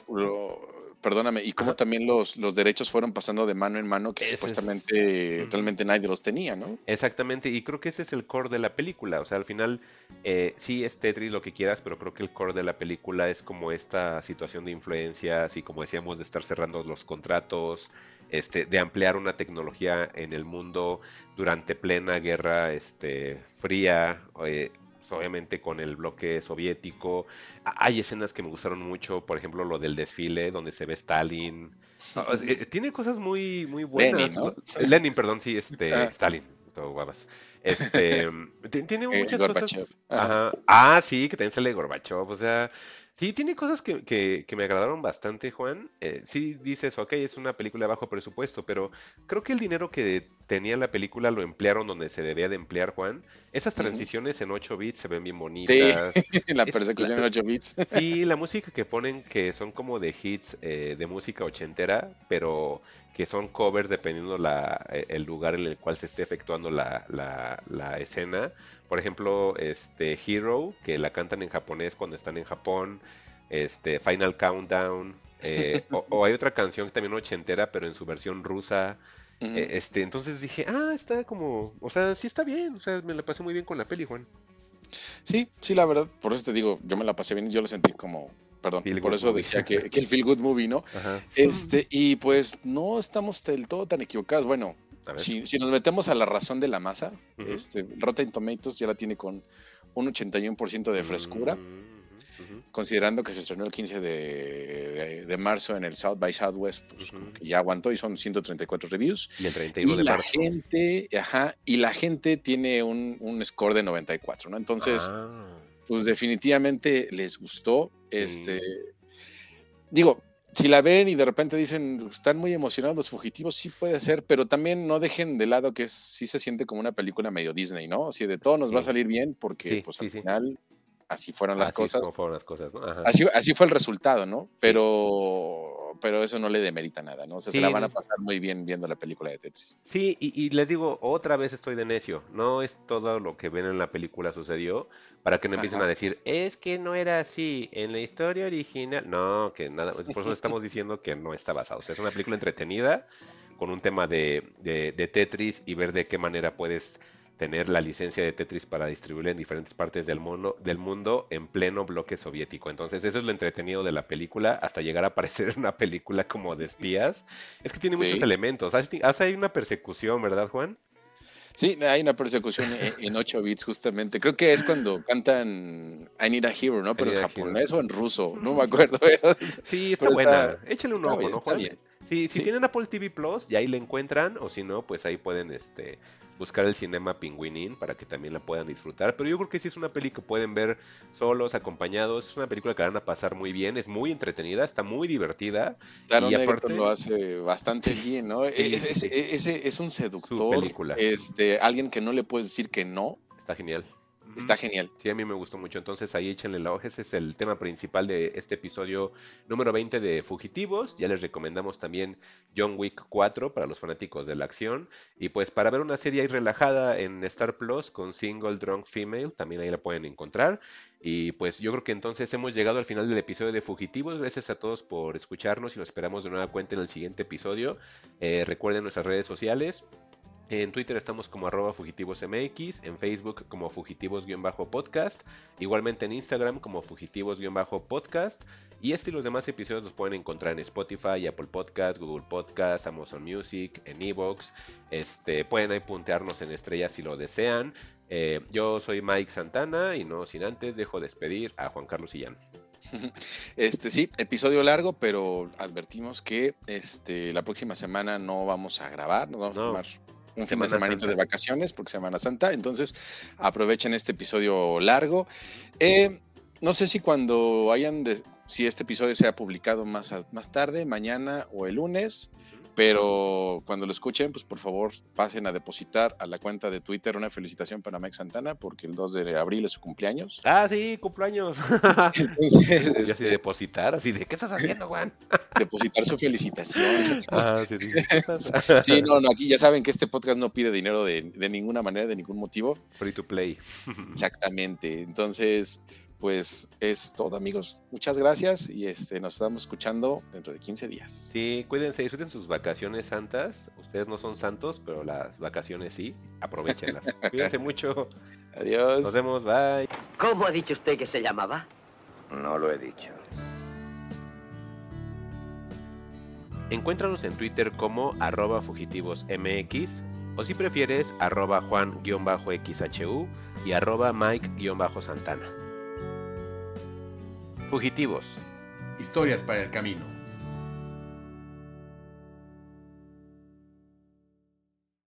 perdóname, y cómo también los, los derechos fueron pasando de mano en mano que supuestamente realmente nadie los tenía, ¿no? Exactamente, y creo que ese es el core de la película, o sea, al final eh, sí es Tetris lo que quieras, pero creo que el core de la película es como esta situación de influencias y como decíamos de estar cerrando los contratos, este, de ampliar una tecnología en el mundo durante plena guerra este, fría, eh, obviamente con el bloque soviético. Hay escenas que me gustaron mucho, por ejemplo, lo del desfile donde se ve Stalin. Eh, tiene cosas muy, muy buenas. Lenin, perdón, sí, este, ah. Stalin. Todo guapas. Este, tiene eh, muchas cosas. Ah, sí, que también sale Gorbachev. O sea, Sí, tiene cosas que, que, me agradaron bastante, Juan. Eh, sí dices, ok, es una película de bajo presupuesto, pero creo que el dinero que tenía la película lo emplearon donde se debía de emplear, Juan. Esas transiciones en 8 bits se ven bien bonitas. Sí, la persecución en 8 bits. Sí, la música que ponen que son como de hits eh, de música ochentera, pero que son covers dependiendo la, eh, el lugar en el cual se esté efectuando la, la, la escena. Por ejemplo, este Hero, que la cantan en japonés cuando están en Japón. Este, Final Countdown. Eh, o, hay otra canción también ochentera, pero en su versión rusa. Eh, este, entonces dije, ah, está como, o sea, sí está bien, o sea, me la pasé muy bien con la peli, Juan. Sí, sí, la verdad, por eso te digo, yo me la pasé bien y yo lo sentí como, perdón, por eso decía que, que, el Feel Good Movie, ¿no? Este, y pues no estamos del todo tan equivocados. Bueno, si, nos metemos a la razón de la masa, este, Rotten Tomatoes ya la tiene con un 81% de frescura, mm, considerando que se estrenó el 15 de, marzo en el South by Southwest, pues que ya aguantó y son 134 reviews. Y el 31 de la marzo. Gente, ajá, y la gente tiene un, score de 94, ¿no? Entonces, ah. Pues definitivamente les gustó. Este, digo, si la ven y de repente dicen, están muy emocionados los fugitivos, sí puede ser, pero también no dejen de lado que sí se siente como una película medio Disney, ¿no? Así de todo nos va a salir bien porque pues al final así fueron las así cosas. como fueron las cosas, ¿no? Ajá. Así, así fue el resultado, ¿no? Pero, pero eso no le demerita nada, ¿no? O sea, se la van a pasar muy bien viendo la película de Tetris. Sí, y, y les digo, otra vez estoy de necio. No es todo lo que ven en la película sucedió para que no empiecen Ajá. a decir, es que no era así en la historia original. No, que nada, por eso estamos diciendo que no está basado. O sea, es una película entretenida con un tema de, de- de Tetris y ver de qué manera puedes tener la licencia de Tetris para distribuirla en diferentes partes del mundo, del mundo en pleno bloque soviético. Entonces, eso es lo entretenido de la película, hasta llegar a parecer una película como de espías. Es que tiene muchos elementos. Hace hace ahí una persecución, ¿verdad, Juan? Sí, hay una persecución en, en 8 bits, justamente. Creo que es cuando cantan I Need a Hero, ¿no? Pero en japonés o en ruso, no me acuerdo. Sí, está Pero buena. está- Échale un está ojo, bien, ¿no, está Juan? bien. Sí, si Sí. tienen Apple TV Plus, y ahí la encuentran, o si no, pues ahí pueden este, buscar el cinema Pingüinín para que también la puedan disfrutar. Pero yo creo que sí es una peli que pueden ver solos, acompañados. Es una película que van a pasar muy bien, es muy entretenida, está muy divertida. Taron y aparte- lo hace bastante bien, ¿no? sí, Es, sí, es- ese es un seductor, película. este, alguien que no le puedes decir que no, Está genial. Está genial. Sí, a mí me gustó mucho. Entonces ahí échenle la hoja. Ese es el tema principal de este episodio número 20 de Fugitivos. Ya les recomendamos también John Wick 4 para los fanáticos de la acción. Y pues para ver una serie ahí relajada en Star Plus con Single Drunk Female, también ahí la pueden encontrar. Y pues yo creo que entonces hemos llegado al final del episodio de Fugitivos. Gracias a todos por escucharnos y los esperamos de nueva cuenta en el siguiente episodio. Eh, recuerden nuestras redes sociales. En Twitter estamos como arroba fugitivosmx, en Facebook como fugitivos-podcast, igualmente en Instagram como fugitivos-podcast. Y este y los demás episodios los pueden encontrar en Spotify, Apple Podcast, Google Podcast, Amazon Music, en Evox. Este, pueden ahí puntearnos en estrellas si lo desean. Eh, yo soy Mike Santana y no sin antes dejo despedir a Juan Carlos Sillán. Este sí, episodio largo, pero advertimos que este la próxima semana no vamos a grabar, nos vamos No. a tomar un fin de semanita de vacaciones porque Semana Santa, entonces aprovechen este episodio largo. Eh, no sé si cuando hayan de, si este episodio sea publicado más, más tarde, mañana o el lunes, pero cuando lo escuchen, pues por favor pasen a depositar a la cuenta de Twitter una felicitación para Mike Santana porque el 2 de abril es su cumpleaños. Ah, sí, cumpleaños. Entonces, y así depositar, así de, ¿qué estás haciendo, Juan? depositar su felicitación. Ah, sí, sí. ¿qué estás- Sí, no, no, aquí ya saben que este podcast no pide dinero de, de ninguna manera, de ningún motivo. Free to play. Exactamente. Entonces, pues es todo, amigos. Muchas gracias y este nos estamos escuchando dentro de 15 días. Sí, cuídense, disfruten sus vacaciones santas. Ustedes no son santos, pero las vacaciones sí. Aprovechenlas. Cuídense mucho. Adiós. Nos vemos. Bye. ¿Cómo ha dicho usted que se llamaba? No lo he dicho. Encuéntranos en Twitter como arroba fugitivosmx o si prefieres arroba juan-xhu y arroba mike-santana. Fugitivos. Historias para el camino.